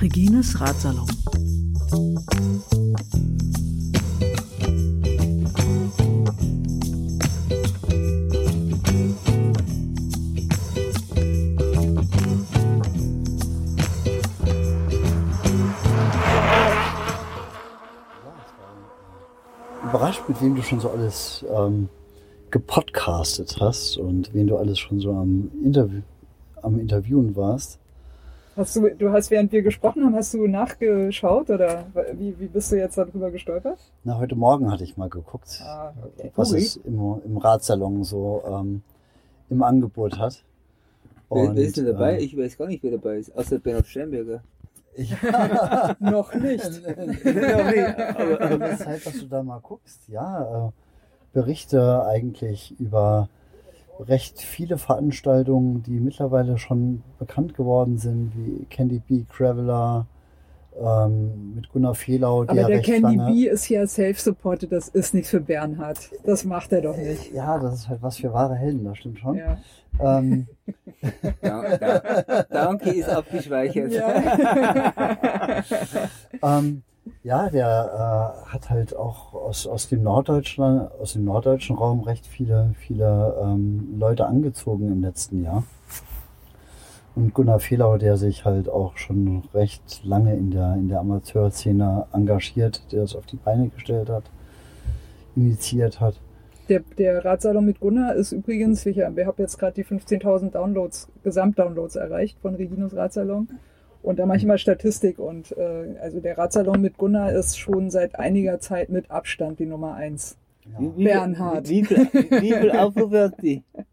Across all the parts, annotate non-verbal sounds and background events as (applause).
Regines Ratsalon. überrascht, mit wem du schon so alles ähm, gepodcastet hast und wen du alles schon so am, Interview, am Interviewen warst. Hast du, du hast, während wir gesprochen haben, hast du nachgeschaut oder wie, wie bist du jetzt darüber gestolpert? Na, heute Morgen hatte ich mal geguckt, ah, okay. was es im, im Radsalon so ähm, im Angebot hat. Und, wer ist denn dabei? Äh, ich weiß gar nicht, wer dabei ist, außer Bernhard Sternberger. Ja. (laughs) (laughs) noch nicht. (laughs) aber, aber das heißt, dass du da mal guckst, ja, äh, Berichte eigentlich über recht viele Veranstaltungen, die mittlerweile schon bekannt geworden sind, wie Candy Bee Traveler, ähm, mit Gunnar Fehlau. Aber der Candy B ist ja self-supported, das ist nichts für Bernhard. Das macht er doch nicht. Ja, das ist halt was für wahre Helden, das stimmt schon. Ja. Ähm, (laughs) da, da, danke ist abgespeichert. Ja, (laughs) ähm, ja der äh, hat halt auch aus, aus dem Norddeutschen, aus dem norddeutschen Raum recht viele, viele ähm, Leute angezogen im letzten Jahr. Und Gunnar Fehlau, der sich halt auch schon recht lange in der, in der Amateurszene engagiert, der es auf die Beine gestellt hat, initiiert hat. Der, der Radsalon mit Gunnar ist übrigens, ich, wir haben jetzt gerade die 15.000 Downloads, Gesamtdownloads erreicht von Reginos Radsalon. Und da mache ich mal Statistik. Und äh, also der Radsalon mit Gunnar ist schon seit einiger Zeit mit Abstand die Nummer eins. Ja. Wie, Bernhard. Wie, wie, wie viel Aufrufe hat die? (laughs)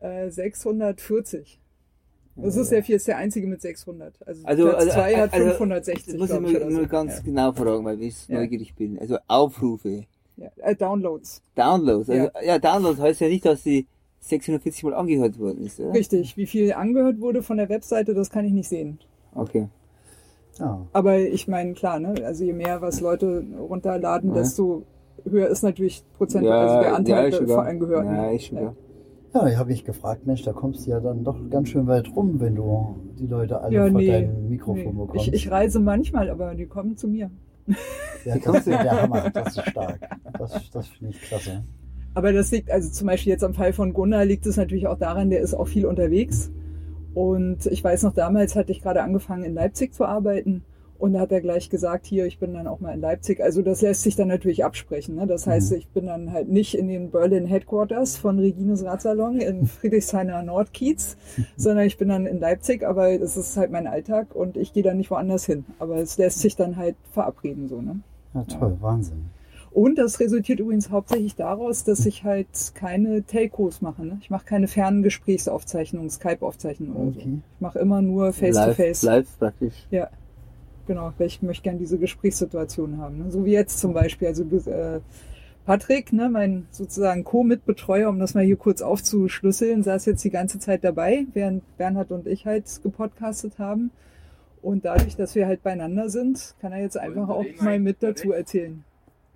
Äh, 640. Das ist der, ist der einzige mit 600. Also, also Platz also, 2 hat also, 560. Das muss ich mir nur ganz ja. genau fragen, weil ich ja. neugierig bin. Also Aufrufe. Ja, äh, Downloads. Downloads. Also, ja. ja, Downloads heißt ja nicht, dass sie 640 Mal angehört worden ist, oder? Richtig. Wie viel angehört wurde von der Webseite, das kann ich nicht sehen. Okay. Ja. Aber ich meine, klar, ne? Also je mehr was Leute runterladen, ja. desto höher ist natürlich Prozent, ja, also der Anteil ja, der Angehörten. Ja, ich ja. Ja, ich habe ich gefragt, Mensch, da kommst du ja dann doch ganz schön weit rum, wenn du die Leute alle ja, vor nee, deinem Mikrofon nee. bekommst. Ich, ich, reise manchmal, aber die kommen zu mir. Ja, das ist der Hammer, das ist stark. Das, das finde ich klasse. Aber das liegt, also zum Beispiel jetzt am Fall von Gunnar liegt es natürlich auch daran, der ist auch viel unterwegs. Und ich weiß noch, damals hatte ich gerade angefangen in Leipzig zu arbeiten. Und da hat er gleich gesagt, hier, ich bin dann auch mal in Leipzig. Also das lässt sich dann natürlich absprechen. Ne? Das heißt, mhm. ich bin dann halt nicht in den Berlin Headquarters von Regines Radsalon in (laughs) Friedrichshainer Nordkiez, sondern ich bin dann in Leipzig, aber das ist halt mein Alltag und ich gehe dann nicht woanders hin. Aber es lässt sich dann halt verabreden so. Ne? Ja, toll, ja. Wahnsinn. Und das resultiert übrigens hauptsächlich daraus, dass ich halt keine Telcos mache. Ne? Ich mache keine fernen Gesprächsaufzeichnungen, Skype-Aufzeichnungen okay. oder so. Ich mache immer nur Face-to-Face. Live, live praktisch. Ja. Genau, weil ich möchte gerne diese Gesprächssituation haben. Ne? So wie jetzt zum Beispiel. Also äh, Patrick, ne, mein sozusagen Co-Mitbetreuer, um das mal hier kurz aufzuschlüsseln, saß jetzt die ganze Zeit dabei, während Bernhard und ich halt gepodcastet haben. Und dadurch, dass wir halt beieinander sind, kann er jetzt einfach auch mal mit dazu erzählen.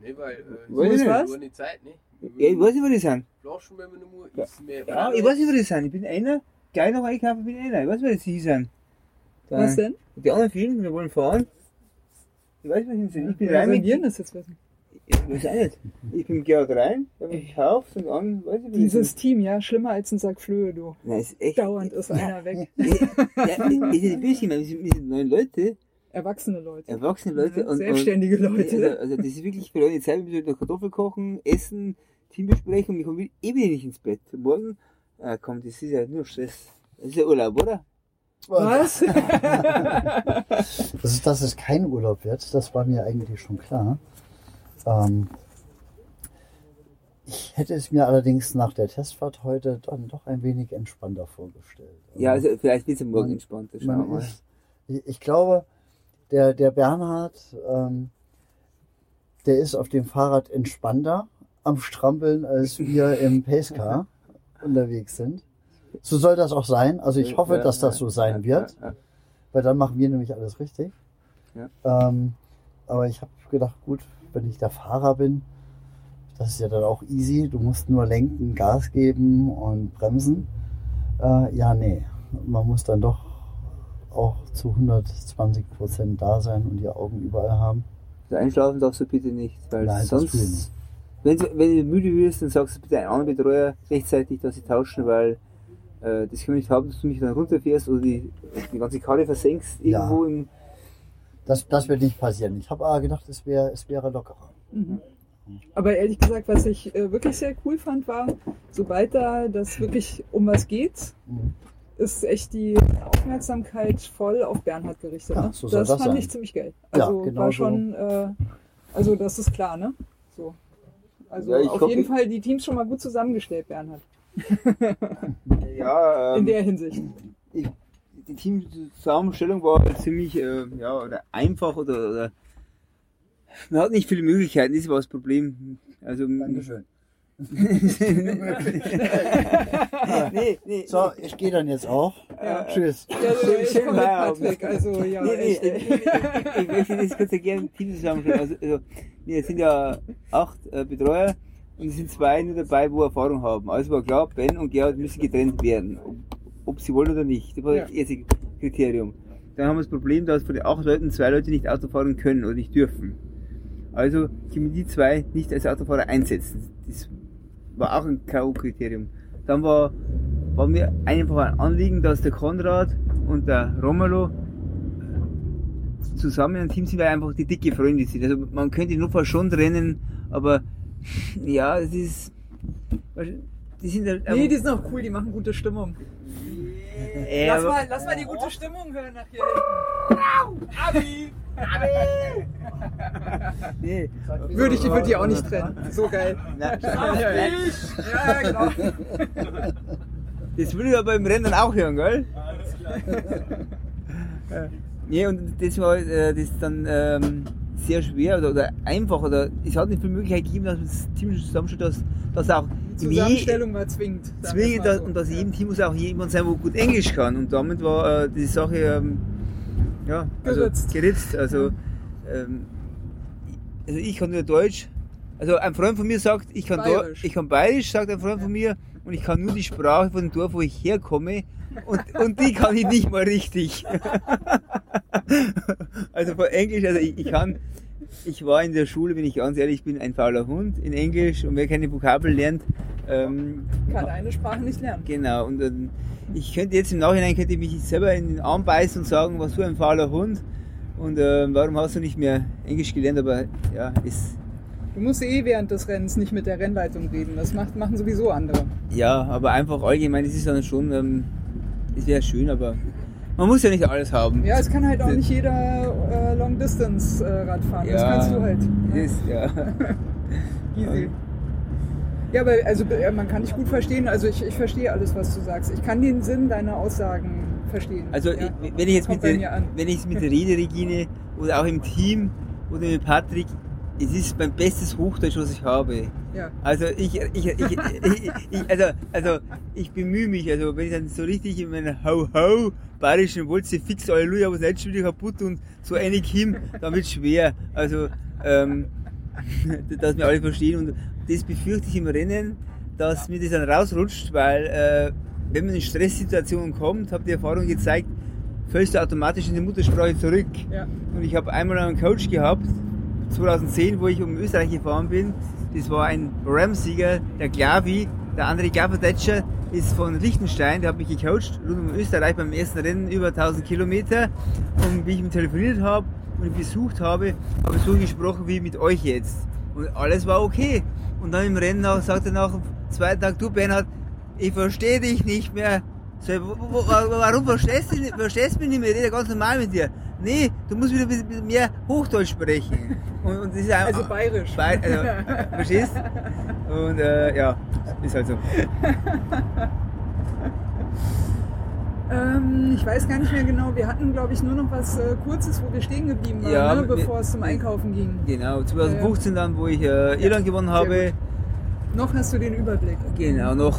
Nee, weil, äh, so ist was? die Zeit, ne? Ja, ich weiß nicht, wo die sind. Flaschen, wenn man nur ja. ja, ich weiß nicht, wo die sind. Ich bin einer, gleich noch einkaufen bin einer. Ich weiß, wo die sind. Was denn? Die anderen vielen, wir wollen fahren. Ich weiß, was ich sind. Ich bin ja, rein mit... das jetzt wissen? Ich weiß auch nicht. Ich bin gerade rein, habe mich gekauft und dann, weiß ich Dieses Team, ja, schlimmer als ein Sack Flöhe, du. Nein, ist echt. Dauernd ist (laughs) ja, einer weg. ja, ist ein bisschen, wir sind neun Leute. Erwachsene Leute. Erwachsene Leute und selbstständige und, Leute. Also, also, das ist wirklich für eine Zeit, wir müssen noch Kartoffel kochen, essen, Teambesprechung, ich komme eh wieder nicht ins Bett. Morgen äh, kommt, das ist ja nur Stress. Das ist ja Urlaub, oder? Was? (laughs) das ist, dass es kein Urlaub wird, das war mir eigentlich schon klar. Ähm, ich hätte es mir allerdings nach der Testfahrt heute dann doch ein wenig entspannter vorgestellt. Ja, also vielleicht ein bisschen morgen entspannter. Schauen wir mal. Ich, ich, glaube, der, der Bernhard, ähm, der ist auf dem Fahrrad entspannter am Strampeln, als wir im Pacecar (laughs) unterwegs sind. So soll das auch sein. Also ich hoffe, dass das so sein wird, weil dann machen wir nämlich alles richtig. Ähm, aber ich habe gedacht, gut, wenn ich der Fahrer bin, das ist ja dann auch easy. Du musst nur lenken, Gas geben und bremsen. Äh, ja, nee. Man muss dann doch auch zu 120 Prozent da sein und die Augen überall haben. Also einschlafen darfst du bitte nicht, weil Nein, sonst, nicht. wenn du, wenn du müde wirst, dann sagst du bitte einem anderen Betreuer rechtzeitig, dass sie tauschen, weil äh, das können wir nicht haben, dass du mich dann runterfährst oder die, die ganze Karre versenkst Ja. irgendwo im. Das, das wird nicht passieren. Ich habe aber gedacht, es, wär, es wäre lockerer. Aber ehrlich gesagt, was ich äh, wirklich sehr cool fand, war, sobald da das wirklich um was geht, Mhm. Ist echt die Aufmerksamkeit voll auf Bernhard gerichtet. Ja, ne? so soll das das fand sein. ich ziemlich geil. Ja, Also genau war so. schon, äh, also das ist klar, ne? So. Also Ja, auf glaub, jeden Fall die Teams schon mal gut zusammengestellt, Bernhard. (laughs) Ja, In der Hinsicht. ich, die Teamzusammenstellung war ziemlich äh, ja, oder einfach oder, oder man hat nicht viele Möglichkeiten, das war das Problem. Also, Dankeschön. Nee, nee, So, ich gehe dann jetzt auch. Ja. Tschüss. Ja, so, ich komme mit. Patrick. Also ja, Nee, nee, ich, möchte das kurz erklären, Team zusammenstellen. Also, also, wir sind ja acht äh, Betreuer und es sind zwei nur dabei, wo Erfahrung haben. Also war klar, Ben und Gerhard müssen getrennt werden, ob, ob sie wollen oder nicht. Das war Ja. das erste Kriterium. Dann haben wir das Problem, dass von den acht Leuten zwei Leute nicht Auto fahren können oder nicht dürfen. Also können wir die zwei nicht als Autofahrer einsetzen. Das war auch ein K.O.-Kriterium. Dann war, war mir einfach ein Anliegen, dass der Konrad und der Romolo zusammen ein Team sind, weil einfach die dicke Freunde sind. Also man könnte nur schon trennen, aber ja, es ist. Die sind halt Nee, die sind auch cool, die machen gute Stimmung. Äh, Lass mal, lass mal die gute Stimmung hören nach hier hinten. Abi! nee. Würde ich, ich würde die auch nicht trennen. So geil. Nein, Ja, genau. Das will ich aber im Rennen auch hören, gell? Ja. (laughs) Nee, und das war äh, das dann ähm, sehr schwer oder, oder einfach oder es hat nicht viel Möglichkeit gegeben, dass man das Team zusammenstellt, dass, dass auch Die je- Zusammenstellung war zwingend. zwingend, so. und dass in jedem Team muss auch jemand sein, wo gut Englisch kann. Und damit war äh, die Sache ähm, ja, also Geritzt. geritzt. Also, ähm, also ich kann nur Deutsch. Also ein Freund von mir sagt, ich kann, Bayerisch. ich kann Bayerisch, sagt ein Freund von mir, und ich kann nur die Sprache von dem Dorf, wo ich herkomme. Und, und die kann ich nicht mal richtig. also von Englisch, also ich, ich kann, ich war in der Schule, bin ich ganz ehrlich, ich bin ein fauler Hund in Englisch und wer keine Vokabel lernt, ähm, Kann eine Sprache nicht lernen. Genau, und ähm, ich könnte jetzt im Nachhinein könnte ich mich selber in den Arm beißen und sagen, was für ein fauler Hund. Und ähm, warum hast du nicht mehr Englisch gelernt? Aber ja, ist Du musst eh während des Rennens nicht mit der Rennleitung reden. Das macht, machen sowieso andere. ja, aber einfach allgemein, es ist dann schon, ähm, es wäre schön, aber man muss ja nicht alles haben. Ja, es kann halt auch nicht jeder äh, Long Distance äh, Rad fahren. Das kannst du halt. Ist, ja. (laughs) Easy. Ja, aber also äh, man kann dich gut verstehen. Also ich, ich verstehe alles, was du sagst. Ich kann den Sinn deiner Aussagen verstehen. Also ja. ich, wenn ich jetzt mit der, wenn ich mit der Rede Regine oder auch im Team oder mit Patrick, es ist mein bestes Hochdeutsch, was ich habe. Ja. Also ich, ich, ich, ich, also, also ich bemühe mich, also wenn ich dann so richtig in meiner Hau-Hau bayerischen Wolze fix Halleluja, was nicht schon wieder kaputt und so einig hin, dann wird schwer. Also, ähm, (laughs) dass wir alle verstehen und das befürchte ich im Rennen, dass mir das dann rausrutscht, weil äh, wenn man in Stresssituationen kommt, habe die Erfahrung gezeigt, fällst du automatisch in die Muttersprache zurück. Ja. Und ich habe einmal einen Coach gehabt, 2010, wo ich um Österreich gefahren bin. Das war ein Ram-Sieger, der Glavi. Der andere Gaffertetscher ist von Liechtenstein, der hat mich gecoacht, rund um Österreich beim ersten Rennen über 1000 Kilometer. Und wie ich mit telefoniert habe und ihn besucht habe, habe ich so gesprochen wie mit euch jetzt. Und alles war okay. Und dann im Rennen sagt er nach dem zweiten Tag, du Bernhard, ich verstehe dich nicht mehr. So, wo, wo, warum verstehst du, verstehst mich nicht mehr? Ich rede ganz normal mit dir. Nee, du musst wieder ein bisschen- mehr Hochdeutsch sprechen. Und, und das ist einfach, Also bayerisch. Bei, also, verstehst? Und äh, ja, ist halt so. Ähm, ich weiß gar nicht mehr genau. Wir hatten, glaube ich, nur noch was äh, Kurzes, wo wir stehen geblieben waren, Ja, ne, wir- bevor es zum Einkaufen ging. Genau, 2015 dann, wo ich äh, Irland gewonnen habe. Noch hast du den Überblick. Genau, noch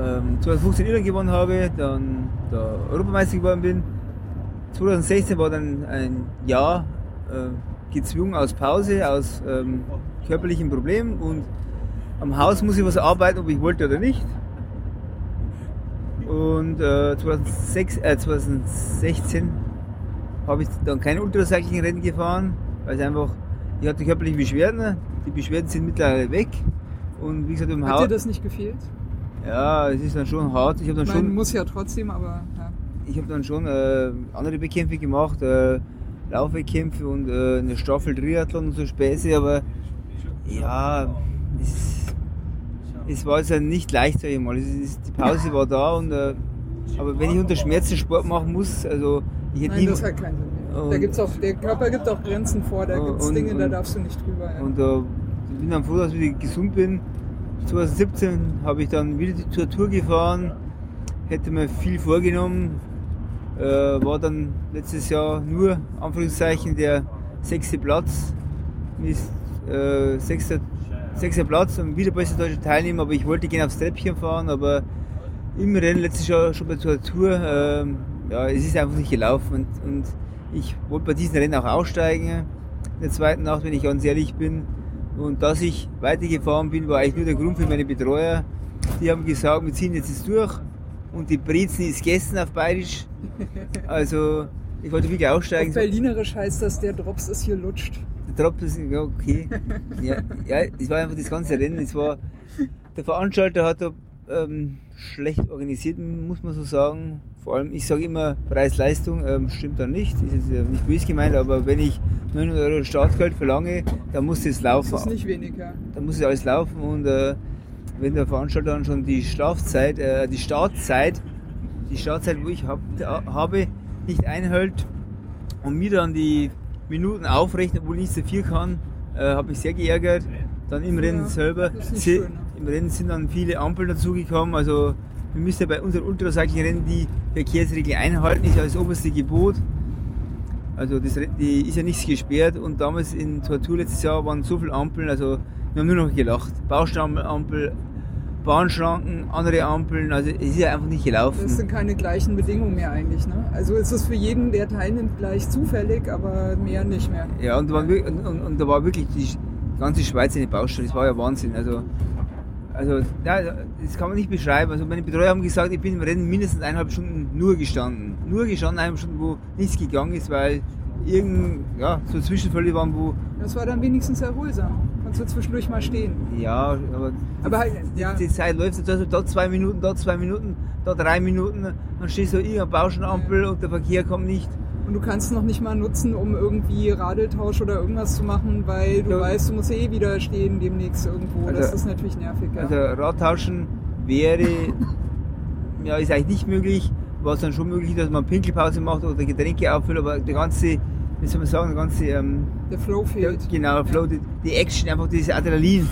ähm, 2015 Irland gewonnen habe, dann der Europameister geworden bin. 2016 war dann ein Jahr äh, gezwungen aus Pause, aus ähm, körperlichen Problemen und am Haus muss ich was arbeiten, ob ich wollte oder nicht. Und äh, 2006, äh, 2016 habe ich dann kein Ultracycling-Rennen gefahren, weil es einfach, ich hatte körperliche Beschwerden, die Beschwerden sind mittlerweile weg. Und wie gesagt, im Hat Haus. dir das nicht gefehlt? Ja, es ist dann schon hart. Ich habe dann meine, schon, muss ja trotzdem, aber ja. ich habe dann schon äh, andere Wettkämpfe gemacht, äh, Laufwettkämpfe und äh, eine Staffel Triathlon und so Späße, aber ja, es, es war jetzt ja nicht leicht, sag ich mal. Ist, die Pause war da und äh, aber wenn ich unter Schmerzen Sport machen muss, also ich hätte Nein, nie, das hat keinen Sinn mehr. Da gibt's auch, der Körper gibt auch Grenzen vor, da gibt es und- Dinge, da und- darfst du nicht drüber. Ja. Und äh, ich bin dann froh, dass ich wieder gesund bin. 2017 habe ich dann wieder zur Tour gefahren, hätte mir viel vorgenommen, äh, war dann letztes Jahr nur, Anführungszeichen, der sechste Platz, ist, äh, sechster, sechster Platz und wieder bester deutscher Teilnehmer, aber ich wollte gerne aufs Treppchen fahren, aber im Rennen letztes Jahr schon bei zur Tour, ähm, ja, es ist einfach nicht gelaufen und, und ich wollte bei diesem Rennen auch aussteigen. In der zweiten Nacht, wenn ich ganz ehrlich bin. Und dass ich weitergefahren bin, war eigentlich nur der Grund für meine Betreuer. Die haben gesagt, wir ziehen jetzt das durch und die Brezen ist gegessen auf Bayerisch. Also ich wollte wirklich Auf aussteigen. Berlinerisch heißt das, der Drops ist hier lutscht. Der Drop ist ja okay. Ja, ja, es war einfach das ganze Rennen. Es war, der Veranstalter hat da ähm, schlecht organisiert, muss man so sagen. Vor allem, ich sage immer, Preis-Leistung ähm, stimmt dann nicht. Das ist ja nicht böse gemeint, aber wenn ich 900 Euro Startgeld verlange, dann muss es laufen. Das ist nicht weniger. Da muss es alles laufen und äh, wenn der Veranstalter dann schon die Schlafzeit, äh, die Startzeit, die Startzeit, wo ich hab, habe, nicht einhält und mir dann die Minuten aufrechnet, obwohl ich nicht so viel kann, äh, habe ich sehr geärgert. Dann im Rennen Ja, selber, das ist nicht schön? Im Rennen sind dann viele Ampeln dazugekommen, also wir müssen ja bei unseren Ultracycling-Rennen die Verkehrsregeln einhalten, ist ja das oberste Gebot. Also das, die ist ja nichts gesperrt und damals in Tortur letztes Jahr waren so viele Ampeln, also wir haben nur noch gelacht. Bausteinampel, Bahnschranken, andere Ampeln, also es ist ja einfach nicht gelaufen. Das sind keine gleichen Bedingungen mehr eigentlich. Ne? Also es ist für jeden, der teilnimmt, gleich zufällig, aber mehr nicht mehr. Ja, und, da wir- und, und, und da war wirklich die ganze Schweiz eine Baustelle, das war ja Wahnsinn. Also, also ja, das kann man nicht beschreiben. Also meine Betreuer haben gesagt, ich bin im Rennen mindestens eineinhalb Stunden nur gestanden. Nur gestanden, eineinhalb Stunden, wo nichts gegangen ist, weil irgend, ja, so Zwischenfälle waren, wo, Das war dann wenigstens erholsam. Konntest du zwischendurch mal stehen. ja, aber, Aber halt, die, ja. die Zeit läuft, also da zwei Minuten, da zwei Minuten, da drei Minuten, dann stehst du irgendeine Bauschenampel und der Verkehr kommt nicht. Und du kannst noch nicht mal nutzen, um irgendwie Radeltausch oder irgendwas zu machen, weil du Ja. weißt, du musst eh wieder stehen demnächst irgendwo. das Also- ist natürlich nervig. Ja. Also Radtauschen wäre, (laughs) ja, ist eigentlich nicht möglich. War es dann schon möglich, dass man Pinkelpause macht oder Getränke auffüllt, aber der ganze, wie soll man sagen, der ganze, ähm, der Flow der, fehlt. genau, Flow, die, die Action, einfach dieses Adrenalin,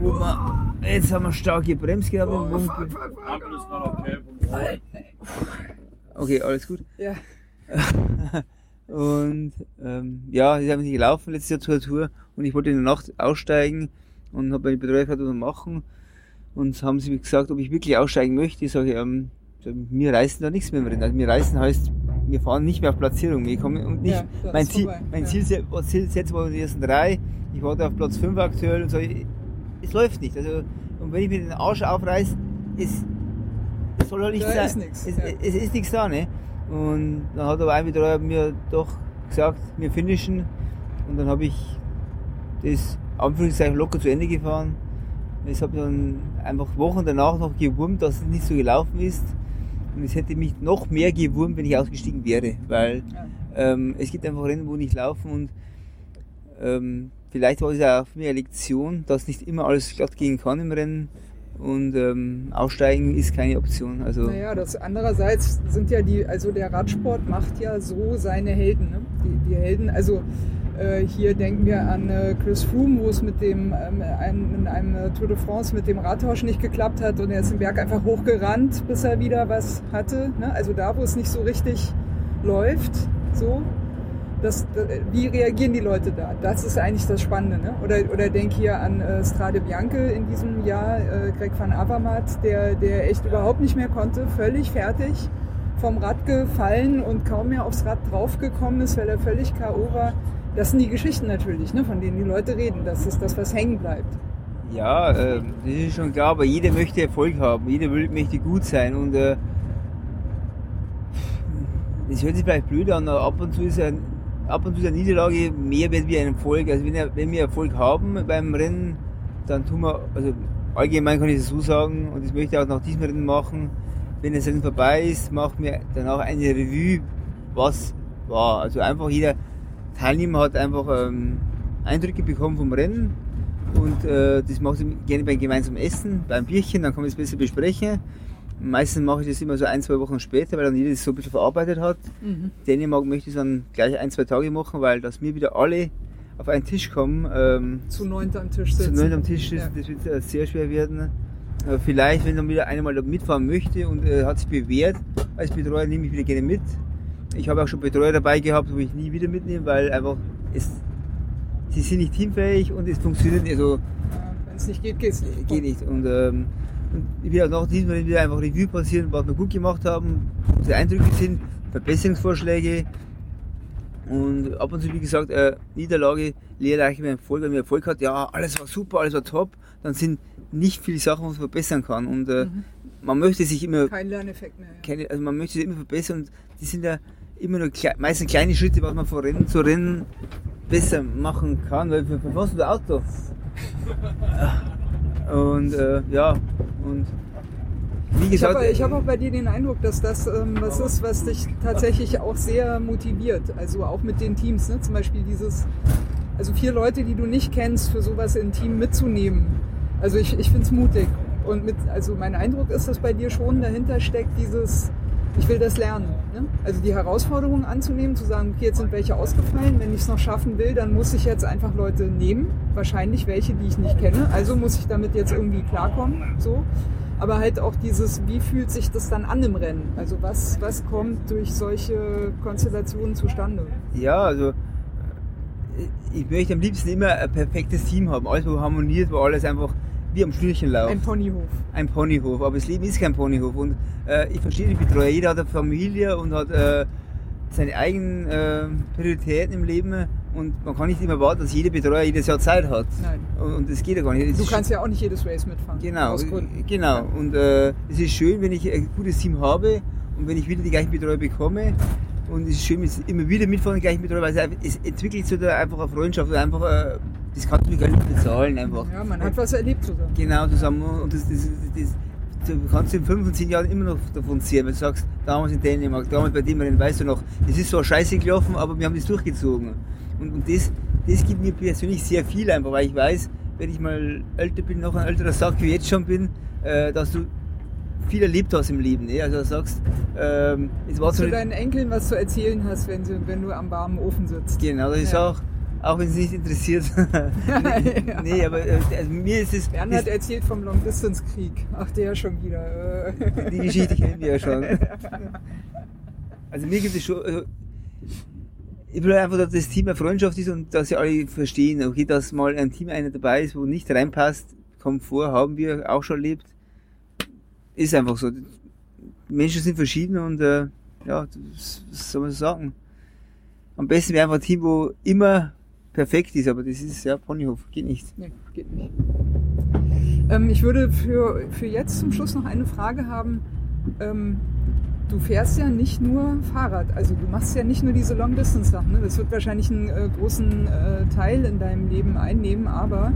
wo, wo man, jetzt haben wir stark gebremst gehabt. Ampel ist noch okay. Okay, alles gut. Ja. (laughs) Und ähm, ja, ist einfach nicht gelaufen letztes Jahr zur Tour und ich wollte in der Nacht aussteigen und habe meine Betreuer gefragt, was wir machen. Und haben sie mir gesagt, ob ich wirklich aussteigen möchte. Ich sage, ähm, mir reißen da nichts mehr im Rennen. Also mir reißen heißt, wir fahren nicht mehr auf Platzierung. Wir kommen und nicht. Ja, mein Ziel, vorbei, mein ja. Ziel, Ziel setzen war die ersten drei. Ich warte auf Platz 5 aktuell und sage, es läuft nicht. Also, und wenn ich mir den Arsch aufreiß, es, es soll halt nicht Da sein. ist nichts, Es, ja. es ist nichts da, ne? Und dann hat aber ein Betreuer mir doch gesagt, wir finishen. Und dann habe ich das Anführungszeichen locker zu Ende gefahren. Es hat dann einfach Wochen danach noch gewurmt, dass es nicht so gelaufen ist. Und es hätte mich noch mehr gewurmt, wenn ich ausgestiegen wäre. Weil ähm, es gibt einfach Rennen, wo nicht laufen und ähm, vielleicht war es auch für mich eine Lektion, dass nicht immer alles glatt gehen kann im Rennen und ähm, aussteigen ist keine Option. Also Naja, das andererseits sind ja die, also der Radsport macht ja so seine Helden. Ne? Die, die Helden, also äh, hier denken wir an äh, Chris Froome, wo es mit dem ähm, einem, in einem äh, Tour de France mit dem Radtausch nicht geklappt hat und er ist den Berg einfach hochgerannt, bis er wieder was hatte. Ne? Also da, wo es nicht so richtig läuft, so. Das, äh, wie reagieren die Leute da? Das ist eigentlich das Spannende. Ne? Oder, oder denk hier an äh, Strade Bianche in diesem Jahr, äh, Greg van Avermaet, der, der echt überhaupt nicht mehr konnte, völlig fertig, vom Rad gefallen und kaum mehr aufs Rad draufgekommen ist, weil er völlig K.O. war. Das sind die Geschichten natürlich, ne, von denen die Leute reden. Das ist das, was hängen bleibt. Ja, äh, das ist schon klar, aber jeder möchte Erfolg haben, jeder will, möchte gut sein und äh, das hört sich vielleicht blöd an, aber ab und zu ist ein, ab und zu eine Niederlage mehr wert wie ein Erfolg. Also wenn, wenn wir Erfolg haben beim Rennen, dann tun wir, also allgemein kann ich es so sagen, und das möchte ich auch nach diesem Rennen machen, wenn das Rennen vorbei ist, machen wir danach eine Revue, was war. Also einfach jeder Teilnehmer hat einfach ähm, Eindrücke bekommen vom Rennen und äh, das mache ich gerne beim gemeinsamen Essen, beim Bierchen, dann kann man es besser besprechen. Meistens mache ich das immer so ein, zwei Wochen später, weil dann jeder das so ein bisschen verarbeitet hat. Mhm. Dänemark möchte ich es dann gleich ein, zwei Tage machen, weil dass wir wieder alle auf einen Tisch kommen, ähm, Zu neunt am Tisch zu sitzen. neunt am Tisch sitzen, Ja. das wird äh, sehr schwer werden. Äh, vielleicht, wenn dann wieder einer mal mitfahren möchte und äh, hat sich bewährt, als Betreuer nehme ich wieder gerne mit. Ich habe auch schon Betreuer dabei gehabt, wo ich nie wieder mitnehme, weil einfach es, sie sind nicht teamfähig und es funktioniert nicht. Also, Wenn es nicht geht, geht's nicht. geht nicht. Und, ähm, und ich will auch nach diesem Mal wieder einfach Revue passieren, was wir gut gemacht haben, was die Eindrücke sind, Verbesserungsvorschläge. Und ab und zu, wie gesagt, äh, Niederlage, lehrreiche mit Erfolg. Wenn man Erfolg hat, ja, alles war super, alles war top, dann sind nicht viele Sachen, was man verbessern kann. Und äh, man möchte sich immer, Kein Lerneffekt mehr. Ja. keine, also man möchte sich immer verbessern und die sind ja immer nur klei meistens kleine Schritte, was man von Rennen zu Rennen besser machen kann, weil für, für was du Auto? (laughs) Und äh, ja, und wie Ich gesagt, habe ich hab auch bei dir den Eindruck, dass das ähm, was ist, was dich tatsächlich auch sehr motiviert. Also auch mit den Teams. Ne? Zum Beispiel dieses, also vier Leute, die du nicht kennst, für sowas in ein Team mitzunehmen. Also ich, ich finde es mutig. Und mit, also mein Eindruck ist, dass bei dir schon dahinter steckt dieses, ich will das lernen. Ne? Also die Herausforderung anzunehmen, zu sagen, okay, jetzt sind welche ausgefallen, wenn ich es noch schaffen will, dann muss ich jetzt einfach Leute nehmen. Wahrscheinlich welche, die ich nicht kenne. Also muss ich damit jetzt irgendwie klarkommen. So. Aber halt auch dieses, wie fühlt sich das dann an im Rennen? Also was, was kommt durch solche Konstellationen zustande? ja, also äh, ich möchte am liebsten immer ein perfektes Team haben, alles wo harmoniert, wo alles einfach wie am Schnürchen läuft. Ein Ponyhof. ein Ponyhof, aber das Leben ist kein Ponyhof. Und äh, ich verstehe die Betreuer, jeder hat eine Familie und hat äh, seine eigenen äh, Prioritäten im Leben und man kann nicht immer erwarten, dass jeder Betreuer jedes Jahr Zeit hat. Nein. Und, das geht ja gar nicht. Das Du kannst ja auch nicht jedes Race mitfahren. Genau, genau. Und äh, es ist schön, wenn ich ein gutes Team habe und wenn ich wieder die gleichen Betreuer bekomme. Und es ist schön, ich immer wieder mitfahren, gleichen Betreuer, weil es, einfach- es entwickelt sich da einfach eine Freundschaft. oder Einfach, äh, das kannst du gar nicht bezahlen. Einfach. Ja, man hat was erlebt zusammen. Genau, zusammen. Und das, das, das, das, du kannst in fünf und zehn Jahren immer noch davon sehen, wenn du sagst, damals in Dänemark, damals bei dem Rennen, weißt du noch, das ist zwar scheiße gelaufen, aber wir haben das durchgezogen. Und, und das, das gibt mir persönlich sehr viel einfach, weil ich weiß, wenn ich mal älter bin, noch ein älterer Sack wie jetzt schon bin, äh, dass du viel erlebt hast im Leben. Ne? Also du sagst, ähm, es war so du deinen Enkeln was zu erzählen hast, wenn, sie, wenn du am warmen Ofen sitzt. Genau, das ist Ja. auch, auch wenn es nicht interessiert. nee, (laughs) Ja. (laughs) nee, aber äh, also mir ist es. Bernhard erzählt vom Long-Distance-Krieg. Ach, der schon wieder. äh. Die Geschichte kennen wir ja schon. (laughs) Also mir gibt es schon. Also ich will einfach, dass das Team eine Freundschaft ist und dass sie alle verstehen, okay, dass mal ein Team einer dabei ist, wo nicht reinpasst, kommt vor, haben wir auch schon erlebt. Ist einfach so. Menschen sind verschieden und äh, ja, das, was soll man sagen? Am besten wäre einfach ein Team, wo immer perfekt ist, aber das ist ja Ponyhof, geht nicht. Nee, geht nicht. Ähm, ich würde für, für jetzt zum Schluss noch eine Frage haben. Ähm, du fährst ja nicht nur Fahrrad, also du machst ja nicht nur diese Long-Distance-Sachen. Ne? Das wird wahrscheinlich einen äh, großen äh, Teil in deinem Leben einnehmen, aber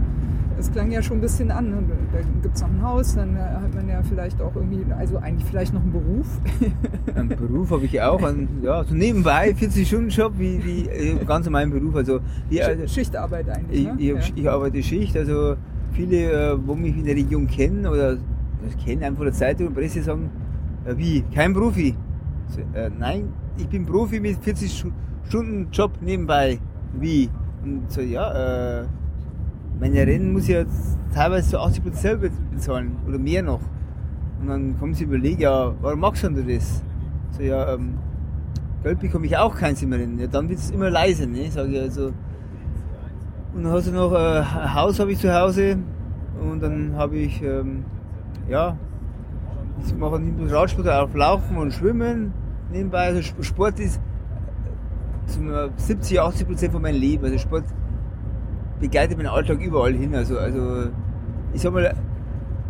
es klang ja schon ein bisschen an. Ne? Da gibt es noch ein Haus, dann äh, hat man ja vielleicht auch irgendwie, also eigentlich vielleicht noch einen Beruf. (laughs) Einen Beruf habe ich auch, einen, ja, so nebenbei 40-Stunden-Job, wie, wie äh, ganz normalen Beruf. Also, die, also Schichtarbeit eigentlich. ich, Ne? ich, hab, ja. ich arbeite Schicht, also viele, äh, wo mich in der Region kennen oder das kennen einfach der Zeitung und Presse sagen, wie, kein Profi? So, äh, nein, ich bin Profi mit 40-Stunden-Job nebenbei. Wie? Und so, ja, äh, meine Rennen muss ich jetzt teilweise so 80% selber bezahlen oder mehr noch. Und dann kommen sie überlegen, ja, warum machst du das? So, ja, ähm, Geld bekomme ich auch keins im Rennen. Ja, dann wird es immer leise, ne? Sag ich also. Und dann hast du noch äh, ein Haus habe ich zu Hause und dann habe ich, ähm, ja, ich mache nicht nur Radsport, auch Laufen und Schwimmen nebenbei. Also Sp- Sport ist äh, 70, 80 Prozent von meinem Leben. Also Sport begleitet meinen Alltag überall hin. Also, also ich sag mal,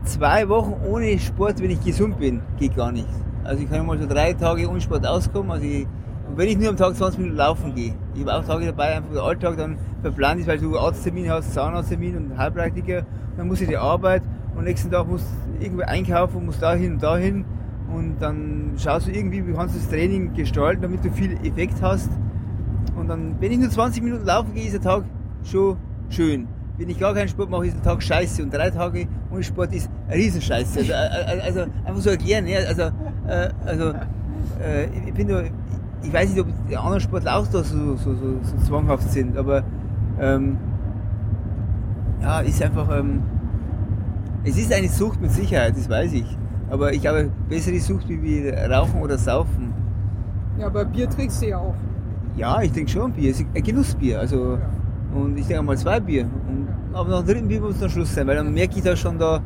zwei Wochen ohne Sport, wenn ich gesund bin, geht gar nicht. Also ich kann mal so drei Tage ohne Sport auskommen. Also ich, und wenn ich nur am Tag 20 Minuten laufen gehe, ich habe auch Tage dabei, einfach der Alltag dann verplant ist, weil du Arzttermin hast, Zahnarzttermin und Heilpraktiker, dann muss ich die Arbeit und nächsten Tag musst du irgendwie einkaufen, musst dahin und dahin und dann schaust du irgendwie, wie kannst du das Training gestalten, damit du viel Effekt hast. Und dann, wenn ich nur 20 Minuten laufen gehe, ist der Tag schon schön. Wenn ich gar keinen Sport mache, ist der Tag scheiße. Und drei Tage ohne Sport ist eine Riesenscheiße. Also, äh, also einfach so erklären. Ja? Also, äh, also äh, ich bin nur, ich weiß nicht, ob die anderen Sportler auch da so, so, so, so zwanghaft sind, aber ähm, ja, ist einfach, ähm, es ist eine Sucht mit Sicherheit, das weiß ich. Aber ich habe bessere Sucht wie, Rauchen oder Saufen. Ja, aber Bier trinkst du ja auch. Ja, ich trinke schon Bier, es ist ein Genussbier. Also, Und ich trinke mal zwei Bier. Und, aber nach dem dritten Bier muss es dann Schluss sein, weil dann merke ich da schon da,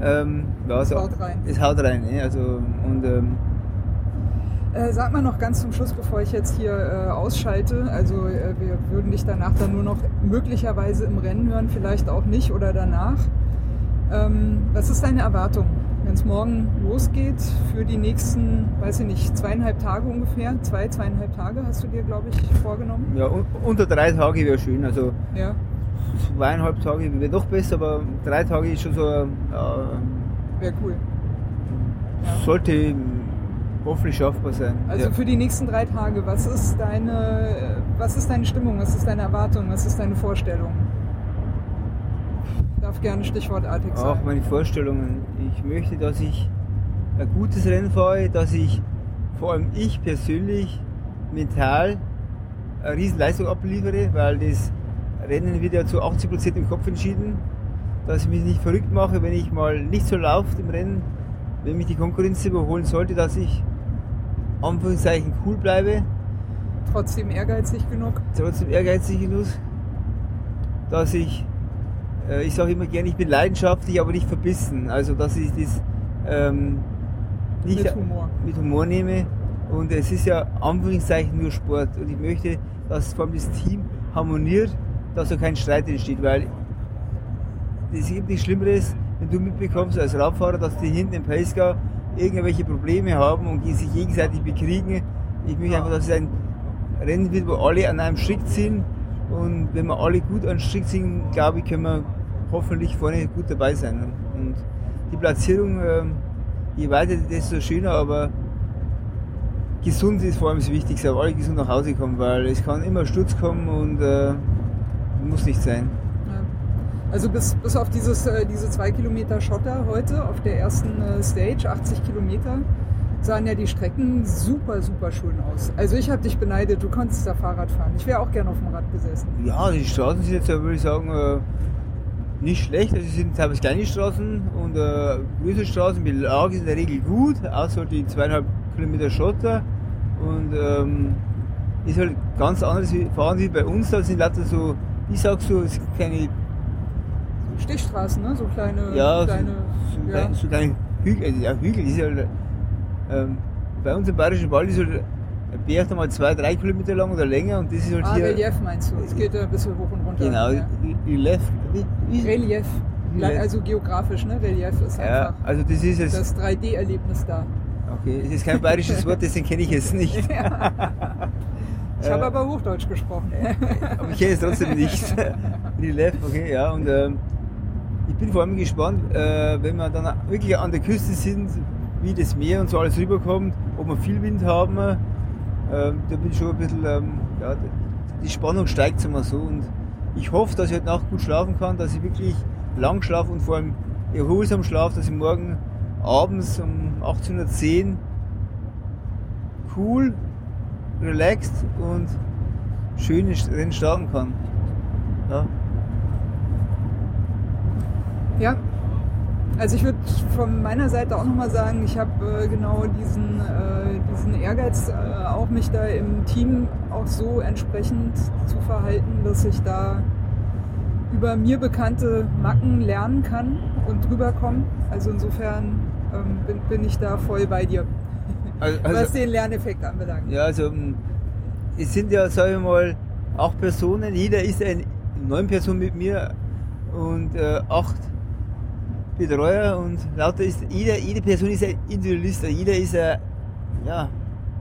ähm, ja, so, haut rein. Es haut rein. Ne? Also, und, ähm, Äh, sag mal noch ganz zum Schluss, bevor ich jetzt hier äh, ausschalte. Also äh, wir würden dich danach dann nur noch möglicherweise im Rennen hören, vielleicht auch nicht oder danach. Ähm, was ist deine Erwartung, wenn es morgen losgeht für die nächsten, weiß ich nicht, zweieinhalb Tage ungefähr? Zwei, zweieinhalb Tage hast du dir, glaube ich, vorgenommen? ja, un unter drei Tage wäre schön. Also Ja. zweieinhalb Tage wäre noch besser, aber drei Tage ist schon so, ja, Wäre cool. sollte hoffentlich schaffbar sein. Also ja. für die nächsten drei Tage, was ist deine, was ist deine Stimmung, was ist deine Erwartung, was ist deine Vorstellung? Darf gerne stichwortartig sein. auch meine Vorstellungen. Ich möchte, dass ich ein gutes Rennen fahre, dass ich vor allem ich persönlich mental eine riesen Leistung abliefere, weil das Rennen wird ja zu 80% im Kopf entschieden, dass ich mich nicht verrückt mache, wenn ich mal nicht so laufe im Rennen, wenn mich die Konkurrenz überholen sollte, dass ich Anführungszeichen cool bleibe, Trotzdem ehrgeizig genug. trotzdem ehrgeizig genug, dass ich, ich sage immer gerne, ich bin leidenschaftlich, aber nicht verbissen. Also, dass ich das ähm, nicht Mit Humor. mit Humor nehme. Und es ist ja Anführungszeichen nur Sport. Und ich möchte, dass vor allem das Team harmoniert, dass da kein Streit entsteht, weil es gibt nichts Schlimmeres, wenn du mitbekommst als Radfahrer, dass die hinten im Pacecar irgendwelche Probleme haben und die sich gegenseitig bekriegen. Ich möchte einfach, dass es ein Rennen wird, wo alle an einem Strick sind. Und wenn wir alle gut an einem Strick sind, glaube ich, können wir hoffentlich vorne gut dabei sein. Und die Platzierung, ähm, je weiter, desto schöner, aber gesund ist vor allem das Wichtigste, aber alle gesund nach Hause kommen, weil es kann immer Sturz kommen und äh, muss nicht sein. Also bis, bis auf dieses, äh, diese zwei Kilometer Schotter heute auf der ersten äh, Stage, 80 Kilometer, sahen ja die Strecken super, super schön aus. Also ich habe dich beneidet, du konntest da Fahrrad fahren. Ich wäre auch gerne auf dem Rad gesessen. Ja, die Straßen sind jetzt, würde ich sagen, äh, nicht schlecht. Also es sind teilweise kleine Straßen und äh, größere Straßen. Die Lage ist in der Regel gut, außer die zweieinhalb Kilometer Schotter. Und ähm, ist halt ganz anderes wie- Fahren wie bei uns. Da sind lauter so, ich sag so, es sind keine, Stichstraßen, ne? So kleine, ja, kleine so, so, ja. kleine, so kleine Hügel. Also, ja, Hügel ist halt, ähm, bei uns im Bayerischen Wald ist halt Berg nochmal zwei, drei Kilometer lang oder länger und das ist halt Ah, hier. Relief meinst du? Es geht äh, ein bisschen hoch und runter. Genau, Ja. Relief. Relief. Also geografisch, ne? Relief ist Ja, einfach also das ist das 3D-Erlebnis da. Okay, es ist kein bayerisches Wort, deswegen kenne ich es nicht. (laughs) Ich Äh. habe aber Hochdeutsch gesprochen. (laughs) Aber ich kenne es trotzdem nicht. (laughs) Relief, okay, ja. Und ähm, ich bin vor allem gespannt, äh, wenn wir dann wirklich an der Küste sind, wie das Meer und so alles rüberkommt, ob wir viel Wind haben. Ähm, da bin ich schon ein bisschen, ähm, ja, die Spannung steigt wir so. Und ich hoffe, dass ich heute Nacht gut schlafen kann, dass ich wirklich lang schlafe und vor allem erholsam schlafe, dass ich morgen abends um 18.10 Uhr cool, relaxed und schön ins Rennen starten kann. Ja. Ja, also ich würde von meiner Seite auch nochmal sagen, ich habe äh, genau diesen, äh, diesen Ehrgeiz, äh, auch mich da im Team auch so entsprechend zu verhalten, dass ich da über mir bekannte Macken lernen kann und drüber komme. Also insofern ähm, bin, bin ich da voll bei dir, (laughs) Also, was also, den Lerneffekt anbelangt. ja, also ähm, es sind ja, sage ich mal, acht Personen, jeder ist eine neun Person mit mir und äh, acht Betreuer und lauter ist, jeder, jede Person ist ein Individualist, jeder ist ein, ja,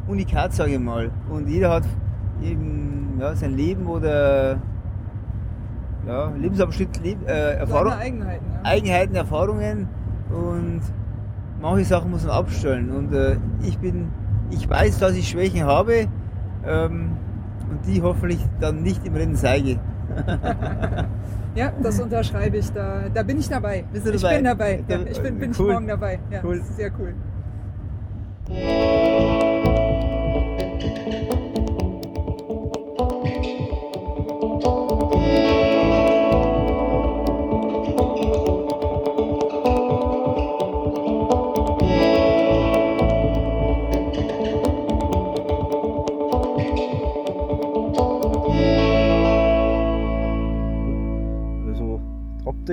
Unikat, sage ich mal. Und jeder hat eben, ja, sein Leben oder, ja, Lebensabschnitt, Leb, äh, Erfahrung, Eigenheiten. Ja. Eigenheiten, Erfahrungen und manche Sachen muss man abstellen. Und äh, ich bin, ich weiß, dass ich Schwächen habe ähm, und die hoffentlich dann nicht im Rennen zeige. (laughs) (laughs) Ja, das unterschreibe ich. Da, da bin ich dabei. Bist du Ich dabei? bin dabei. Ja, ich bin, bin ich cool. morgen dabei. Ja, Cool. das ist sehr cool.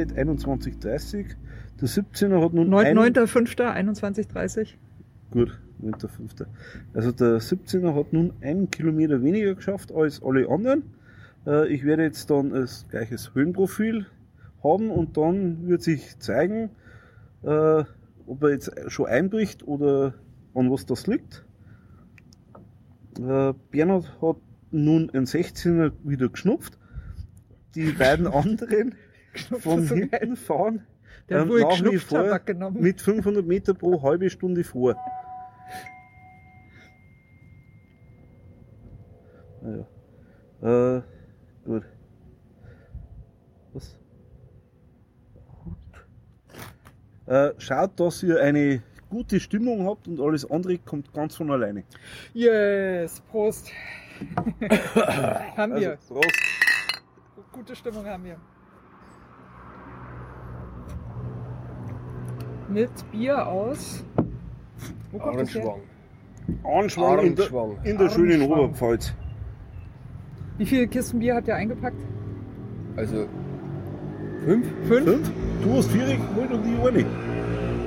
Update 21.30. Der 17er hat nun ein, 9.5.21.30 Gut, 9.5. Also der 17er hat nun einen Kilometer weniger geschafft als alle anderen. Äh, Ich werde jetzt dann das gleiches Höhenprofil haben und dann wird sich zeigen, äh, ob er jetzt schon einbricht oder an was das liegt. Äh, Bernhard hat nun ein 16er wieder geschnupft. Die beiden (laughs) anderen von so hinten fahren Der ähm, nach wie vor mit 500 Meter pro halbe Stunde vor. Naja. Äh, gut. Was? Äh, schaut, dass ihr eine gute Stimmung habt und alles andere kommt ganz von alleine. Yes, Prost. (coughs) haben wir. Also, Prost. Gute Stimmung haben wir. Mit Bier aus. Wo kommt das her? Ahrenschwang. Anschwang in der, in der schönen. Oberpfalz. Wie viele Kisten Bier habt ihr eingepackt? Also fünf? Fünf? Fünf? Du hast vier geholt und ich eine.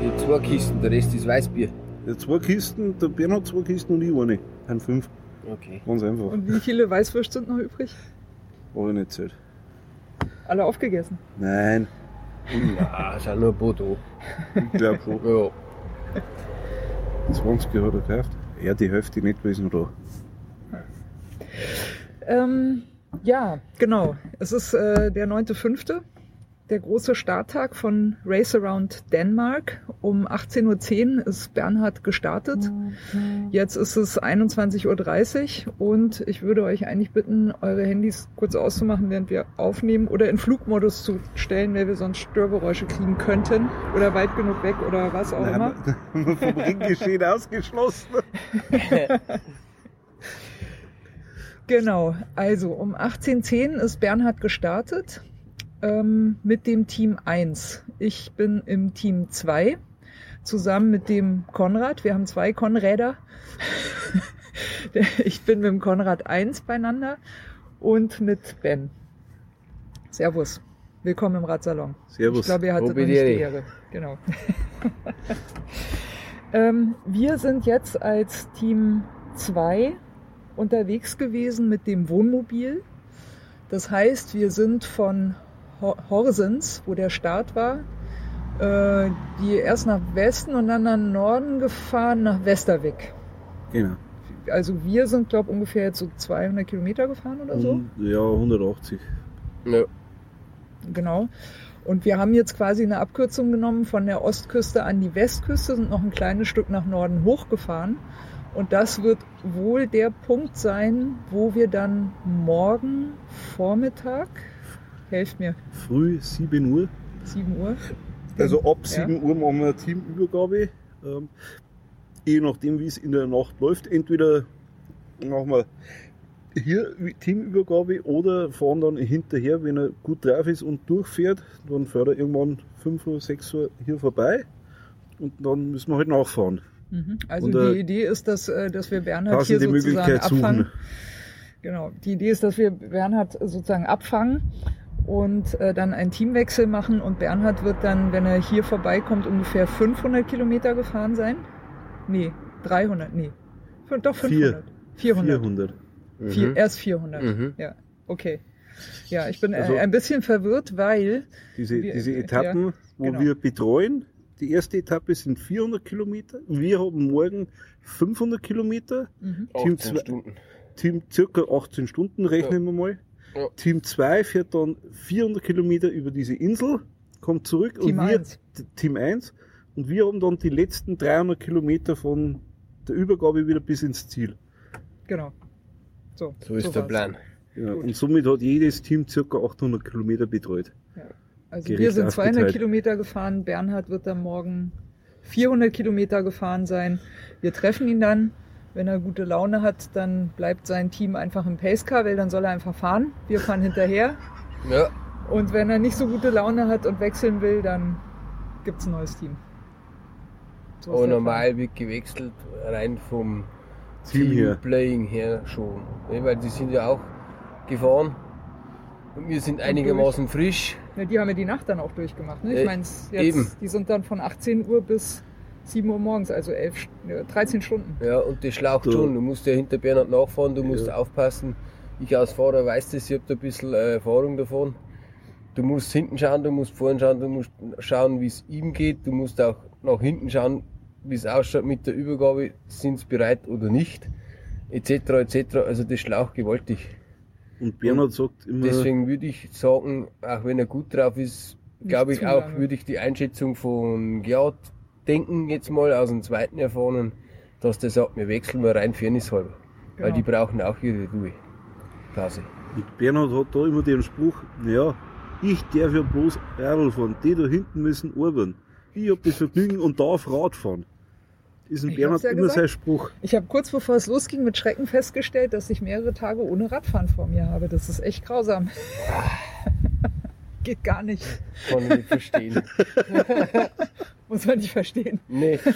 Ich hab zwei Kisten, der Rest ist Weißbier. Ja, zwei Kisten, der Bernhard zwei Kisten und ich eine. Ein fünf. Okay. Ganz einfach. Und wie viele Weißwürst sind noch übrig? Habe ich nicht zählt. Alle aufgegessen. Nein, Na, nur ein paar da. ich glaube schon. Ja. 20 hat er gekauft. Ja, die Hälfte nicht gewesen da. Ähm, ja, genau. Es ist äh, der 9.5., der große Starttag von Race Around Denmark. Um 18.10 Uhr ist Bernhard gestartet. Jetzt ist es 21.30 Uhr und ich würde euch eigentlich bitten, eure Handys kurz auszumachen, während wir aufnehmen oder in Flugmodus zu stellen, weil wir sonst Störgeräusche kriegen könnten oder weit genug weg oder was auch immer. Nein, vom Ringgeschehen ausgeschlossen. Genau, also um 18.10 Uhr ist Bernhard gestartet ähm, mit dem Team 1. Ich bin im Team 2 zusammen mit dem Konrad. Wir haben zwei Konräder. (laughs) ich bin mit dem Konrad 1 beieinander und mit Ben. Servus. Willkommen im Radsalon. Servus. Ich glaube, ihr hattet noch nicht die. Ehre. Genau. (laughs) ähm, wir sind jetzt als Team 2 unterwegs gewesen mit dem Wohnmobil. Das heißt, wir sind von Horsens, wo der Start war, äh, die erst nach Westen und dann nach Norden gefahren, nach Westerwick. Genau. Also wir sind, glaube ungefähr jetzt so 200 Kilometer gefahren oder so. Ja, 180. Ja. Genau. Und wir haben jetzt quasi eine Abkürzung genommen von der Ostküste an die Westküste, sind noch ein kleines Stück nach Norden hochgefahren. Und das wird wohl der Punkt sein, wo wir dann morgen Vormittag, helft mir, Früh 7 Uhr. 7 Uhr. Also ab Ja. 7 Uhr machen wir eine Teamübergabe. Ähm, je nachdem, wie es in der Nacht läuft. Entweder machen wir hier Teamübergabe oder fahren dann hinterher, wenn er gut drauf ist und durchfährt. Dann fährt er irgendwann 5 Uhr, 6 Uhr hier vorbei. Und dann müssen wir halt nachfahren. Mhm. Also Und, äh, die Idee ist, dass, äh, dass wir Bernhard hier sozusagen abfangen. suchen. Genau. Die Idee ist, dass wir Bernhard sozusagen abfangen und äh, dann einen Teamwechsel machen und Bernhard wird dann, wenn er hier vorbeikommt, ungefähr 500 Kilometer gefahren sein. Nee, 300, nee. Doch 500. 400. 400. Vier, Mhm. erst 400. Mhm. Ja, okay. Ja, ich bin äh, Also- ein bisschen verwirrt, weil Diese, Wir- diese ja. Etappen, wo Genau. wir betreuen. Die erste Etappe sind 400 Kilometer. Wir haben morgen 500 Kilometer. Mhm. Team 18 zwei- Stunden. Team circa 18 Stunden rechnen wir mal. Ja. Team 2 fährt dann 400 Kilometer über diese Insel, kommt zurück Team und wir, 1. T- Team 1 und wir haben dann die letzten 300 Kilometer von der Übergabe wieder bis ins Ziel. Genau. So, So ist der war's. Plan. Ja, und somit hat jedes Team circa 800 Kilometer betreut. Also Gerecht wir sind 200 aufgeteilt. Kilometer gefahren, Bernhard wird dann morgen 400 Kilometer gefahren sein. Wir treffen ihn dann. Wenn er gute Laune hat, dann bleibt sein Team einfach im Pacecar, weil dann soll er einfach fahren. Wir fahren hinterher. Ja, Und wenn er nicht so gute Laune hat und wechseln will, dann gibt's ein neues Team. So der normal wird gewechselt, rein vom Team her. Playing her schon. Ne, weil die sind ja auch gefahren. Und wir sind einigermaßen frisch. Ja, die haben ja die Nacht dann auch durchgemacht. Ne? Ich Äh, meine, die sind dann von 18 Uhr bis 7 Uhr morgens, also 11, St- ja, 13 Stunden. Ja, und das schlaucht Da- schon. Du musst ja hinter Bernhard nachfahren, du musst Ja. aufpassen. Ich als Fahrer weiß das, ich habe da ein bisschen äh, Erfahrung davon. Du musst hinten schauen, du musst vorne schauen, du musst schauen, wie es ihm geht. Du musst auch nach hinten schauen, wie es ausschaut mit der Übergabe, sind sie bereit oder nicht, etc. etc. Also das schlaucht gewaltig. Und Bernhard sagt immer, Deswegen würde ich sagen, auch wenn er gut drauf ist, glaube ich auch, würde ich die Einschätzung von Gerhard denken, jetzt mal aus dem zweiten Erfahrenen, dass der sagt, wir wechseln mal rein fairnesshalber. Weil Genau. die brauchen auch ihre Ruhe. Pause. und Bernhard hat da immer den Spruch, naja, ich darf ja bloß Radl fahren, die da hinten müssen arbeiten. Ich hab das Vergnügen und darf Rad fahren. Ist ein Ich Bernhard ja immer gesagt. sein Spruch. Ich habe kurz bevor es losging mit Schrecken festgestellt, dass ich mehrere Tage ohne Radfahren vor mir habe. Das ist echt grausam. (laughs) Geht gar nicht. Kann ich nicht verstehen. (laughs) Muss man nicht verstehen. nee. (laughs)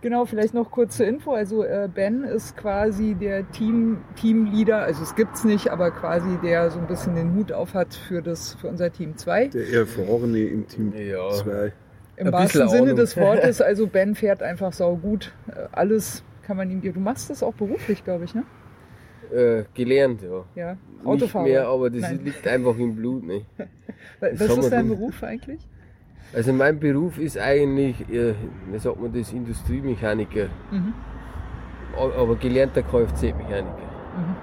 Genau, vielleicht noch kurze Info. Also äh, Ben ist quasi der Team Teamleader. Also es gibt's nicht, aber quasi der so ein bisschen den Hut auf hat für das für unser Team 2. Der Erfahrene im Team Ja. 2. Im Ein wahrsten Sinne Ahnung. des Wortes. (laughs) Also Ben fährt einfach sau gut. Äh, alles kann man ihm. Du machst das auch beruflich, glaube ich, ne? Äh, gelernt, ja. Ja. Nicht Autofahrer. mehr, aber das Nein. liegt einfach im Blut. Ne? (laughs) Was ist dein. Beruf eigentlich? Also mein Beruf ist eigentlich, äh, wie sagt man das, Industriemechaniker, Mhm. aber gelernter Kfz-Mechaniker. Mhm.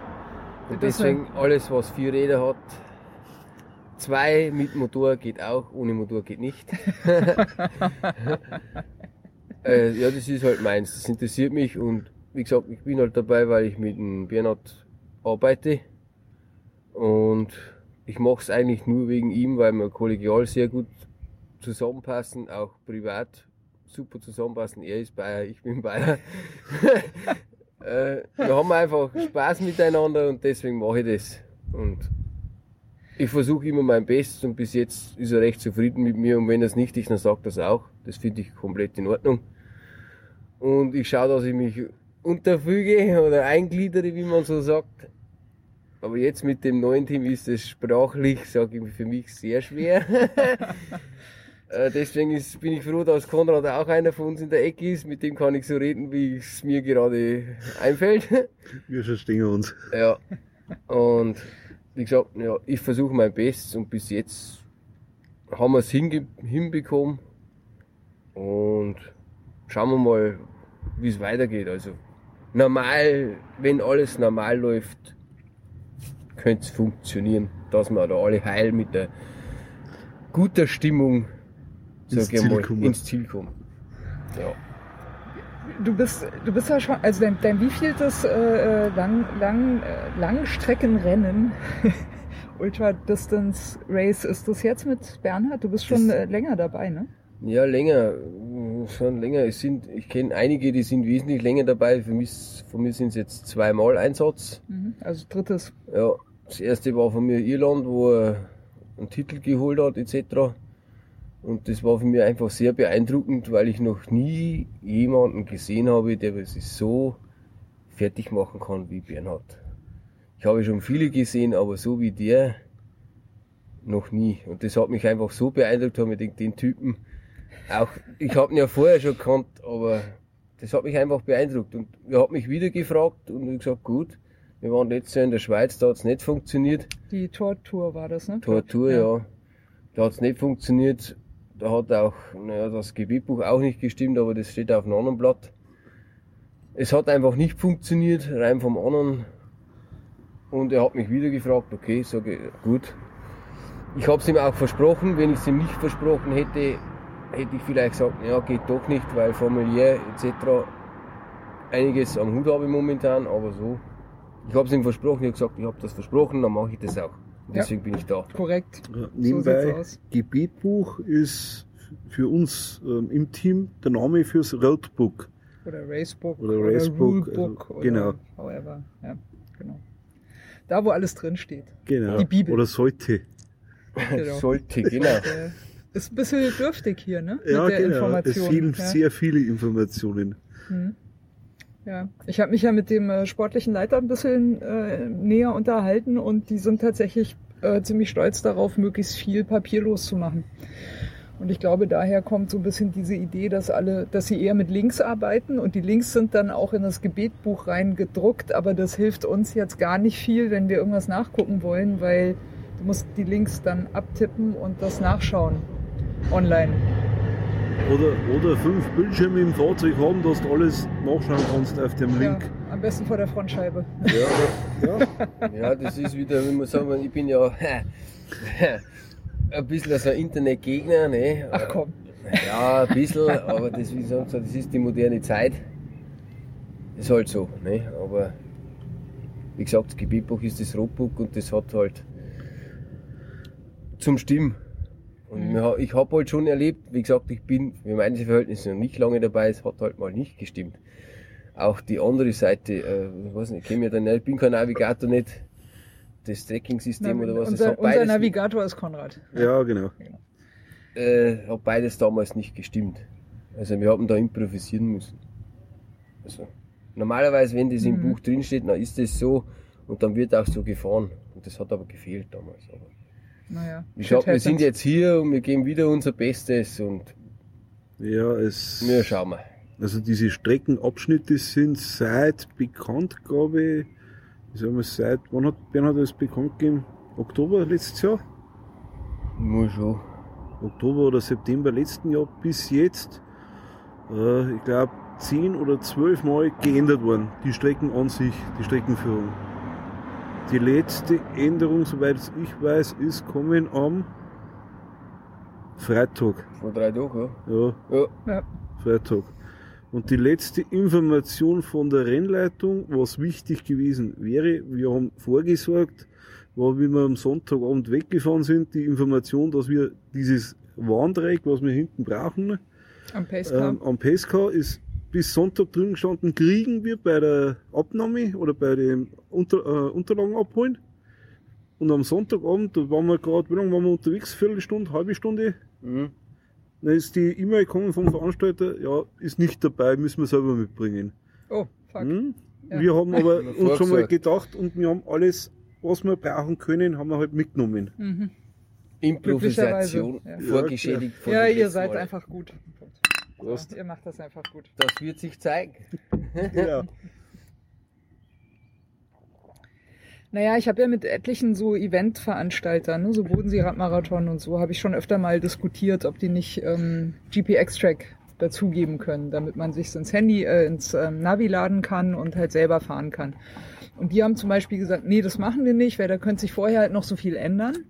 Und deswegen alles, was vier Räder hat, zwei mit Motor geht auch, ohne Motor geht nicht. (laughs) äh, ja, das ist halt meins, das interessiert mich und wie gesagt, ich bin halt dabei, weil ich mit dem Bernhard arbeite und ich mache es eigentlich nur wegen ihm, weil wir kollegial sehr gut zusammenpassen, auch privat super zusammenpassen. Er ist Bayer, ich bin Bayer. (laughs) äh, wir haben einfach Spaß miteinander und deswegen mache ich das. Und ich versuche immer mein Bestes und bis jetzt ist er recht zufrieden mit mir und wenn er es nicht ist, dann sagt er es auch. Das finde ich komplett in Ordnung. Und ich schaue, dass ich mich unterfüge oder eingliedere, wie man so sagt. Aber jetzt mit dem neuen Team ist es sprachlich, sage ich, für mich sehr schwer. (laughs) Äh, Deswegen ist, bin ich froh, dass Konrad auch einer von uns in der Ecke ist. Mit dem kann ich so reden, wie es mir gerade einfällt. (laughs) Wir verstehen uns. Ja. Und wie gesagt, ja, ich versuche mein Bestes und bis jetzt haben wir es hinbekommen. Und schauen wir mal, wie es weitergeht. Also normal, wenn alles normal läuft, könnte es funktionieren, dass wir da alle heil mit der guter Stimmung Ins Ziel mal, kommen. ins Ziel kommen. Ja. Du bist, du bist ja schon, also dein, dein wievieltes äh, äh, lang, lang, äh, Langstreckenrennen, (laughs) Ultra Distance Race ist das jetzt mit Bernhard? Du bist schon Das- äh, länger dabei, ne? Ja, länger, schon länger. Es sind, ich kenne einige, die sind wesentlich länger dabei. Für mich, von mir sind es jetzt zweimal Einsatz. Mhm. Also drittes. Ja, das erste war von mir Irland, wo er einen Titel geholt hat, etc. Und das war für mich einfach sehr beeindruckend, weil ich noch nie jemanden gesehen habe, der sich so fertig machen kann wie Bernhard. Ich habe schon viele gesehen, aber so wie der noch nie. Und das hat mich einfach so beeindruckt, habe ich gedacht, den Typen auch, ich habe ihn ja vorher schon gekannt, aber das hat mich einfach beeindruckt. Und er hat mich wieder gefragt und ich gesagt, gut, wir waren letztes Jahr in der Schweiz, da hat es nicht funktioniert. Die Tortour war das, ne? Tortur, ja. Da hat's nicht funktioniert. Da hat auch naja, das Gebetbuch auch nicht gestimmt, aber das steht auf einem anderen Blatt. Es hat einfach nicht funktioniert, rein vom anderen. Und er hat mich wieder gefragt, okay, sage gut. Ich habe es ihm auch versprochen, wenn ich es ihm nicht versprochen hätte, hätte ich vielleicht gesagt, ja, geht doch nicht, weil familiär etc. einiges am Hut habe momentan, aber so. Ich habe es ihm versprochen, ich habe gesagt, ich habe das versprochen, dann mache ich das auch. Und Ja. deswegen bin ich da. Korrekt. Ja, So nebenbei, aus. Gebetbuch ist für uns ähm, im Team der Name fürs Roadbook. Oder Racebook Oder oder, Racebook, Rulebook also, genau. oder however. Ja, genau. Da, wo alles drin steht. Genau. Die Bibel. Oder sollte. Genau. (laughs) Sollte, genau. Äh, Ist ein bisschen dürftig hier, ne? Ja, Mit der genau. Es fehlen ja. sehr viele Informationen. Mhm. Ja, ich habe mich ja mit dem äh, sportlichen Leiter ein bisschen äh, näher unterhalten und die sind tatsächlich äh, ziemlich stolz darauf, möglichst viel papierlos zu machen. Und ich glaube, daher kommt so ein bisschen diese Idee, dass alle, dass sie eher mit Links arbeiten und die Links sind dann auch in das Gebetbuch rein gedruckt, aber das hilft uns jetzt gar nicht viel, wenn wir irgendwas nachgucken wollen, weil du musst die Links dann abtippen und das nachschauen online. Oder, oder fünf Bildschirme im Fahrzeug haben, dass du alles nachschauen kannst auf dem Link. Ja, am besten vor der Frontscheibe. Ja, ja. (laughs) Ja, das ist wieder, wie man sagen, ich bin ja (laughs) ein bisschen so ein Internetgegner, ne? Ach komm. Ja, ein bisschen, aber das, wie gesagt, das ist die moderne Zeit. Ist halt so, ne? Aber wie gesagt, das Gebetbuch ist das Rotbuch und das hat halt zum Stimmen. Und Mhm. ich habe halt schon erlebt, wie gesagt, ich bin für meine Verhältnisse noch nicht lange dabei, es hat halt mal nicht gestimmt. Auch die andere Seite, äh, ich weiß nicht, ich kenn mich da nicht, ich bin kein Navigator nicht, das Tracking-System oder was, es unser, unser Navigator ist Konrad. ja, genau. äh, hat beides damals nicht gestimmt. Also wir haben da improvisieren müssen. Also normalerweise, wenn das im Mhm. Buch drinsteht, dann ist das so und dann wird auch so gefahren. Und das hat aber gefehlt damals. Aber Naja. ich shit glaub, wir happens. sind jetzt hier und wir geben wieder unser Bestes und Ja, es. wir schauen mal. Also diese Streckenabschnitte sind seit Bekanntgabe, ich sag mal, seit, wann hat Bernhard das bekannt gegeben? Oktober letztes Jahr? Nur schon. Oktober oder September letzten Jahr bis jetzt, äh, ich glaube, 10 oder 12 Mal geändert worden, die Strecken an sich, die Streckenführung. Die letzte Änderung, soweit ich weiß, ist kommen am Freitag. Vor drei Tagen, Ja, ja. Ja. Freitag. Und die letzte Information von der Rennleitung, was wichtig gewesen wäre, wir haben vorgesorgt, war, wie wir am Sonntagabend weggefahren sind, die Information, dass wir dieses Warndreieck, was wir hinten brauchen, Am Pacecar. ähm, am Pesca ist bis Sonntag drin gestanden, kriegen wir bei der Abnahme oder bei den Unter, äh, Unterlagen abholen. Und am Sonntagabend, da waren wir gerade, wie lange waren wir unterwegs? Viertelstunde, halbe Stunde, Mhm. dann ist die E-Mail gekommen vom Veranstalter, ja, ist nicht dabei, müssen wir selber mitbringen. oh, fuck. Hm? Ja. Wir haben aber (laughs) Ja, uns schon mal gedacht und wir haben alles, was wir brauchen können, haben wir halt mitgenommen. Mhm. Improvisation, Glücklicherweise, vorgeschädigt von Ja, dem ihr seid Mal. einfach gut. Prost. Ihr macht das einfach gut. Das wird sich zeigen. (laughs) Ja. Naja, ich habe ja mit etlichen so Eventveranstaltern, ne, so Bodensee-Radmarathon und so, habe ich schon öfter mal diskutiert, ob die nicht ähm, GPX-Track dazugeben können, damit man sich ins Handy, äh, ins ähm, Navi laden kann und halt selber fahren kann. Und die haben zum Beispiel gesagt, nee, das machen wir nicht, weil da könnte sich vorher halt noch so viel ändern.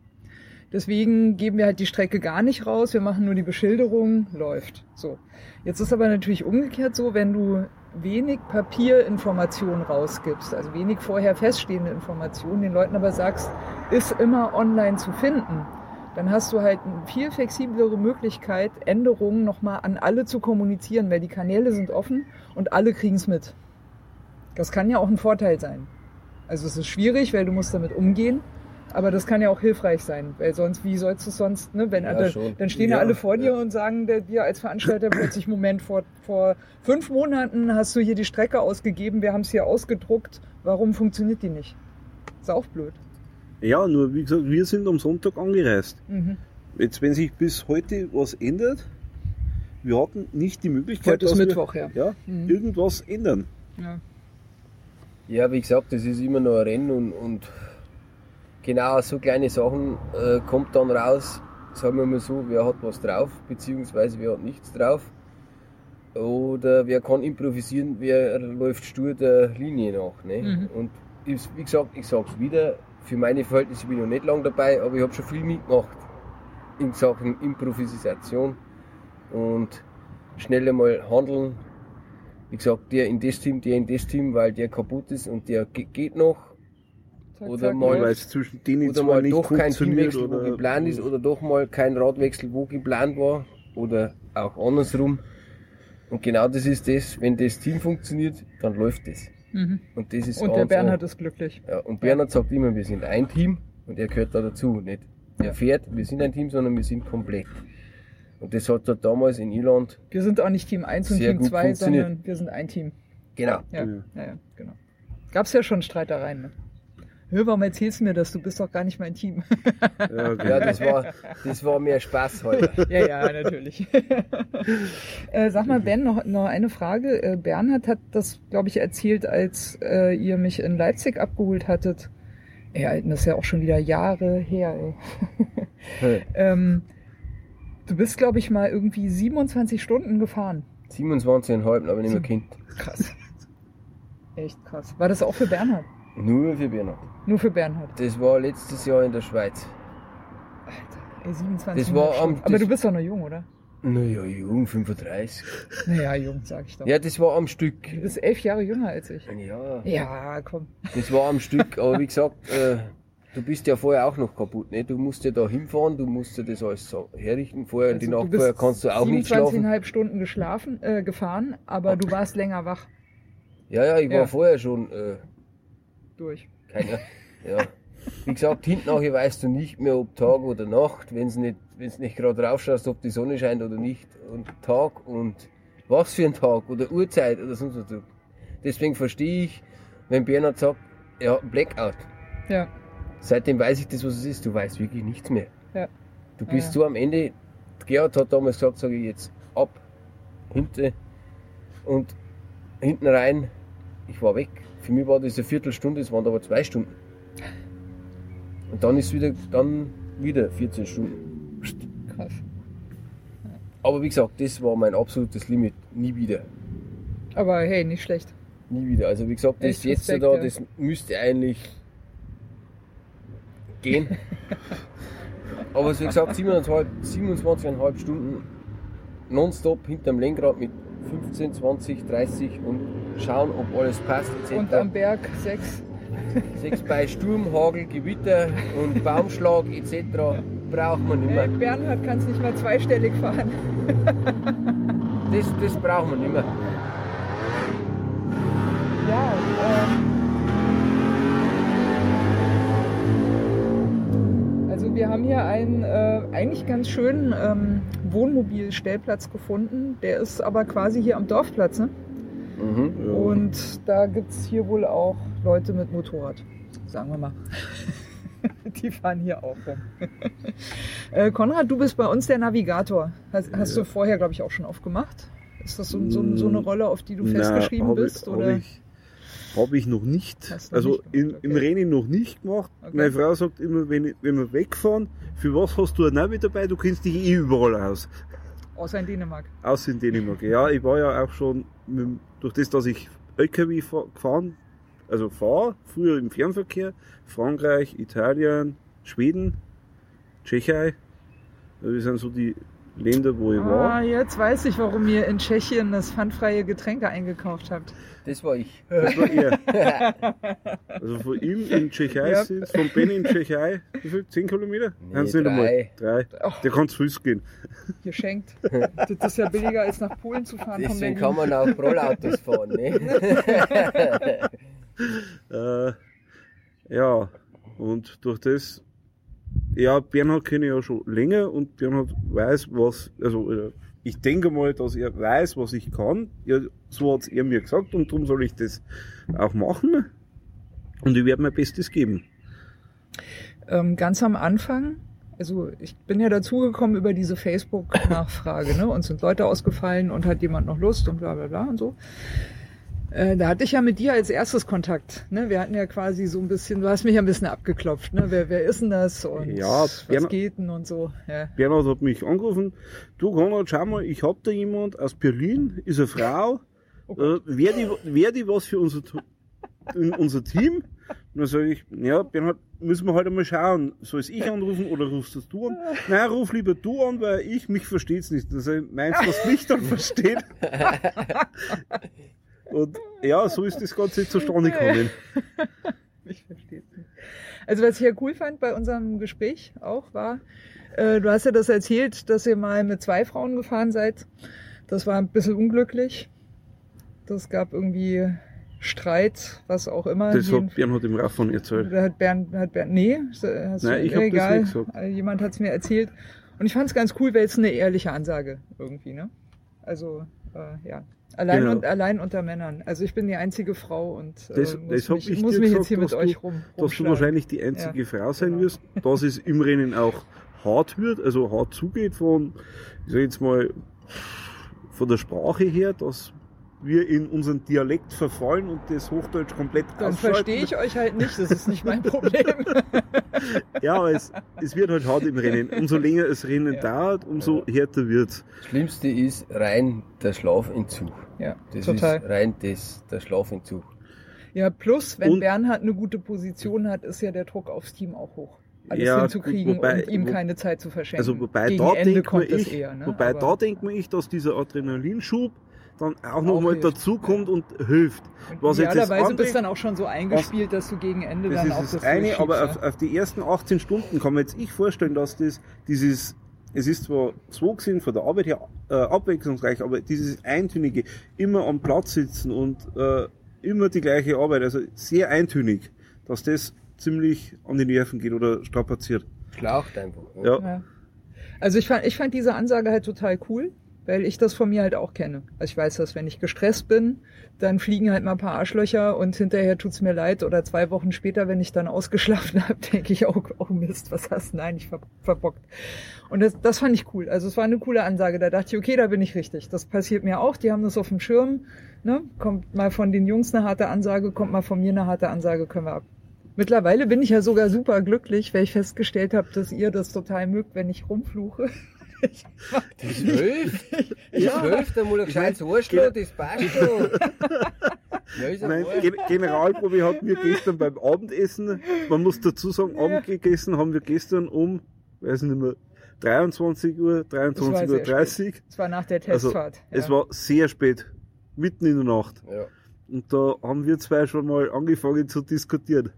Deswegen geben wir halt die Strecke gar nicht raus, wir machen nur die Beschilderung, läuft. So. Jetzt ist aber natürlich umgekehrt so, wenn du wenig Papierinformationen rausgibst, also wenig vorher feststehende Informationen, den Leuten aber sagst, ist immer online zu finden, dann hast du halt eine viel flexiblere Möglichkeit, Änderungen nochmal an alle zu kommunizieren, weil die Kanäle sind offen und alle kriegen es mit. Das kann ja auch ein Vorteil sein. Also es ist schwierig, weil du musst damit umgehen, aber das kann ja auch hilfreich sein, weil sonst, wie sollst du es sonst, ne, wenn Ja, dann, schon. dann stehen ja, Ja, alle vor dir ja. und sagen der, dir als Veranstalter plötzlich, Moment, vor, vor fünf Monaten hast du hier die Strecke ausgegeben, wir haben es hier ausgedruckt, warum funktioniert die nicht? Ist auch blöd. ja, nur wie gesagt, wir sind am Sonntag angereist. Mhm. Jetzt, wenn sich bis heute was ändert, wir hatten nicht die Möglichkeit, Heute ist Mittwoch, ja. wir ja, Mhm. irgendwas ändern. ja. Ja, wie gesagt, das ist immer noch ein Rennen und, und genau so kleine Sachen äh, kommt dann raus. sagen wir mal so, wer hat was drauf, beziehungsweise wer hat nichts drauf. Oder wer kann improvisieren, wer läuft stur der Linie nach. Ne? Mhm. Und ich, wie gesagt, ich sag's wieder, für meine Verhältnisse bin ich noch nicht lang dabei, aber ich habe schon viel mitgemacht in Sachen Improvisation und schnell einmal handeln. Wie gesagt, der in das Team, der in das Team, weil der kaputt ist und der ge- geht noch. Oder mal- Weil es zwischen denen Oder zwar mal nicht doch kein Teamwechsel, wo geplant ist, oder doch mal kein Radwechsel, wo geplant war, oder auch andersrum. Und genau das ist das, wenn das Team funktioniert, dann läuft das. Mhm. Und das ist Und der Bernhard ist glücklich. Ja, und Bernhard sagt immer, wir sind ein Team und er gehört da dazu. Nicht er fährt, wir sind ein Team, sondern wir sind komplett. Und das hat er damals in Irland, Wir sind auch nicht Team 1 und Team gut 2, funktioniert. sondern wir sind ein Team. genau. Ja, Ja. ja, ja genau. Gab es ja schon Streitereien. Ne? Hör, warum erzählst du mir das? Du bist doch gar nicht mein Team. Ja, (laughs) okay. Ja, das war, das war mehr Spaß heute. (laughs) ja, ja, natürlich. (laughs) äh, sag mal, Ben, noch, noch eine Frage. Äh, Bernhard hat das, glaube ich, erzählt, als äh, ihr mich in Leipzig abgeholt hattet. Ja, das ist ja auch schon wieder Jahre her. Ey. ähm, du bist, glaube ich, mal irgendwie 27 Stunden gefahren. 27,5, aber nicht mehr Kind. Krass. Echt krass. War das auch für Bernhard? Nur für Bernhard. Nur für Bernhard. Das war letztes Jahr in der Schweiz. Ey, 27 Das war am- Stunden. Aber das- du bist doch noch jung, oder? Naja, jung, 35. Naja, jung, sag ich doch. Ja, das war am Stück. Du bist elf Jahre jünger als ich. Ja, Ja, komm. das war am Stück. Aber wie gesagt, äh, du bist ja vorher auch noch kaputt. Ne? Du musst ja da hinfahren, du musst ja das alles so herrichten. Vorher, die Also, Nacht vorher kannst du auch nicht schlafen. 27,5 Stunden geschlafen, äh, gefahren, aber du warst länger wach Ja, ja, ich war Ja. vorher schon, äh, durch. keine, ja. Wie gesagt, hinten nachher weißt du nicht mehr, ob Tag oder Nacht, wenn du nicht, wenn's nicht gerade drauf schaust, ob die Sonne scheint oder nicht. Und Tag und was für ein Tag oder Uhrzeit oder sonst was. Deswegen verstehe ich, wenn Bernhard sagt, er hat einen Blackout. Ja. Seitdem weiß ich das, was es ist. Du weißt wirklich nichts mehr. Ja. Du bist Ja. so am Ende. Gerhard hat damals gesagt, sage ich jetzt ab, hinten und hinten rein. Ich war weg. Für mich war das eine Viertelstunde, es waren aber zwei Stunden. Und dann ist wieder, dann wieder 14 Stunden. Krass. Aber wie gesagt, das war mein absolutes Limit. Nie wieder. Aber hey, nicht schlecht. Nie wieder. Also wie gesagt, das jetzt da, ja. das müsste eigentlich gehen. Aber wie gesagt, 27,5 27,5 Stunden nonstop hinterm Lenkrad mit 15, 20, 30 und schauen, ob alles passt Und am etc. Berg 6. Sechs bei Sturm, Hagel, Gewitter und Baumschlag etc. braucht man nicht Äh, mehr. Bernhard kann es nicht mal zweistellig fahren. Das, das braucht man nicht mehr. Ja, ähm, also wir haben hier einen äh, eigentlich ganz schönen ähm, Wohnmobilstellplatz gefunden. Der ist aber quasi hier am Dorfplatz. Ne? Mhm. Ja. Und da gibt es hier wohl auch Leute mit Motorrad, sagen wir mal. (laughs) Die fahren hier auch rum. (laughs) äh, Konrad, du bist bei uns der Navigator. Hast, hast du vorher, glaube ich, auch schon aufgemacht? Ist das so, so, so eine Rolle, auf die du Na, festgeschrieben bist? Ich, oder? Ich, hab ich noch nicht. Hast also nicht in, im okay. Rennen noch nicht gemacht. Okay. Meine Frau sagt immer, wenn, wenn wir wegfahren, für was hast du ein Navi dabei? Du kennst dich eh überall aus. Außer in Dänemark. Außer in Dänemark. Ja, ich war ja auch schon, mit, durch das, dass ich LKW fahr- gefahren, also fahre, früher im Fernverkehr, Frankreich, Italien, Schweden, Tschechei. Das sind so die Wo ich Ah, war. jetzt weiß ich, warum ihr in Tschechien das pfandfreie Getränke eingekauft habt. Das war ich. Das war er. (laughs) Also von ihm in Tschechei Ja. sind von Ben in Tschechei, wie viel? 10 Kilometer? Nee, nicht drei. einmal. Drei. Ach. Der kann zu Fuß gehen. Geschenkt. (laughs) Das ist ja billiger als nach Polen zu fahren. von Deswegen kann man auch Rollautos fahren. Ne? (laughs) Äh, ja, und durch das, ja, Bernhard kenne ich ja schon länger und Bernhard weiß, was, also äh, ich denke mal, dass er weiß, was ich kann. Ja, so hat er mir gesagt und darum soll ich das auch machen. Und ich werde mein Bestes geben. ähm, ganz am Anfang, also ich bin ja dazugekommen über diese Facebook-Nachfrage, ne? Uns sind Leute ausgefallen und hat jemand noch Lust und bla bla bla und so. Äh, da hatte ich ja mit dir als erstes Kontakt. Ne? Wir hatten ja quasi so ein bisschen, du hast mich ja ein bisschen abgeklopft. Ne? Wer, wer ist denn das und Ja, was Bernhard- geht denn und so. Ja. Bernhard hat mich angerufen. Du Konrad, schau mal, ich hab da jemand aus Berlin, ist eine Frau. (laughs) äh, wer, die, wer die was für unser, unser Team? Und dann sage ich, ja, Bernhard, müssen wir halt einmal schauen. Soll es ich anrufen oder rufst das du an? (laughs) Nein, ruf lieber du an, weil ich, mich versteht's nicht. Also meinst du, was mich dann (laughs) versteht? Und ja, so ist das Ganze zustande gekommen. (laughs) Ich verstehe es nicht. Also was ich ja cool fand bei unserem Gespräch auch war, äh, du hast ja das erzählt, dass ihr mal mit zwei Frauen gefahren seid. Das war ein bisschen unglücklich. Das gab irgendwie Streit, was auch immer. Das Jeden- hat Bernhard im Raffon erzählt. Hat Bernd, hat Bernd, nee, hast Nein, du, ich hab das egal. nicht gesagt. Äh, Jemand hat es mir erzählt. Und ich fand es ganz cool, weil es eine ehrliche Ansage irgendwie, ne? Also, äh, ja. Allein, Genau. und, allein unter Männern. Also ich bin die einzige Frau und äh, Das- muss, das mich, ich muss mich gesagt, jetzt hier mit dass euch du- rum dass du wahrscheinlich die einzige Ja, Frau sein genau. wirst, dass es im Rennen auch hart wird, also hart zugeht von, ich sag jetzt mal, von der Sprache her, dass wir in unseren Dialekt verfallen und das Hochdeutsch komplett Dann ausschalten. verstehe ich euch halt nicht, das ist nicht mein (laughs) Problem. Ja, aber es, es wird halt hart im Rennen. Umso länger das Rennen Ja. dauert, umso härter wird's. Das Schlimmste ist rein der Schlafentzug. ja, Das total. ist rein das, der Schlafentzug. Ja, plus, wenn Und- Bernhard eine gute Position hat, ist ja der Druck aufs Team auch hoch. Alles Ja, hinzukriegen gut, wobei- und ihm wo- keine Zeit zu verschenken. Also wobei Gegen da Ende denkt man kommt es ich, eher. Ne? wobei Aber- da denkt man ich, dass dieser Adrenalinschub dann auch nochmal hilft. dazukommt und hilft. Was idealerweise bist du dann auch schon so eingespielt, dass du gegen Ende Das dann ist auch das, das eine, aber ja. auf, auf die ersten 18 Stunden kann man jetzt ich vorstellen, dass das dieses, es ist zwar so gesehen von der Arbeit her äh, abwechslungsreich, aber dieses eintönige, immer am Platz sitzen und äh, immer die gleiche Arbeit, also sehr eintönig, dass das ziemlich an die Nerven geht oder strapaziert. Schlaucht einfach. Ja. Ja. Also ich fand, ich fand diese Ansage halt total cool, weil ich das von mir halt auch kenne. Also ich weiß, dass wenn ich gestresst bin, dann fliegen halt mal ein paar Arschlöcher und hinterher tut's mir leid. Oder zwei Wochen später, wenn ich dann ausgeschlafen (laughs) habe, denke ich, oh, oh Mist, was hast du? Nein, ich ver verbockt. Und das, das fand ich cool. Also es war eine coole Ansage. Da dachte ich, okay, da bin ich richtig. Das passiert mir auch. Die haben das auf dem Schirm. Ne? Kommt mal von den Jungs eine harte Ansage, kommt mal von mir eine harte Ansage, können wir ab. Mittlerweile bin ich ja sogar super glücklich, weil ich festgestellt habe, dass ihr das total mögt, wenn ich rumfluche. (laughs) Mag Das hilft. Das hilft, einmal ein gescheites Arschloch, das passt schon. Ja, Nein. Gen Generalprobe hatten wir gestern beim Abendessen, man muss dazu sagen, Abend gegessen haben wir gestern um, weiß nicht mehr, 23 Uhr, Das war 23 sehr Uhr 30. Es war nach der Also, Testfahrt. Es ja. war sehr spät, mitten in der Nacht. Ja. Und da haben wir zwei schon mal angefangen zu diskutieren.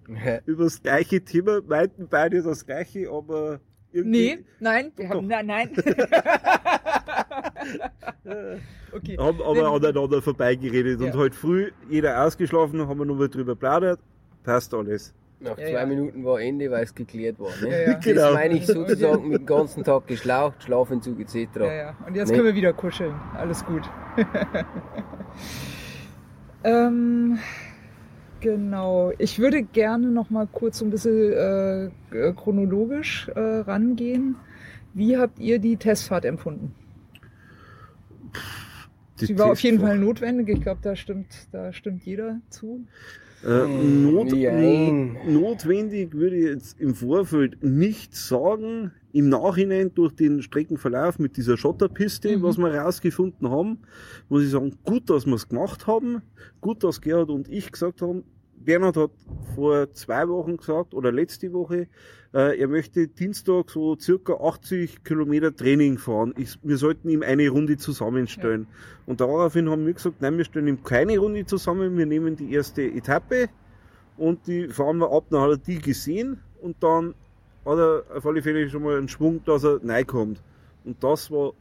Über das gleiche Thema, meinten beide das gleiche, aber irgendwie. Nee, nein, wir Doch. haben, nein, nein. (laughs) okay. Haben aber Wenn- aneinander vorbeigeredet Ja. und halt früh jeder ausgeschlafen, haben wir nochmal drüber plaudert. Passt alles. Nach Ja, zwei ja. Minuten war Ende, weil es geklärt war. Ne? Ja, ja. Das Genau. meine ich sozusagen mit dem ganzen Tag geschlaucht, Schlafentzug etc. Ja, ja. Und jetzt Nee. können wir wieder kuscheln. Alles gut. (laughs) ähm, genau. Ich würde gerne noch mal kurz so ein bisschen äh, chronologisch äh, rangehen. Wie habt ihr die Testfahrt empfunden? Die Sie war auf jeden. Fall notwendig. Ich glaube, da stimmt, da stimmt jeder zu. Äh, Hm, not notwendig würde ich jetzt im Vorfeld nicht sagen. Im Nachhinein durch den Streckenverlauf mit dieser Schotterpiste, Mhm. was wir herausgefunden haben, muss ich sagen, gut, dass wir es gemacht haben. Gut, dass Gerhard und ich gesagt haben, Bernhard hat vor zwei Wochen gesagt, oder letzte Woche, er möchte Dienstag so circa 80 Kilometer Training fahren. Ich, wir sollten ihm eine Runde zusammenstellen. Und daraufhin haben wir gesagt, nein, wir stellen ihm keine Runde zusammen, wir nehmen die erste Etappe und die fahren wir ab, dann hat er die gesehen und dann hat er auf alle Fälle schon mal einen Schwung, dass er reinkommt. Und das war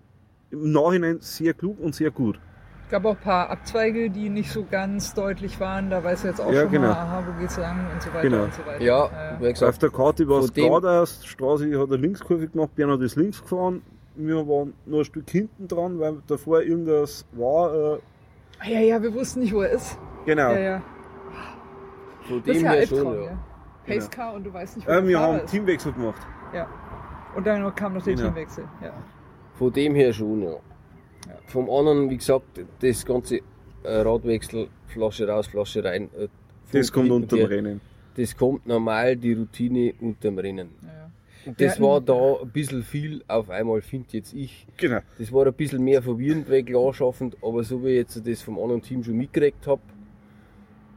im Nachhinein sehr klug und sehr gut. Es gab auch ein paar Abzweige, die nicht so ganz deutlich waren. Da weiß er jetzt auch Ja, schon genau. mal, aha, wo geht's lang und so weiter Genau. und so weiter. Ja, Äh, wie Auf gesagt, der Karte war es geradeaus, die Straße hat eine Linkskurve gemacht, Bernhard ist links gefahren. Wir waren noch ein Stück hinten dran, weil davor irgendwas war. Äh, Ah, ja, ja, wir wussten nicht, wo er ist. genau. Ja, ja. von Das ist dem ja her schon. Albtraum, Ja. ja. Pacecar und du weißt nicht, wo Äh, wir haben ist. Teamwechsel gemacht. Ja. Und dann kam noch der Genau. Teamwechsel. Ja. Von dem her schon, ja. Vom anderen, wie gesagt, das ganze äh, Radwechsel, Flasche raus, Flasche rein. Äh, Das kommt Funk unter dem. Rennen. Das kommt normal, die Routine unterm Rennen. Ja. Und das war da ein bisschen viel auf einmal, finde jetzt ich. Genau. Das war ein bisschen mehr verwirrend, weil klar schaffend, aber so wie ich jetzt das vom anderen Team schon mitgekriegt habe,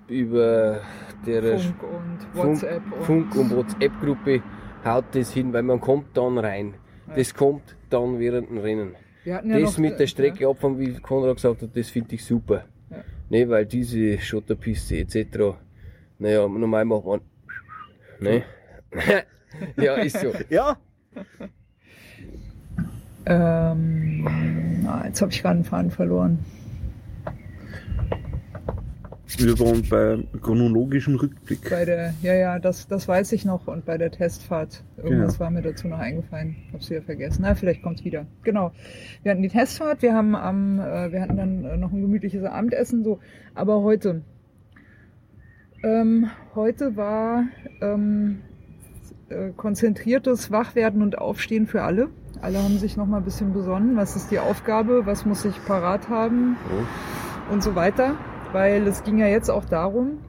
über der Funk und WhatsApp und Funk und WhatsApp-Gruppe haut das hin, weil man kommt dann rein. Ja. Das kommt dann während dem Rennen. Wir hatten ja das noch, mit der Strecke abfahren, wie Konrad gesagt hat, das finde ich super. Ja. Ne, weil diese Schotterpiste etc. Naja, normal macht man. Ne? (laughs) ja, ist so. Ja, Ähm, ah, jetzt habe ich gerade einen Faden verloren. Wir waren beim chronologischen Rückblick. Bei der, ja, ja, das, das weiß ich noch. Und bei der Testfahrt, irgendwas Genau. war mir dazu noch eingefallen. Hab's wieder vergessen. Na, vielleicht kommt's wieder. Genau. Wir hatten die Testfahrt, wir haben am, äh, wir hatten dann äh, noch ein gemütliches Abendessen, so. Aber heute, ähm, heute war ähm, äh, konzentriertes Wachwerden und Aufstehen für alle. Alle haben sich noch mal ein bisschen besonnen. Was ist die Aufgabe? Was muss ich parat haben? und so weiter, weil es ging ja jetzt auch darum,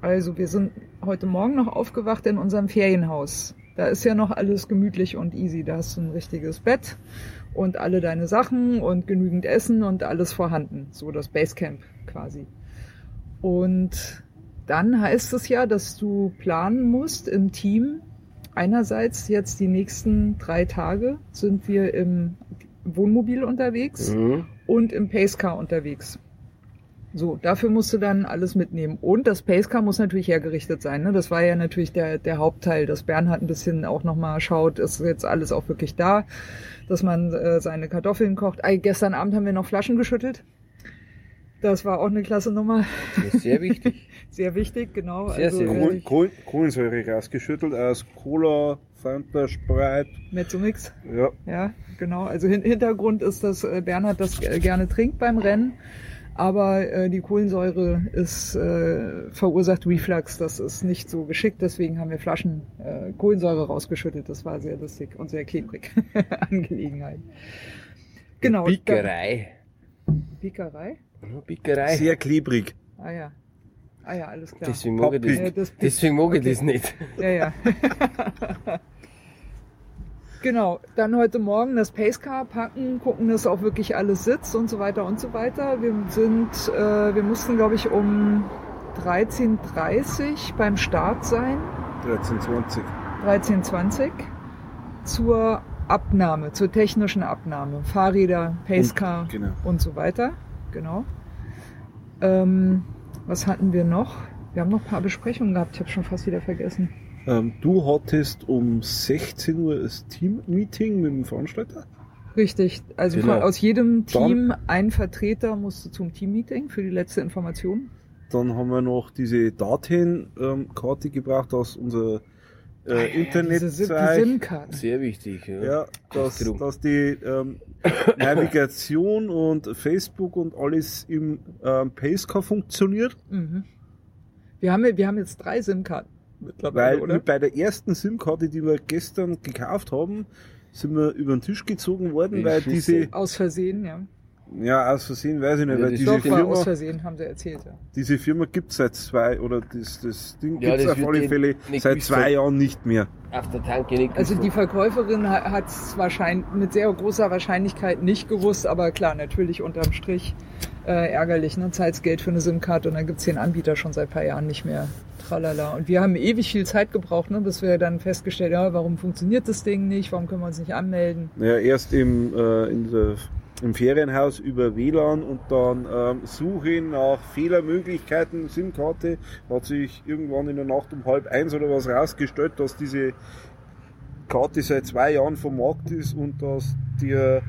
also wir sind heute Morgen noch aufgewacht in unserem Ferienhaus. Da ist ja noch alles gemütlich und easy. Da hast du ein richtiges Bett und alle deine Sachen und genügend Essen und alles vorhanden. So das Basecamp quasi. Und dann heißt es ja, dass du planen musst im Team. Einerseits jetzt die nächsten drei Tage sind wir im Wohnmobil unterwegs Mhm. und im Pacecar unterwegs. So, dafür musst du dann alles mitnehmen. Und das Pacecar muss natürlich hergerichtet sein. Ne? Das war ja natürlich der, der Hauptteil, dass Bernhard ein bisschen auch nochmal schaut, ist jetzt alles auch wirklich da, dass man äh, seine Kartoffeln kocht. Ei, gestern Abend haben wir noch Flaschen geschüttelt. Das war auch eine klasse Nummer. Das ist sehr wichtig. (laughs) Sehr wichtig, genau. Sehr, sehr äh, Kohlen, Kohlen, Kohlensäure rausgeschüttelt aus Cola, Fanta, Sprite. Mezzomix. Ja, Ja, genau. Also hin Hintergrund ist, dass äh, Bernhard das äh, gerne trinkt beim Rennen. Aber äh, die Kohlensäure ist äh, verursacht Reflux. Das ist nicht so geschickt. Deswegen haben wir Flaschen äh, Kohlensäure rausgeschüttet. Das war sehr lustig und sehr klebrig. (laughs) Angelegenheit. Genau. Bickerei. Bickerei? Bickerei. sehr klebrig. Ah ja. Ah ja, alles klar. Deswegen mag ich das, Äh, das deswegen mag ich Okay. das nicht. Ja, ja. (laughs) (laughs) genau, dann heute Morgen das Pacecar packen, gucken, dass auch wirklich alles sitzt und so weiter und so weiter. Wir sind, äh, wir mussten, glaube ich, um 13.30 beim Start sein, 1320. 13.20 zur Abnahme, zur technischen Abnahme. Fahrräder, Pacecar Und- genau. und so weiter. Genau. Ähm, was hatten wir noch? Wir haben noch ein paar Besprechungen gehabt. Ich habe schon fast wieder vergessen. Ähm, du hattest um 16 Uhr das Team-Meeting mit dem Veranstalter. Richtig. Also Genau. aus jedem Dann- Team ein Vertreter musste zum Teammeeting für die letzte Information. Dann haben wir noch diese Daten-Karte gebracht aus unserer äh, Diese Sim- die Internetseite. SIM-Karten. Sehr wichtig. Ja. Ja, dass, dass die ähm, (coughs) Navigation und Facebook und alles im ähm, Pacecar funktioniert. Mhm. Wir, haben, wir haben jetzt drei SIM-Karten mittlerweile, Weil oder? bei der ersten SIM-Karte, die wir gestern gekauft haben, sind wir über den Tisch gezogen worden, Wegen weil diese, Aus Versehen, ja. Ja, aus Versehen weiß ich nicht, Ja, weil diese war aus Firma, Versehen, haben sie erzählt, ja. diese Firma gibt es seit zwei, oder das, das Ding Ja, gibt es auf alle Fälle seit zwei. Jahren nicht mehr. Auf der Tanke nicht Also die. Verkäuferin hat es wahrscheinlich mit sehr großer Wahrscheinlichkeit nicht gewusst, aber klar, natürlich unterm Strich äh, ärgerlich. Ne? Zahlst Geld für eine SIM-Karte und dann gibt's den Anbieter schon seit paar Jahren nicht mehr. Tralala. Und wir haben ewig viel Zeit gebraucht, ne, bis wir dann festgestellt haben, ja, warum funktioniert das Ding nicht, warum können wir uns nicht anmelden. Naja, erst im, äh, in der, im Ferienhaus über WLAN und dann ähm, Suche nach Fehlermöglichkeiten, SIM-Karte, hat sich irgendwann in der Nacht um halb eins oder was rausgestellt, dass diese Karte seit zwei Jahren vom Markt ist und dass der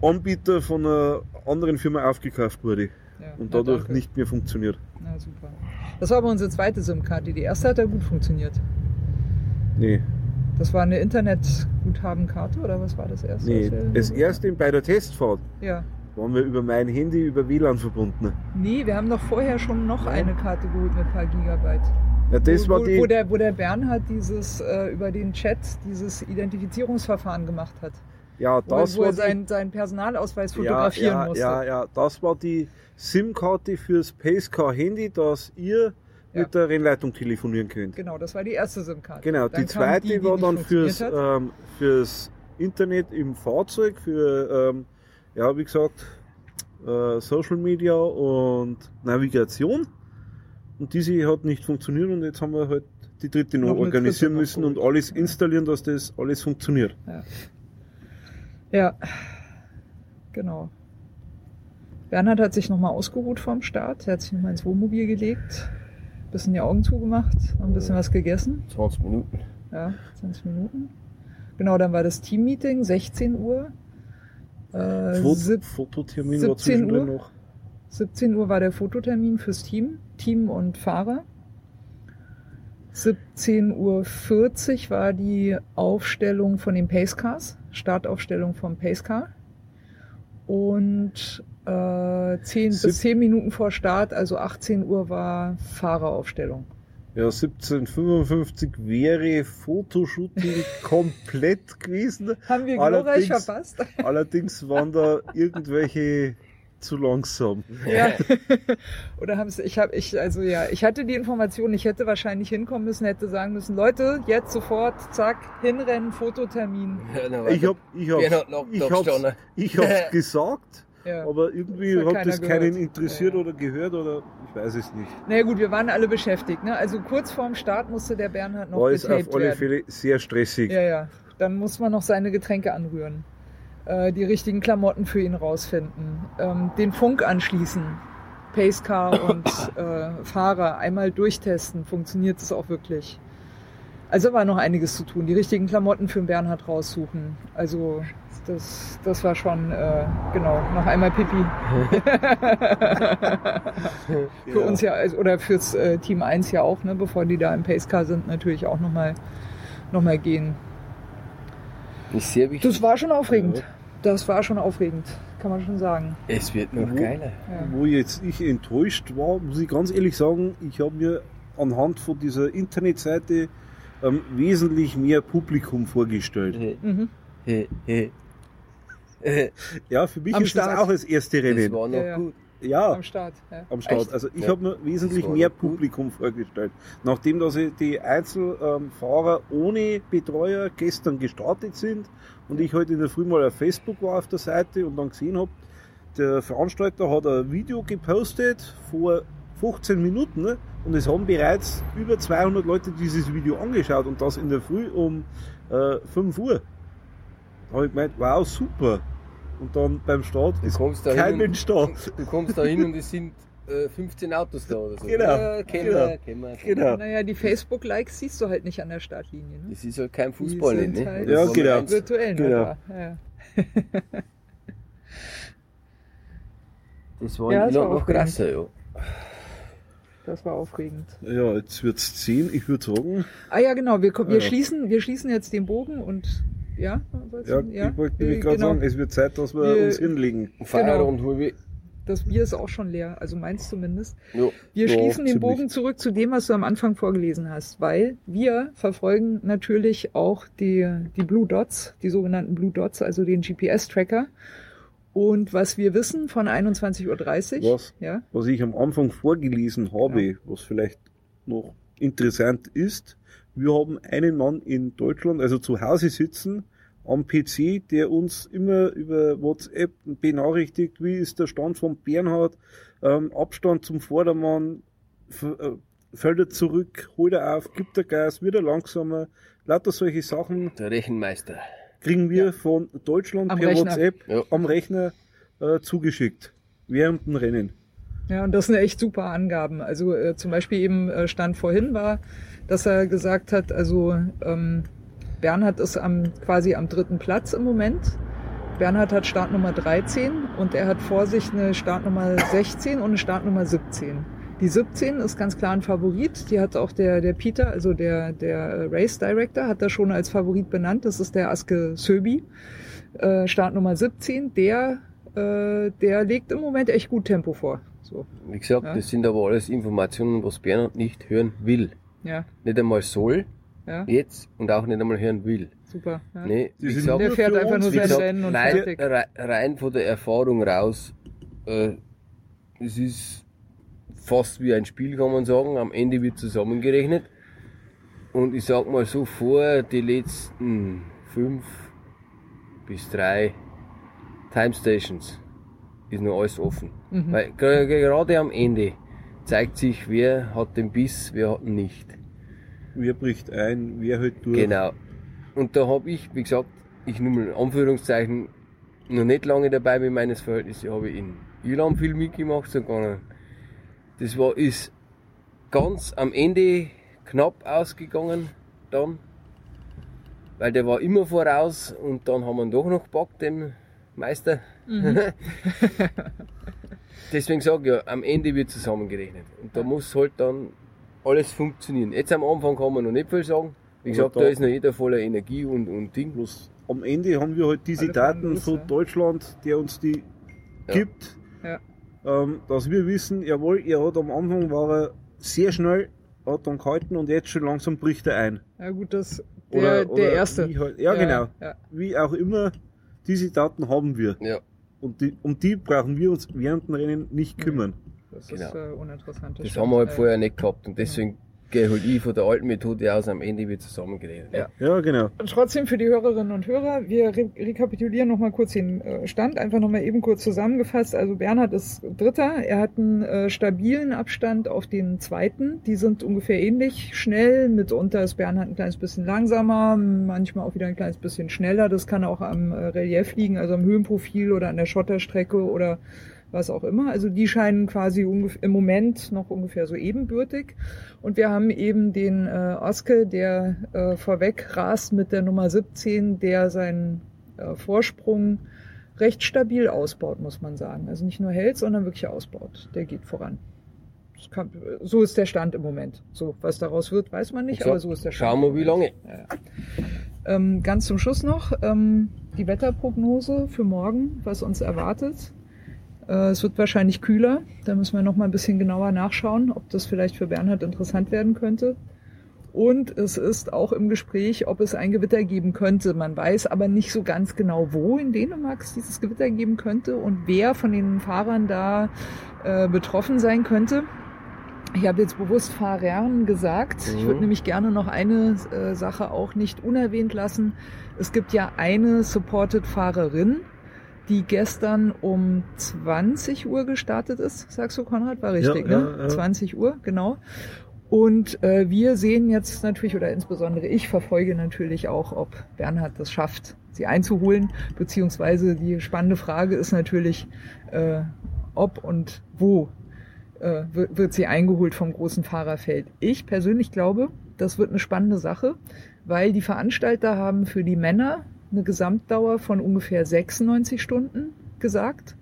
Anbieter von einer anderen Firma aufgekauft wurde Ja, und dadurch danke. nicht mehr funktioniert. Na super. Das war aber unsere zweite SIM-Karte. Die erste hat ja gut funktioniert. Nee, Das war eine Internetguthabenkarte oder was war das erste? nee. Das erste bei der Testfahrt Ja. waren wir über mein Handy über WLAN verbunden. Nee, wir haben doch vorher schon noch Ja. eine Karte geholt mit ein paar Gigabyte. Ja, das wo, war wo, die. wo, der, wo der Bernhard dieses äh, über den Chat dieses Identifizierungsverfahren gemacht hat. Ja, wo, das wo war er die, seinen, Personalausweis fotografieren ja, ja, musste. Ja, ja, das war die SIM-Karte fürs Pacecar Handy, dass ihr Ja. mit der Rennleitung telefonieren könnt. Genau, das war die erste SIM-Karte. Genau, Dann die zweite die, die war dann fürs, ähm, fürs Internet im Fahrzeug, für, ähm, ja, wie gesagt, äh, Social Media und Navigation. Und diese hat nicht funktioniert und jetzt haben wir halt die dritte noch, Noch organisieren dritte noch müssen und alles installieren, dass das alles funktioniert. Ja, genau. Bernhard hat sich nochmal ausgeruht vorm Start. Er hat sich nochmal ins Wohnmobil gelegt, bisschen die Augen zugemacht, ein bisschen was gegessen. 20 Minuten. Ja, 20 Minuten. Genau, dann war das Teammeeting, 16 Uhr. Äh, Fot sieb- Fototermin 17 war zwischendrin Uhr? noch. 17 Uhr war der Fototermin fürs Team, Team und Fahrer. 17.40 Uhr war die Aufstellung von den Pacecars, Startaufstellung vom Pacecar. Und äh, 10, Sieb- bis 10 Minuten vor Start, also 18 Uhr, war Fahreraufstellung. Ja, 1755 wäre Fotoshooting (laughs) komplett gewesen. Haben wir Allerdings- glorreich verpasst? Allerdings waren da (laughs) irgendwelche zu langsam. Ja. (laughs) Oder haben es, ich habe, ich, also ja, ich hatte die Information, ich hätte wahrscheinlich hinkommen müssen, hätte sagen müssen, Leute, jetzt sofort, zack, hinrennen, Fototermin. Ja, dann war Ich hab, ich hab's, ich hab's, ich (laughs) gesagt, Ja. aber irgendwie Das hat hat das keinen gehört. interessiert Ja. oder gehört oder ich weiß es nicht. Naja gut, wir waren alle beschäftigt. Ne? Also kurz vorm Start musste der Bernhard noch War es getaped auf alle werden. Fälle sehr stressig. Ja, ja. Dann muss man noch seine Getränke anrühren. Äh, die richtigen Klamotten für ihn rausfinden. Ähm, den Funk anschließen. Pacecar und äh, Fahrer einmal durchtesten. Funktioniert es auch wirklich? Also war noch einiges zu tun. Die richtigen Klamotten für den Bernhard raussuchen. Also das, das war schon, äh, genau, noch einmal Pipi. (laughs) für Ja. uns ja, also, oder fürs äh, Team 1 ja auch, ne, bevor die da im Pacecar sind, natürlich auch nochmal noch mal gehen. Sehr wichtig. Das war schon aufregend. Das war schon aufregend, kann man schon sagen. Es wird noch Wo- geiler. Ja. Wo jetzt ich enttäuscht war, muss ich ganz ehrlich sagen, ich habe mir anhand von dieser Internetseite ähm, wesentlich mehr Publikum vorgestellt. Mhm. He, he. Ja, für mich Am ist Start. das auch das erste Das Rennen. war noch Ja, gut. Ja, Am Start. Ja. am Start. Echt? Also ich Ja. habe mir wesentlich Das mehr. Publikum vorgestellt. Nachdem dass die Einzelfahrer ohne Betreuer gestern gestartet sind und ich heute in der Früh mal auf Facebook war auf der Seite und dann gesehen habe, der Veranstalter hat ein Video gepostet vor 15 Minuten ne? und es haben bereits über 200 Leute dieses Video angeschaut und das in der Früh um äh, 5 Uhr. Da habe ich gemeint, wow, super. Und dann beim Start Du ist kein hin Mensch da. du kommst da hin und es sind 15 Autos da oder so. Genau, Ja, kennen genau. wir, kennen wir. Genau. Naja, die Facebook-Likes siehst du halt nicht an der Startlinie. Ne? Das ist halt kein Fußball Die sind nicht, ne? halt- Ja, genau. 1. Virtuell nur Genau. Ja, ja. Das war Ja, ja, das war noch aufregend. krasser, ja. Das war aufregend. Ja, jetzt wird's 10. Ich würde sagen, Ah ja, genau. Wir, wir, Ja. schließen, wir schließen jetzt den Bogen und ja, ja, du- ich wollte nämlich Äh, gerade genau. sagen, es wird Zeit, dass wir, Wir- uns hinlegen. Feierabend hol ich. Das Bier ist auch schon leer, also meins zumindest. Ja. Wir Ja, schließen den ziemlich. Bogen zurück zu dem, was du am Anfang vorgelesen hast, weil wir verfolgen natürlich auch die, die Blue Dots, die sogenannten Blue Dots, also den GPS-Tracker. Und was wir wissen von 21.30 Uhr, Was? ja, Was ich am Anfang vorgelesen habe, was vielleicht noch interessant ist, wir haben einen Mann in Deutschland, also zu Hause sitzen, am PC, der uns immer über WhatsApp benachrichtigt, wie ist der Stand von Bernhard, ähm, Abstand zum Vordermann, äh, fällt er zurück, holt er auf, gibt er Gas, wird er langsamer, lauter solche Sachen Der Rechenmeister. kriegen wir Ja. von Deutschland Am per Rechner. WhatsApp Ja. am Rechner äh, zugeschickt. Während dem Rennen. Ja, und das sind echt super Angaben. Also äh, zum Beispiel eben äh, stand vorhin war, dass er gesagt hat, also ähm, Bernhard ist am, quasi am dritten Platz im Moment. Bernhard hat Startnummer 13 und er hat vor sich eine Startnummer 16 und eine Startnummer 17. Die 17 ist ganz klar ein Favorit. Die hat auch der, der Peter, also der, der Race Director, hat das schon als Favorit benannt. Das ist der Aske Söbi. Äh, Startnummer 17, der, äh, der legt im Moment echt gut Tempo vor. So, Wie gesagt, Ja. das sind aber alles Informationen, was Bernhard nicht hören will. ja, Nicht einmal soll, ja. jetzt und auch nicht einmal hören will. super. Ja. Nee, Die wie sind gesagt, Der fährt einfach nur sein Rennen und rein, fertig. rein von der Erfahrung raus, äh, es ist fast wie ein Spiel, kann man sagen. Am Ende wird zusammengerechnet. Und ich sag mal so, vor die letzten fünf bis drei Time Stations ist noch alles offen. Mhm. Weil ger- gerade am Ende zeigt sich, wer hat den Biss, wer hat ihn nicht. Wer bricht ein, wer hält durch. Genau. Und da habe ich, wie gesagt, ich nur mal in Anführungszeichen noch nicht lange dabei bin meines Verhältnisses, habe ich in Irland viel mitgemacht sogar. Das war ist ganz am Ende knapp ausgegangen dann, weil der war immer voraus und dann haben wir ihn doch noch gepackt, den Meister. (laughs) Deswegen sage ich ja, am Ende wird zusammengerechnet. Und da muss halt dann alles funktionieren. Jetzt am Anfang kann man noch nicht viel sagen. Wie gesagt, da, da- ist noch jeder voller Energie und, und Ding. Bloß am Ende haben wir halt diese Alle Daten los, von ja. Deutschland, der uns die Ja. gibt, Ja. ähm, dass wir wissen, jawohl, er hat am Anfang war er sehr schnell, hat dann gehalten und jetzt schon langsam bricht er ein. Ja gut, das der, Oder, der oder erste. Wie halt, ja, genau. Ja. Wie auch immer, diese Daten haben wir. Ja, Und die, um die brauchen wir uns während dem Rennen nicht kümmern. Das Genau. ist äh, uninteressant. das stimmt. haben wir halt Ja. vorher nicht gehabt. Und deswegen gehe halt ich von der alten Methode aus, am Ende wird zusammengerechnet. Ja. Ja, genau. Und Trotzdem für die Hörerinnen und Hörer, wir re rekapitulieren nochmal kurz den äh, Stand, einfach nochmal eben kurz zusammengefasst. Also Bernhard ist Dritter, er hat einen äh, stabilen Abstand auf den Zweiten. Die sind ungefähr ähnlich schnell, mitunter ist Bernhard ein kleines bisschen langsamer, manchmal auch wieder ein kleines bisschen schneller. Das kann auch am äh, Relief liegen, also am Höhenprofil oder an der Schotterstrecke oder was auch immer. Also die scheinen quasi im Moment noch ungefähr so ebenbürtig. Und wir haben eben den äh, Oske, der äh, vorweg rast mit der Nummer 17, der seinen äh, Vorsprung recht stabil ausbaut, muss man sagen. Also nicht nur hält, sondern wirklich ausbaut. Der geht voran. Kann, so ist der Stand im Moment. So, was daraus wird, weiß man nicht, gesagt, aber so ist der Stand. Schauen wir, wie lange. Ähm, ganz zum Schluss noch ähm, die Wetterprognose für morgen, was uns erwartet. Äh, es wird wahrscheinlich kühler. Da müssen wir noch mal ein bisschen genauer nachschauen, ob das vielleicht für Bernhard interessant werden könnte. Und es ist auch im Gespräch, ob es ein Gewitter geben könnte. Man weiß aber nicht so ganz genau, wo in Dänemark es dieses Gewitter geben könnte und wer von den Fahrern da äh, betroffen sein könnte. Ich habe jetzt bewusst Fahrern gesagt. Ich würde Mhm. nämlich gerne noch eine äh, Sache auch nicht unerwähnt lassen. Es gibt ja eine Supported-Fahrerin, die gestern um 20 Uhr gestartet ist. Sagst du, Konrad? War richtig, Ja, ne? ja, ja. 20 Uhr, genau. Und äh, wir sehen jetzt natürlich, oder insbesondere ich verfolge natürlich auch, ob Bernhard das schafft, sie einzuholen. Beziehungsweise die spannende Frage ist natürlich, äh, ob und wo äh, wird, wird sie eingeholt vom großen Fahrerfeld. Ich persönlich glaube, das wird eine spannende Sache, weil die Veranstalter haben für die Männer eine Gesamtdauer von ungefähr 96 Stunden gesagt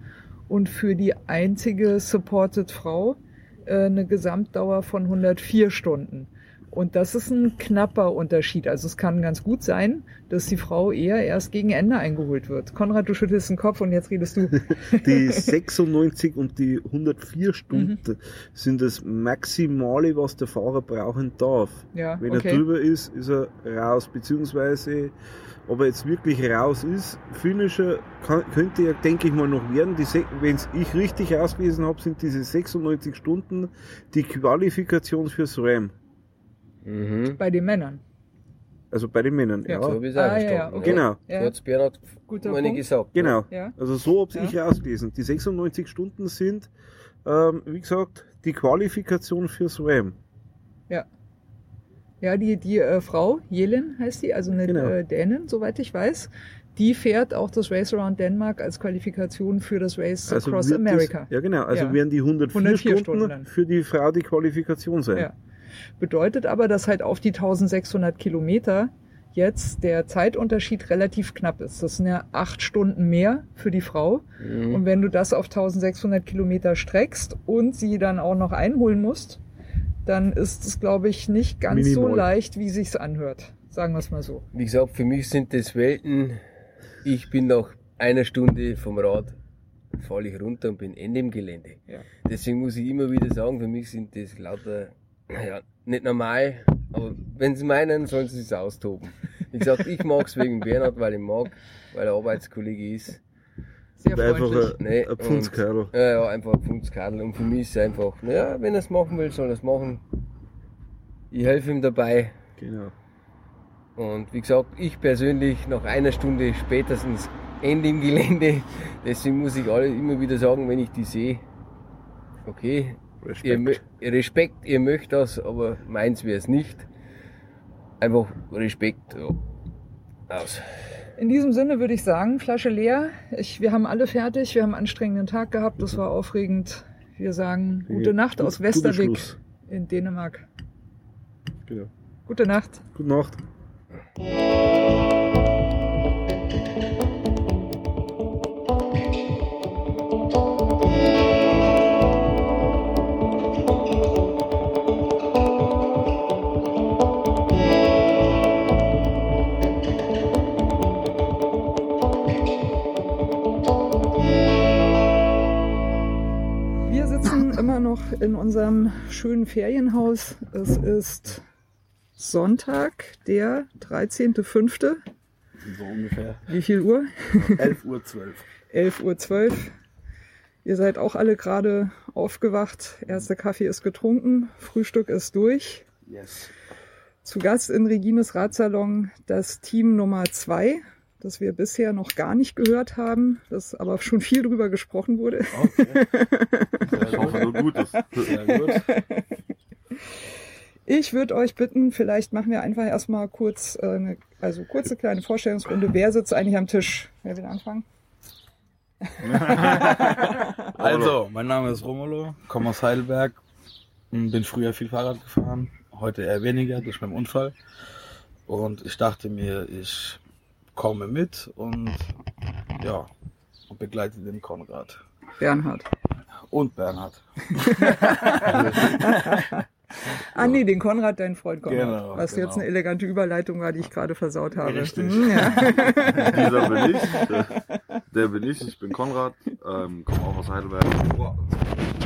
und für die einzige supported Frau äh, eine Gesamtdauer von 104 Stunden. Und das ist ein knapper Unterschied. Also es kann ganz gut sein, dass die Frau eher erst gegen Ende eingeholt wird. Konrad, du schüttelst den Kopf und jetzt redest du. (laughs) Die 96 und die 104 Stunden Mhm. sind das Maximale, was der Fahrer brauchen darf. Ja, Wenn er okay. drüber ist, ist er raus. Beziehungsweise, ob er jetzt wirklich raus ist, Finisher kann, könnte er, denke ich mal, noch werden. Wenn ich richtig ausgelesen habe, sind diese 96 Stunden die Qualifikation fürs RAM. Mhm. Bei den Männern. Also bei den Männern, Ja. ja. So habe ich es auch Ah, ja, verstanden. ja, okay. Genau. So Ja. hat's Bernhard Guter meine Punkt. gesagt. Genau. Ja. Also so habe Ja. ich ausgelesen. Die 96 Stunden sind, ähm, wie gesagt, die Qualifikation fürs RAM. Ja, die, die äh, Frau, Jelin heißt die, also eine Genau. äh, Dänin, soweit ich weiß, die fährt auch das Race Around Denmark als Qualifikation für das Race Across Also wird America. Das, ja, genau. Also Ja. werden die 104, 104 Stunden, Stunden für die Frau die Qualifikation sein. Ja. Bedeutet aber, dass halt auf die 1600 Kilometer jetzt der Zeitunterschied relativ knapp ist. Das sind ja acht Stunden mehr für die Frau. Mhm. Und wenn du das auf 1600 Kilometer streckst und sie dann auch noch einholen musst, dann ist es, glaube ich, nicht ganz so Minimal. leicht, wie sich's anhört. Sagen wir es mal so. Wie gesagt, für mich sind das Welten. Ich bin nach einer Stunde vom Rad, falle ich runter und bin Ende im Gelände. Ja. Deswegen muss ich immer wieder sagen, für mich sind das lauter, ja, nicht normal, aber wenn sie meinen, sollen sie es austoben. Wie gesagt, ich mag's wegen Bernhard, weil ich mag, weil er Arbeitskollege ist. Sehr Einfach freundlich. ein, Nee, ein Pfundskerl. Ja, ja, einfach ein Pfundskerl. Und für mich ist es einfach, naja, wenn er es machen will, soll er es machen. Ich helfe ihm dabei. Genau. Und wie gesagt, ich persönlich nach einer Stunde spätestens Ende im Gelände. Deswegen muss ich alle immer wieder sagen, wenn ich die sehe, okay, ihr, mö- Respekt, ihr möchtet das, aber meins wäre es nicht. Einfach Respekt. Ja. Aus. In diesem Sinne würde ich sagen, Flasche leer. Ich, wir haben alle fertig. Wir haben einen anstrengenden Tag gehabt. Das war aufregend. Wir sagen gute Nacht aus Schluss. in Dänemark. Genau. Gute Nacht. Gute Nacht. Noch in unserem schönen Ferienhaus. Es ist Sonntag, der 13.05. So ungefähr. Wie viel Uhr? 11.12 Uhr. 11.12 Uhr. Ihr seid auch alle gerade aufgewacht. Erster Kaffee ist getrunken. Frühstück ist durch. Yes. Zu Gast in Regines Radsalon das Team Nummer zwei, das wir bisher noch gar nicht gehört haben, das aber schon viel drüber gesprochen wurde. Okay. Ich hoffe. Sehr gut. Ich würde euch bitten, vielleicht machen wir einfach erstmal kurz äh, eine also kurze kleine Vorstellungsrunde. Wer sitzt eigentlich am Tisch? Wer will anfangen? (laughs) Also, mein Name ist Romulo, komme aus Heidelberg, bin früher viel Fahrrad gefahren, heute eher weniger durch meinen Unfall. Und ich dachte mir, ich komme mit und ja, und begleite den Konrad Bernhard. und Bernhard. (laughs) Ah nee, den Konrad, dein Freund Konrad. Genau, Was jetzt genau. eine elegante Überleitung war, die ich gerade versaut habe. Richtig. Hm, ja. (laughs) Dieser bin ich. Der, der bin ich. Ich bin Konrad. Ähm, komme auch aus Heidelberg. Boah,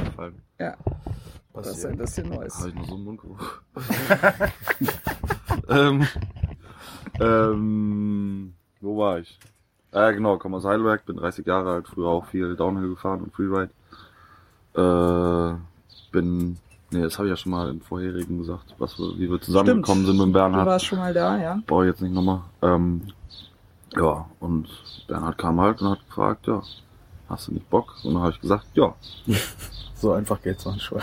gefallen. ja, das ist ein bisschen Neues. Habe ich noch so einen Mundgeruch? (laughs) ähm, ähm, wo war ich? Ah, ja, genau, komme aus Heidelberg, bin 30 Jahre alt, früher auch viel Downhill gefahren und Freeride. Äh, bin, nee, das habe ich ja schon mal im vorherigen gesagt, was wir, wie wir zusammengekommen sind mit dem Du Bernhard. warst schon mal da, ja? Brauche ich jetzt nicht nochmal. Ähm, ja, und Bernhard kam halt und hat gefragt, ja, hast du nicht Bock? Und dann habe ich gesagt, ja. (laughs) So einfach geht's manchmal.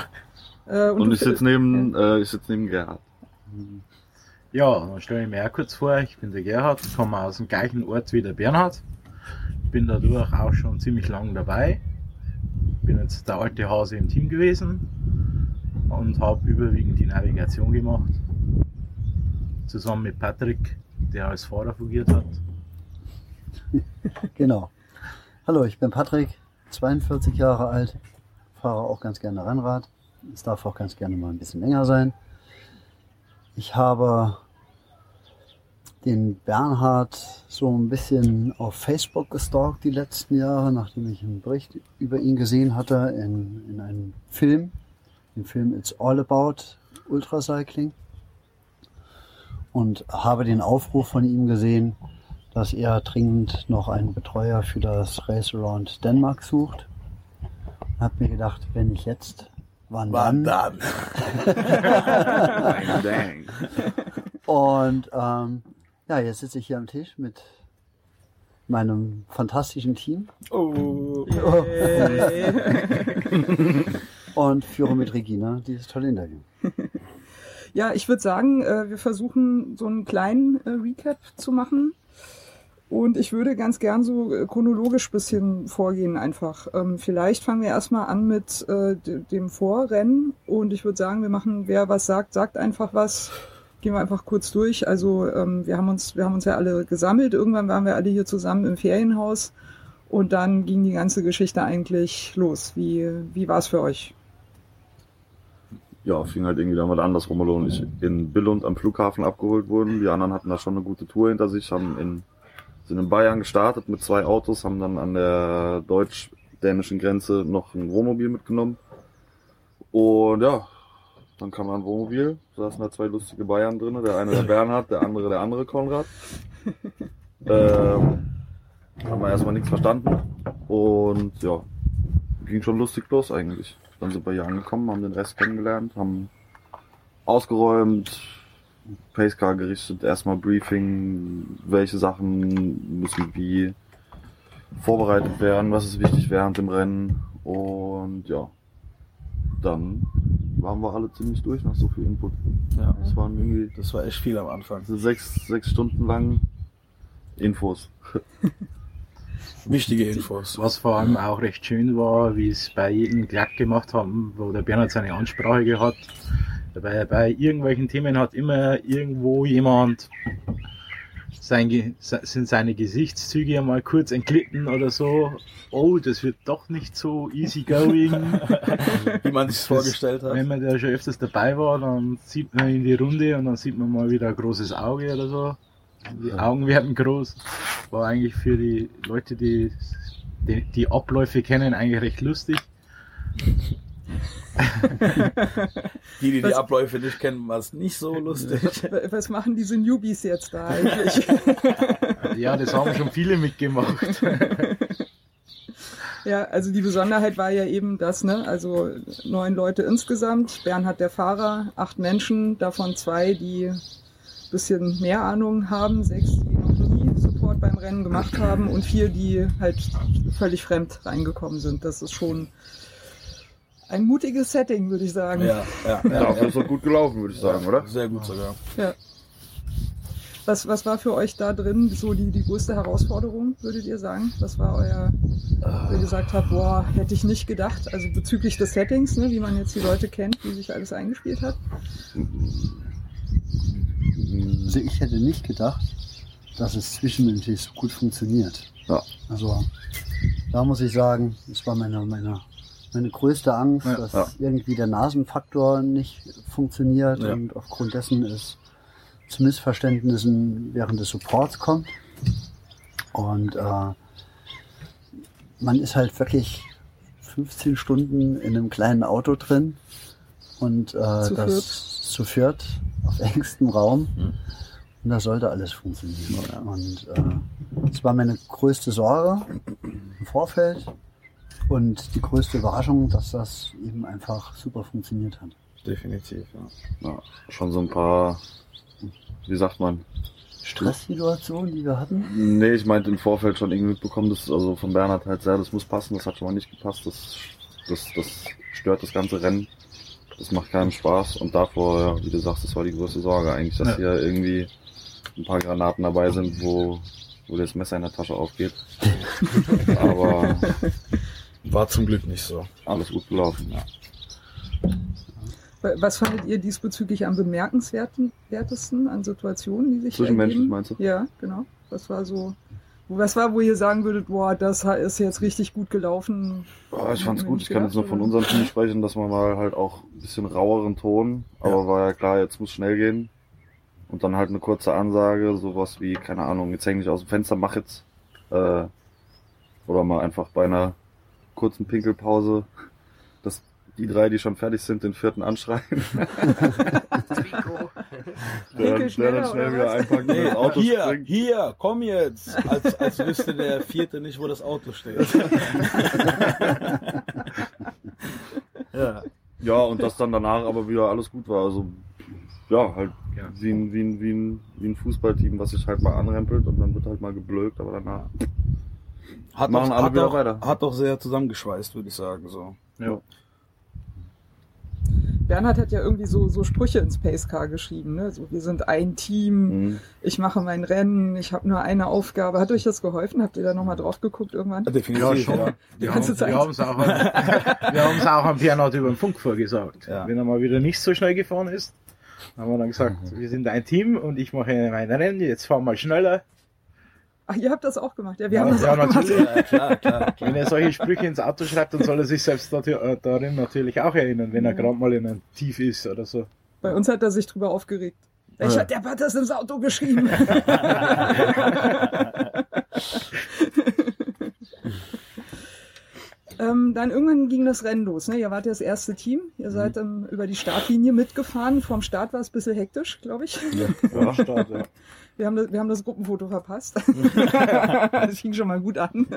Äh, Und, du ich sitze neben, äh, ich sitze neben Gerhard. Ja, dann stelle ich mich auch kurz vor. Ich bin der Gerhard, komme aus dem gleichen Ort wie der Bernhard. Bin dadurch auch schon ziemlich lang dabei. Bin jetzt der alte Hase im Team gewesen und habe überwiegend die Navigation gemacht. Zusammen mit Patrick, der als Fahrer fungiert hat. (laughs) Genau. Hallo, ich bin Patrick, 42 Jahre alt, fahre auch ganz gerne Rennrad. Es darf auch ganz gerne mal ein bisschen länger sein. Ich habe den Bernhard so ein bisschen auf Facebook gestalkt die letzten Jahre, nachdem ich einen Bericht über ihn gesehen hatte in, in einem Film, den Film It's All About Ultracycling. Und habe den Aufruf von ihm gesehen, dass er dringend noch einen Betreuer für das Race Around Denmark sucht. Hab mir gedacht, wenn ich jetzt, wann, Wann dann? dann? (laughs) (laughs) Dang. Und ähm, ja, jetzt sitze ich hier am Tisch mit meinem fantastischen Team Oh. (laughs) und führe mit Regina dieses tolle Interview. Ja, ich würde sagen, äh, wir versuchen so einen kleinen äh, Recap zu machen. Und ich würde ganz gern so äh, chronologisch bisschen vorgehen einfach. Ähm, vielleicht fangen wir erstmal an mit äh, de- dem Vorrennen. Und ich würde sagen, wir machen, wer was sagt, sagt einfach was. Gehen wir einfach kurz durch. Also ähm, wir haben uns, wir haben uns ja alle gesammelt. Irgendwann waren wir alle hier zusammen im Ferienhaus. Und dann ging die ganze Geschichte eigentlich los. Wie, wie war es für euch? Ja, fing halt irgendwie damit an, dass Romulo und ich in Billund am Flughafen abgeholt wurden. Die anderen hatten da schon eine gute Tour hinter sich, haben in, sind in Bayern gestartet mit zwei Autos, haben dann an der deutsch-dänischen Grenze noch ein Wohnmobil mitgenommen. Und ja, Dann kam ein Wohnmobil, saßen da zwei lustige Bayern drin, der eine der (laughs) Bernhard, der andere der andere Konrad. Ähm, haben wir erstmal nichts verstanden und ja, ging schon lustig los eigentlich. Dann sind wir hier angekommen, haben den Rest kennengelernt, haben ausgeräumt, Pacecar gerichtet, erstmal Briefing, welche Sachen müssen wie vorbereitet werden, was ist wichtig während dem Rennen und ja, dann waren wir alle ziemlich durch nach so viel Input. Ja. Das waren irgendwie Das war echt viel am Anfang. sechs, sechs Stunden lang Infos. (laughs) Wichtige Infos. Was vor allem auch recht schön war, wie es bei jedem glatt gemacht haben, wo der Bernhard seine Ansprache gehabt. Bei, bei irgendwelchen Themen hat immer irgendwo jemand sein, sind seine Gesichtszüge einmal kurz entglitten oder so. Oh, das wird doch nicht so easy going. (laughs) Wie man sich vorgestellt hat. Wenn man da schon öfters dabei war, dann sieht man in die Runde und dann sieht man mal wieder ein großes Auge oder so. Die Augen werden groß. War eigentlich für die Leute, die die, die Abläufe kennen, eigentlich recht lustig. (laughs) Die, die die Was- Abläufe nicht kennen, war es nicht so lustig. (laughs) Was machen diese Newbies jetzt da eigentlich? (laughs) Ja, das haben schon viele mitgemacht. ja, also die Besonderheit war ja eben das, ne? Also neun Leute insgesamt, Bernhard der Fahrer, acht Menschen, davon zwei, die bisschen mehr Ahnung haben, sechs, die noch nie Support beim Rennen gemacht haben und vier, die halt völlig fremd reingekommen sind. Das ist schon ein mutiges Setting, würde ich sagen. Ja, ja, ja. Dafür ist doch gut gelaufen, würde ich sagen, oder? Sehr gut sogar. Ja. Was, was war für euch da drin so die, die größte Herausforderung, würdet ihr sagen? Was war euer, wo ihr gesagt habt, boah, hätte ich nicht gedacht, also bezüglich des Settings, ne, wie man jetzt die Leute kennt, wie sich alles eingespielt hat? Also ich hätte nicht gedacht, dass es zwischenmenschlich so gut funktioniert. Ja. Also da muss ich sagen, das war meine, meine, meine größte Angst, Ja. dass Ja. irgendwie der Nasenfaktor nicht funktioniert Ja. und aufgrund dessen es zu Missverständnissen während des Supports kommt. Und äh, man ist halt wirklich 15 Stunden in einem kleinen Auto drin und äh, Zu das zu viert auf (laughs) engstem Raum. Mhm. Und das sollte alles funktionieren. Und äh, das war meine größte Sorge im Vorfeld und die größte Überraschung, dass das eben einfach super funktioniert hat. Definitiv, ja. Ja, schon so ein paar, wie sagt man? Stresssituationen, die wir hatten. Nee, ich meinte im Vorfeld schon irgendwie mitbekommen, dass also von Bernhard halt sehr, das muss passen, das hat schon mal nicht gepasst, das, das, das stört das ganze Rennen. Das macht keinen Spaß und davor, ja, wie du sagst, das war die größte Sorge eigentlich, dass Ja. hier irgendwie ein paar Granaten dabei sind, wo, wo das Messer in der Tasche aufgeht. (laughs) Aber War zum Glück nicht so. alles gut gelaufen. Ja. Was fandet ihr diesbezüglich am bemerkenswertesten an Situationen, die sich Zwischenmenschlich ergeben? meinst du? Ja, genau. Was war so, was war, wo ihr sagen würdet, boah, das ist jetzt richtig gut gelaufen? Oh, ich fand's gut. Ich kann jetzt nur von unserem Team sprechen, dass man mal halt auch ein bisschen raueren Ton, aber Ja. war ja klar, jetzt muss schnell gehen. Und dann halt eine kurze Ansage, sowas wie, keine Ahnung, jetzt häng nicht aus dem Fenster, mach jetzt. Äh, oder mal einfach bei einer kurzen Pinkelpause, dass die drei, die schon fertig sind, den vierten anschreien. (laughs) der, der dann schneller, schnell oder wieder einpacken und ins Auto hier, springt. hier, komm jetzt. Als, als wüsste der Vierte nicht, wo das Auto steht. (laughs) ja. Ja, und dass dann danach aber wieder alles gut war. Also, ja, halt Ja. wie, ein, wie, ein, wie, ein, wie ein Fußballteam, was sich halt mal anrempelt und dann wird halt mal geblökt, aber danach. Hat Machen doch, alle hat wieder doch, weiter. Hat doch sehr zusammengeschweißt, würde ich sagen. So. Ja. Bernhard hat ja irgendwie so, so Sprüche ins Pacecar geschrieben, ne? So, wir sind ein Team, Mhm. ich mache mein Rennen, ich habe nur eine Aufgabe. Hat euch das geholfen? Habt ihr da nochmal drauf geguckt irgendwann? Definitiv, Ja, ja. schon. Die Wir ganze haben Zeit. wir auch, an- wir (laughs) haben's auch am Bernhard über den Funk vorgesagt. Ja. Wenn er mal wieder nicht so schnell gefahren ist, haben wir dann gesagt, wir sind ein Team und ich mache mein Rennen, jetzt fahr mal schneller. Ach, ihr habt das auch gemacht. Ja, wir Ja, haben das ja, auch gemacht. natürlich. Ja, klar, klar. Wenn er solche Sprüche ins Auto schreibt, dann soll er sich selbst äh, darin natürlich auch erinnern, wenn er gerade mal in einem Tief ist oder so. Bei uns hat er sich drüber aufgeregt. Welcher Depp hat das ins Auto geschrieben? (laughs) Ähm, dann irgendwann ging das Rennen los. Ne? Ihr wart ja das erste Team. Ihr seid ähm, über die Startlinie mitgefahren. Vorm Start war es ein bisschen hektisch, glaube ich. Ja, Start, ja. (laughs) Wir haben, das, wir haben das Gruppenfoto verpasst. (laughs) (laughs) das fing schon mal gut an.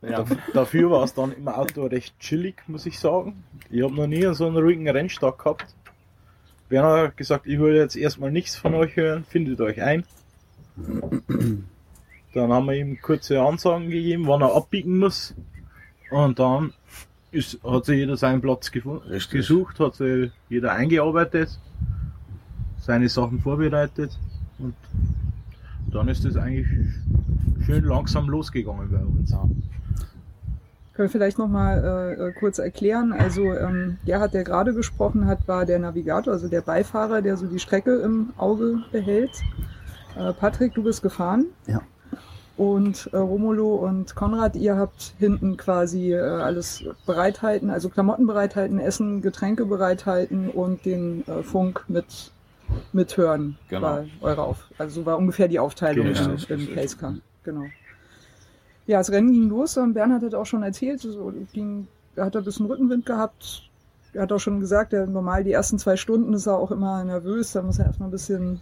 Ja, dafür war es dann im Auto recht chillig, muss ich sagen. Ich habe noch nie so einen ruhigen Rennstart gehabt. Werner hat gesagt, ich will jetzt erstmal nichts von euch hören, findet euch ein. Dann haben wir ihm kurze Ansagen gegeben, wann er abbiegen muss. Und dann ist, hat sich jeder seinen Platz gefunden, Richtig. gesucht, hat sich jeder eingearbeitet, seine Sachen vorbereitet und dann ist es eigentlich schön langsam losgegangen bei uns. Können wir vielleicht nochmal äh, äh, kurz erklären. Also ähm, der hat, der gerade gesprochen hat, war der Navigator, also der Beifahrer, der so die Strecke im Auge behält. Äh, Patrick, du bist gefahren. Ja. Und äh, Romulo und Konrad, ihr habt hinten quasi äh, alles bereithalten, also Klamotten bereithalten, Essen, Getränke bereithalten und den äh, Funk mit mithören. Genau. War eure Auf also so war ungefähr die Aufteilung Genau, im, richtig, im richtig. Pacecar. Genau. Ja, das Rennen ging los und Bernhard hat auch schon erzählt, so ging, er hat ein bisschen Rückenwind gehabt. Er hat auch schon gesagt, er normal die ersten zwei Stunden ist er auch immer nervös, da muss er erstmal ein bisschen,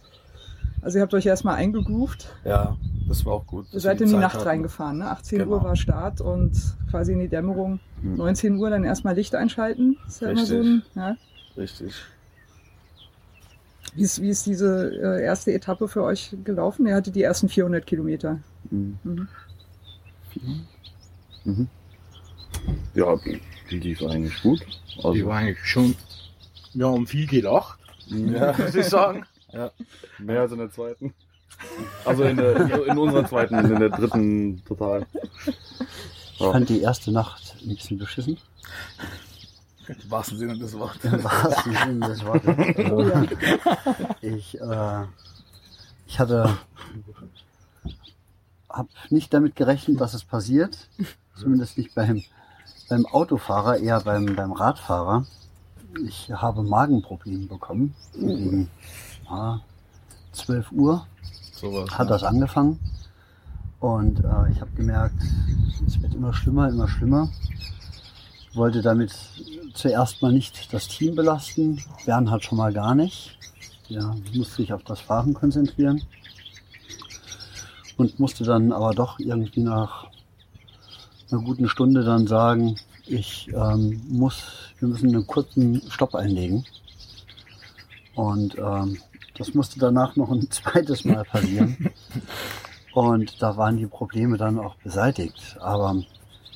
also ihr habt euch erstmal eingegroovt. Ja, das war auch gut. Ihr seid in die Zeit Nacht hatten. reingefahren, ne? 18 Genau. Uhr war Start und quasi in die Dämmerung. Mhm. 19 Uhr dann erstmal Licht einschalten. Ist ja immer so ein, Richtig. ja. Richtig. Wie ist, wie ist diese äh, erste Etappe für euch gelaufen? Ihr hattet die ersten 400 Kilometer. Mhm. Mhm. Mhm. Ja, die lief eigentlich gut. Also, Die war eigentlich schon, wir haben viel gelacht, Ja. (laughs) muss ich sagen. mehr als in der zweiten. Also in, der, in unserer zweiten, in der dritten total. Ich fand die erste Nacht ein bisschen beschissen. Im wahrsten Sinne des Wortes. Im wahrsten Sinne des Wortes. Ja. Ich, äh, ich hatte, hab nicht damit gerechnet, dass es passiert. Zumindest nicht beim, beim Autofahrer, eher beim, beim Radfahrer. Ich habe Magenprobleme bekommen. Gegen ah, 12 Uhr Sowas. hat das angefangen. Und äh, ich habe gemerkt, es wird immer schlimmer, immer schlimmer. Ich wollte damit zuerst mal nicht das Team belasten. Bernhard schon mal gar nicht. Ja, musste sich auf das Fahren konzentrieren. Und musste dann aber doch irgendwie nach einer guten Stunde dann sagen, ich ähm, muss, wir müssen einen kurzen Stopp einlegen. Und ähm, das musste danach noch ein (laughs) zweites Mal passieren. (laughs) Und da waren die Probleme dann auch beseitigt. Aber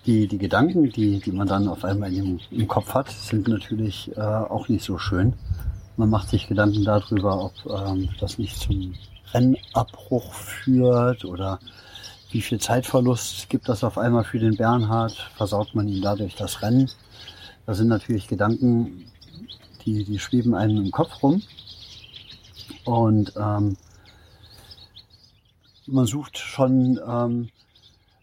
die, die Gedanken, die, die man dann auf einmal im, im Kopf hat, sind natürlich äh, auch nicht so schön. Man macht sich Gedanken darüber, ob ähm, das nicht zum Rennabbruch führt oder wie viel Zeitverlust gibt das auf einmal für den Bernhard, versaut man ihm dadurch das Rennen. Das sind natürlich Gedanken, die, die schweben einem im Kopf rum. Und ähm, man sucht schon ähm,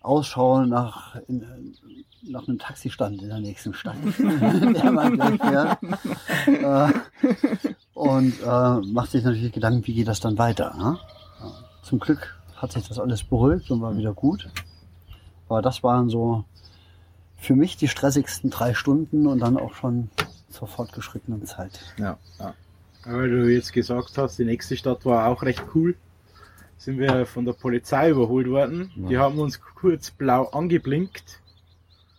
Ausschau nach, in, nach einem Taxistand in der nächsten Stadt, (laughs) (laughs) der man durchfährt. Äh, und äh, macht sich natürlich Gedanken, wie geht das dann weiter. Ne? Zum Glück hat sich das alles beruhigt und war wieder gut. Aber das waren so für mich die stressigsten drei Stunden und dann auch schon zur fortgeschrittenen Zeit. Ja, ja. Weil du jetzt gesagt hast, die nächste Stadt war auch recht cool. Sind wir von der Polizei überholt worden. Die haben uns kurz blau angeblinkt.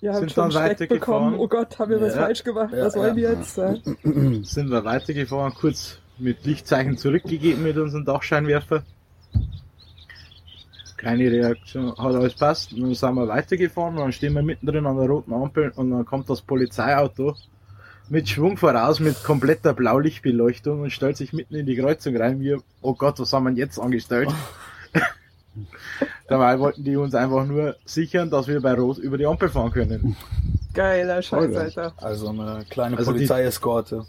Ihr habt Sind schon dann Schreck weitergefahren. bekommen. Oh Gott, haben wir was Ja. falsch gemacht? Ja, was wollen ja. wir jetzt? Ja. (clears throat) Sind wir weitergefahren, kurz mit Lichtzeichen zurückgegeben mit unserem Dachscheinwerfer. Kleine Reaktion, hat alles passt. Und dann sind wir weitergefahren und dann stehen wir mittendrin an der roten Ampel und dann kommt das Polizeiauto mit Schwung voraus, mit kompletter Blaulichtbeleuchtung und stellt sich mitten in die Kreuzung rein. Wir, oh Gott, was haben wir jetzt angestellt? (laughs) Dabei wollten die uns einfach nur sichern, dass wir bei Rot über die Ampel fahren können. Geiler Scheiß. Alter. Also eine kleine Also die- Polizeieskorte.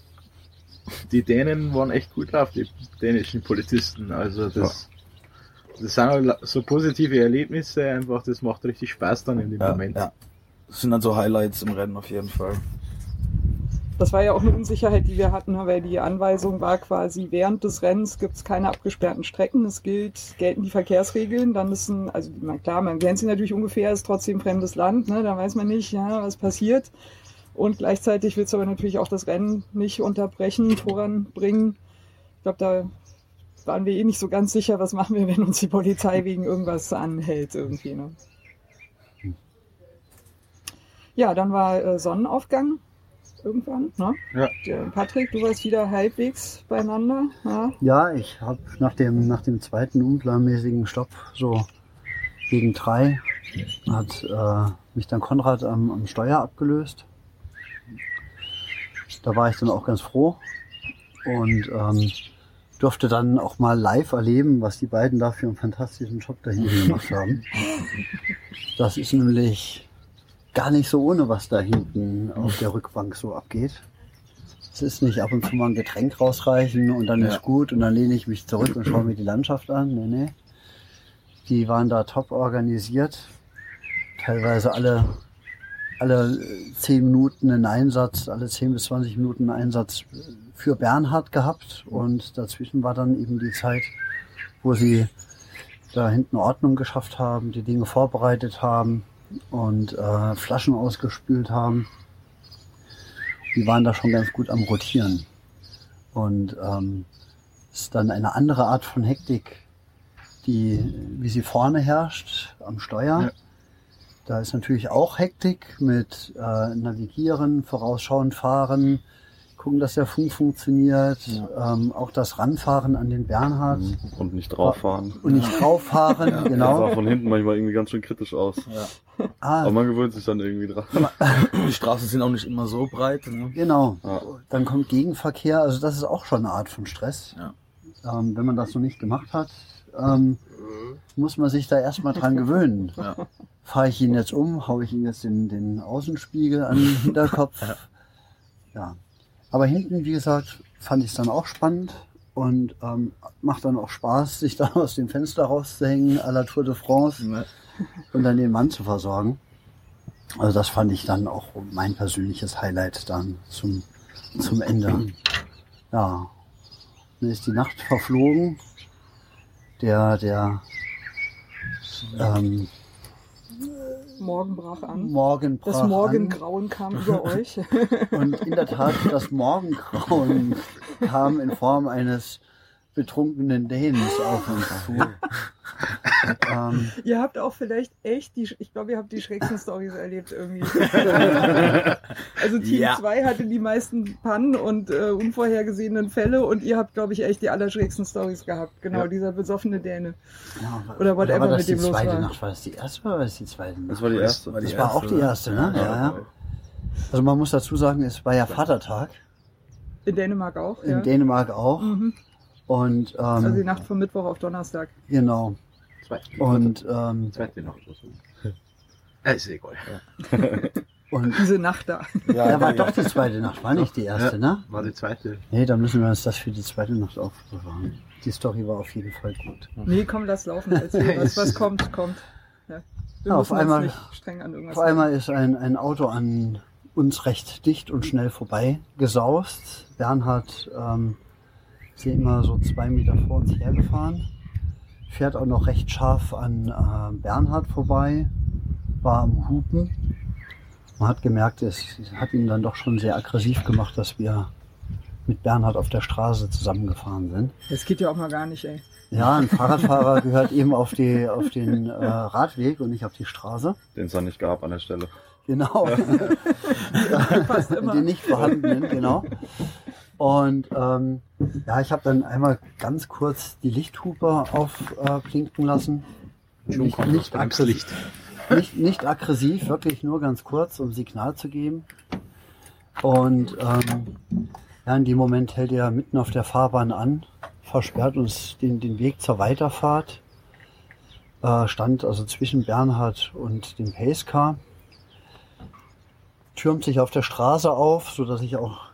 Die Dänen waren echt gut drauf, die dänischen Polizisten. Also das, das sind halt so positive Erlebnisse, einfach, das macht richtig Spaß dann in dem Ja, Moment. ja. Das sind dann so Highlights im Rennen auf jeden Fall. Das war ja auch eine Unsicherheit, die wir hatten, weil die Anweisung war quasi, während des Rennens gibt es keine abgesperrten Strecken, es gilt, gelten die Verkehrsregeln, dann müssen, also man, klar, man kennt sie natürlich ungefähr, ist trotzdem fremdes Land, ne, da weiß man nicht, ja, was passiert. Und gleichzeitig willst du aber natürlich auch das Rennen nicht unterbrechen, voranbringen. Ich glaube, da waren wir eh nicht so ganz sicher, was machen wir, (laughs) wenn uns die Polizei wegen irgendwas anhält irgendwie. Ne? Ja, dann war äh, Sonnenaufgang irgendwann. Ne? Ja. Patrick, du warst wieder halbwegs beieinander. Ja? Ja, ich habe nach dem, nach dem zweiten unplanmäßigen Stopp, so gegen drei, hat äh, mich dann Konrad am, am Steuer abgelöst. Da war ich dann auch ganz froh und ähm, durfte dann auch mal live erleben, was die beiden da für einen fantastischen Job da hinten gemacht haben. Das ist nämlich gar nicht so ohne, was da hinten auf der Rückbank so abgeht. Es ist nicht ab und zu mal ein Getränk rausreichen und dann Ja. ist gut und dann lehne ich mich zurück und schaue mir die Landschaft an. Nee, nee. Die waren da top organisiert. Teilweise alle, alle 10 Minuten einen Einsatz, alle 10 bis 20 Minuten einen Einsatz für Bernhard gehabt und dazwischen war dann eben die Zeit, wo sie da hinten Ordnung geschafft haben, die Dinge vorbereitet haben und äh, Flaschen ausgespült haben. Die waren da schon ganz gut am Rotieren. Und ähm, es ist dann eine andere Art von Hektik, die, wie sie vorne herrscht, am Steuer. Ja. Da ist natürlich auch Hektik mit äh, Navigieren, vorausschauend fahren, gucken, dass der Funk funktioniert, ähm, auch das Ranfahren an den Bernhard Und nicht drauffahren. und nicht drauffahren, Das sah genau. von hinten manchmal irgendwie ganz schön kritisch aus. Ah, Aber man gewöhnt sich dann irgendwie dran. Die Straßen sind auch nicht immer so breit. Ne? Genau. Ja. Dann kommt Gegenverkehr, also das ist auch schon eine Art von Stress. Ja. Ähm, wenn man das noch nicht gemacht hat, ähm, muss man sich da erstmal dran gewöhnen. (laughs) Ja. Fahre ich ihn jetzt um, haue ich ihn jetzt den, den Außenspiegel an den Hinterkopf. ja. Aber hinten, wie gesagt, fand ich es dann auch spannend und ähm, macht dann auch Spaß, (laughs) sich da aus dem Fenster rauszuhängen, à la Tour de France Ne? und dann den Mann zu versorgen. Also das fand ich dann auch mein persönliches Highlight dann zum, zum Ende. Ja, dann ist die Nacht verflogen. Der, der ähm, Morgen brach an. Morgen brach Das an. Morgengrauen kam über (laughs) euch. Und in der Tat, das Morgengrauen kam in Form eines betrunkenen Dänens auf uns zu. ähm, ihr habt auch vielleicht echt die, ich glaube, ihr habt die schrägsten Stories erlebt irgendwie. (laughs) also Team Ja. 2 hatte die meisten Pannen und äh, unvorhergesehenen Fälle und ihr habt, glaube ich, echt die allerschrägsten Stories gehabt. Genau, Ja. dieser besoffene Däne. ja, Oder whatever war das mit dem die los zweite war. Nacht? War das die erste oder war das die zweite Nacht? Das war die erste. war die Das war auch die erste, ne? Ja, ja. Also man muss dazu sagen, es war ja Vatertag. In Dänemark auch, In ja. Dänemark auch. Mhm. Und ähm, Also die Nacht von Mittwoch auf Donnerstag. genau. Und, ähm, zweite Nacht. Also. Äh, ist egal. (laughs) und Diese Nacht da. ja, war doch die zweite Nacht, war nicht die erste, ne? War die zweite. Nee, dann müssen wir uns das für die zweite Nacht aufbewahren. Die Story war auf jeden Fall gut. Nee, komm, lass laufen. (laughs) Erzähl, was, was kommt, kommt. Ja. Wir Ja, auf einmal- nicht streng an irgendwas Auf einmal ist ein, ein Auto an uns recht dicht und schnell vorbei gesaust. Bernhard ähm, ist hier immer so zwei Meter vor uns hergefahren. Fährt auch noch recht scharf an äh, Bernhard vorbei, war am Hupen. Man hat gemerkt, es hat ihn dann doch schon sehr aggressiv gemacht, dass wir mit Bernhard auf der Straße zusammengefahren sind. Das geht ja auch mal gar nicht, ey. Ja, ein (laughs) Fahrradfahrer gehört eben auf, die, auf den äh, (laughs) Radweg und nicht auf die Straße. Den es dann nicht gab an der Stelle. Genau. (laughs) Immer. Die nicht vorhandenen, genau. Und ähm, ja, ich habe dann einmal ganz kurz die Lichthupe aufblinken lassen. Nicht, nicht, aggressiv, (laughs) nicht, nicht aggressiv, wirklich nur ganz kurz, um Signal zu geben. Und ähm, ja, in dem Moment hält er mitten auf der Fahrbahn an, versperrt uns den, den Weg zur Weiterfahrt. Äh, stand also zwischen Bernhard und dem Pacecar türmt sich auf der Straße auf, so dass ich auch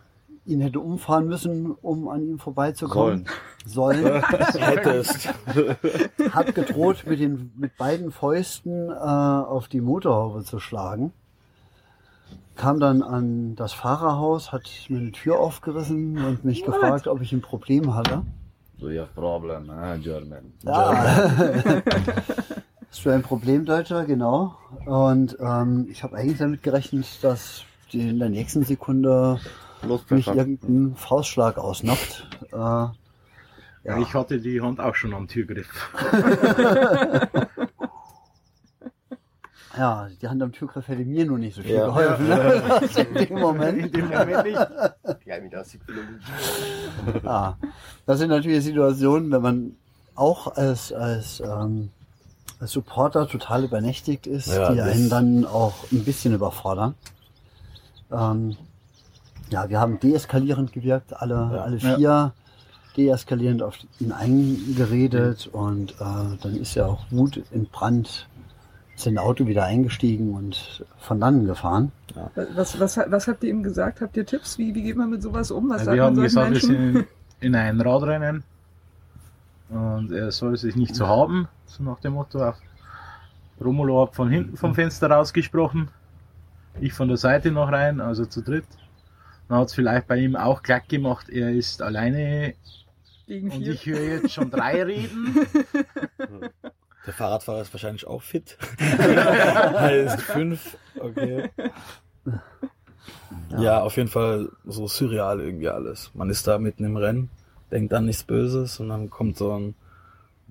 ihn hätte umfahren müssen, um an ihm vorbeizukommen. Sollen. (laughs) Hättest. (laughs) Hat gedroht, mit den mit beiden Fäusten äh, auf die Motorhaube zu schlagen. kam dann an das Fahrerhaus, hat mir eine Tür aufgerissen und mich What? gefragt, ob ich ein Problem hatte. So, you have problem, eh, German. Ja. (laughs) Hast du ein Problem, Deutscher? Genau. Und ähm, ich habe eigentlich damit gerechnet, dass die in der nächsten Sekunde mich Pfeffer. irgendein Faustschlag ausnockt. Äh, ja. Ja. Ich hatte die Hand auch schon am Türgriff. (laughs) ja, die Hand am Türgriff hätte mir nur nicht so viel Ja. geholfen. ne? (laughs) in dem In Moment. dem Moment nicht. (laughs) Mit. Ja, das sind natürlich Situationen, wenn man auch als, als, ähm, als Supporter total übernächtigt ist, Ja, die einen dann auch ein bisschen überfordern. Ähm, ja, wir haben deeskalierend gewirkt, alle, alle vier deeskalierend auf ihn eingeredet und äh, dann ist ja auch Wut in Brand, ist in ein Auto wieder eingestiegen und von dannen gefahren. Was, was, was habt ihr ihm gesagt? Habt ihr Tipps? Wie, wie geht man mit sowas um? Was Ja, sagt wir man haben gesagt, wir Menschen? sind (laughs) in ein Radrennen und er soll sich nicht so haben, so nach dem Motto. Romulo hat von hinten vom Fenster rausgesprochen, ich von der Seite noch rein, also zu dritt. Dann hat es vielleicht bei ihm auch glatt gemacht, er ist alleine Gegen und vier? ich höre jetzt schon drei (laughs) reden. Der Fahrradfahrer ist wahrscheinlich auch fit. (laughs) heißt fünf, okay. Ja. auf jeden Fall so surreal irgendwie alles. Man ist da mitten im Rennen, denkt an nichts Böses und dann kommt so ein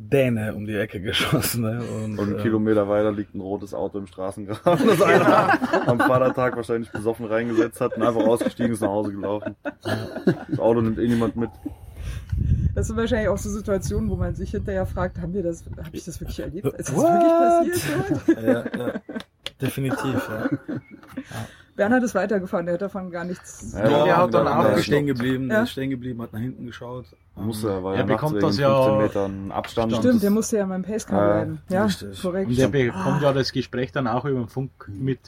Däne um die Ecke geschossen. Ne? Und, Und einen äh, Kilometer weiter liegt ein rotes Auto im Straßengraben, (laughs) das einer am Vatertag wahrscheinlich besoffen reingesetzt hat und einfach ausgestiegen ist nach Hause gelaufen. Das Auto nimmt eh niemand mit. Das sind wahrscheinlich auch so Situationen, wo man sich hinterher fragt, haben wir das, habe ich das wirklich erlebt? Ist das What? wirklich passiert? (laughs) ja, ja, definitiv, ja. (laughs) Bernhard ist weitergefahren, der hat davon gar nichts. Ja, der hat dann auch Der ist Ja, stehen geblieben, der Ja. ist stehen geblieben, hat nach hinten geschaut. Musste, er war Er ja bekommt wegen das ja- 15 Metern Abstand. Stimmt, der musste ja in meinem Pacecar Ja, bleiben. Ja, korrekt. Und der bekommt ja das Gespräch dann auch über den Funk mit.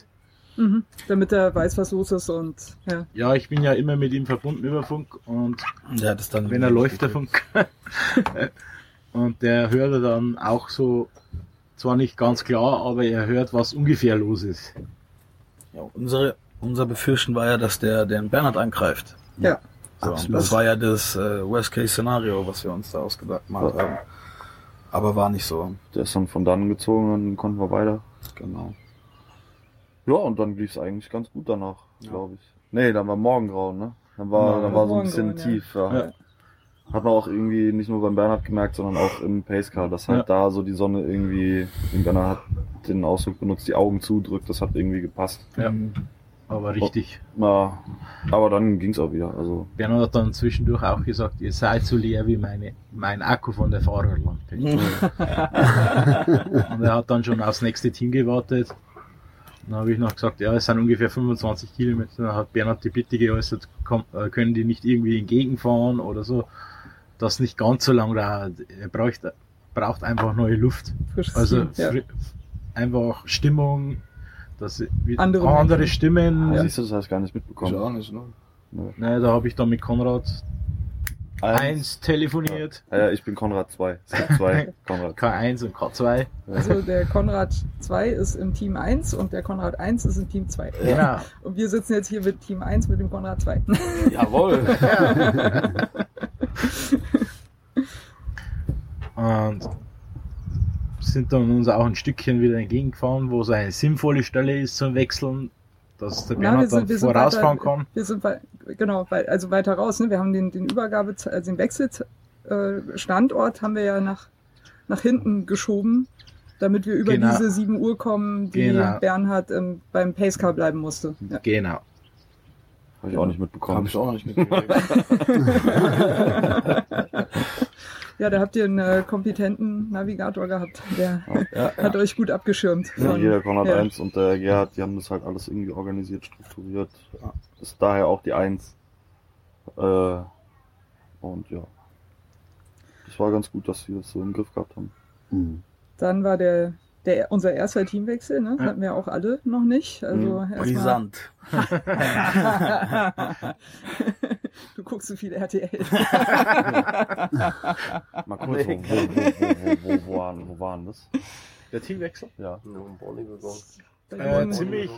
Mhm. Damit er weiß, was los ist und ja. Ja, ich bin ja immer mit ihm verbunden über Funk und hat es dann wenn er läuft, der Funk. (laughs) und der hört dann auch so, zwar nicht ganz klar, aber er hört, was ungefähr los ist. Ja, unsere, unser Befürchten war ja, dass der den Bernhard angreift. Ja. So, Absolut. das war ja das äh, Worst-Case-Szenario, was wir uns da ausgedacht haben. Aber war nicht so. Der ist dann von dann gezogen und dann konnten wir weiter. Genau. Ja, und dann lief es eigentlich ganz gut danach, glaube ich. Nee, dann war Morgengrauen, ne? Dann war, Ja, dann war so ein bisschen ja. tief, ja. Ja. Hat man auch irgendwie nicht nur beim Bernhard gemerkt, sondern auch im Pacecar, dass halt da so die Sonne irgendwie, Bernhard hat den Ausdruck benutzt, die Augen zudrückt, das hat irgendwie gepasst. Ja. Mhm. Aber richtig. Ja, aber dann ging's auch wieder. Also Bernhard hat dann zwischendurch auch gesagt, ihr seid so leer wie meine, mein Akku von der Fahrerlampe. (laughs) Und er hat dann schon aufs nächste Team gewartet. Dann habe ich noch gesagt, ja, es sind ungefähr 25 Kilometer. Dann hat Bernhard die Bitte geäußert, komm, äh, können die nicht irgendwie entgegenfahren oder so, dass nicht ganz so lang dauert. Er braucht, braucht einfach neue Luft. Frisches Also ja. einfach Stimmung, dass Andere andere. Stimmen. siehst du, das hast du gar nicht Ich mitbekommen. auch nicht, ne? Naja, da habe ich dann mit Konrad 1 telefoniert. Ja, ja, ich bin Konrad 2. Es gibt zwei (laughs) Konrad. K1 und K2. Also der Konrad 2 ist im Team 1 und der Konrad 1 ist im Team 2. Genau. Und wir sitzen jetzt hier mit Team 1 mit dem Konrad 2. Jawohl. (laughs) (laughs) Und sind dann uns auch ein Stückchen wieder entgegengefahren, wo es eine sinnvolle Stelle ist zum Wechseln, dass der Bernhard dann vorausfahren weiter, kann. Wir sind wei- genau, wei- also weiter raus. Ne? Wir haben den, den Übergabe, also den Wechselstandort haben wir ja nach, nach hinten geschoben, damit wir über Genau. diese 7 Uhr kommen, die Genau. Bernhard ähm, beim Pacecar bleiben musste. Ja. Genau. Habe ich auch nicht Hab mitbekommen. ich auch noch nicht mitgekriegt. (laughs) (laughs) ja, da habt ihr einen äh, kompetenten Navigator gehabt, der ja, (laughs) hat euch gut abgeschirmt. Ja, von- hier der Konrad ja. 1 und der Gerhard, die haben das halt alles irgendwie organisiert, strukturiert. Ist daher auch die 1. Äh, und ja. Das war ganz gut, dass wir das so im Griff gehabt haben. Mhm. Dann war der, der unser erster Teamwechsel, ne? Ja. hatten wir auch alle noch nicht. Also Mhm. Brisant. (laughs) du guckst so viel RTL. (laughs) Mal kurz, wo, wo, wo, wo, wo, wo, waren, wo waren das? Der Teamwechsel? Ja. Nur ein Bonnie gegangen. Äh, ziemlich,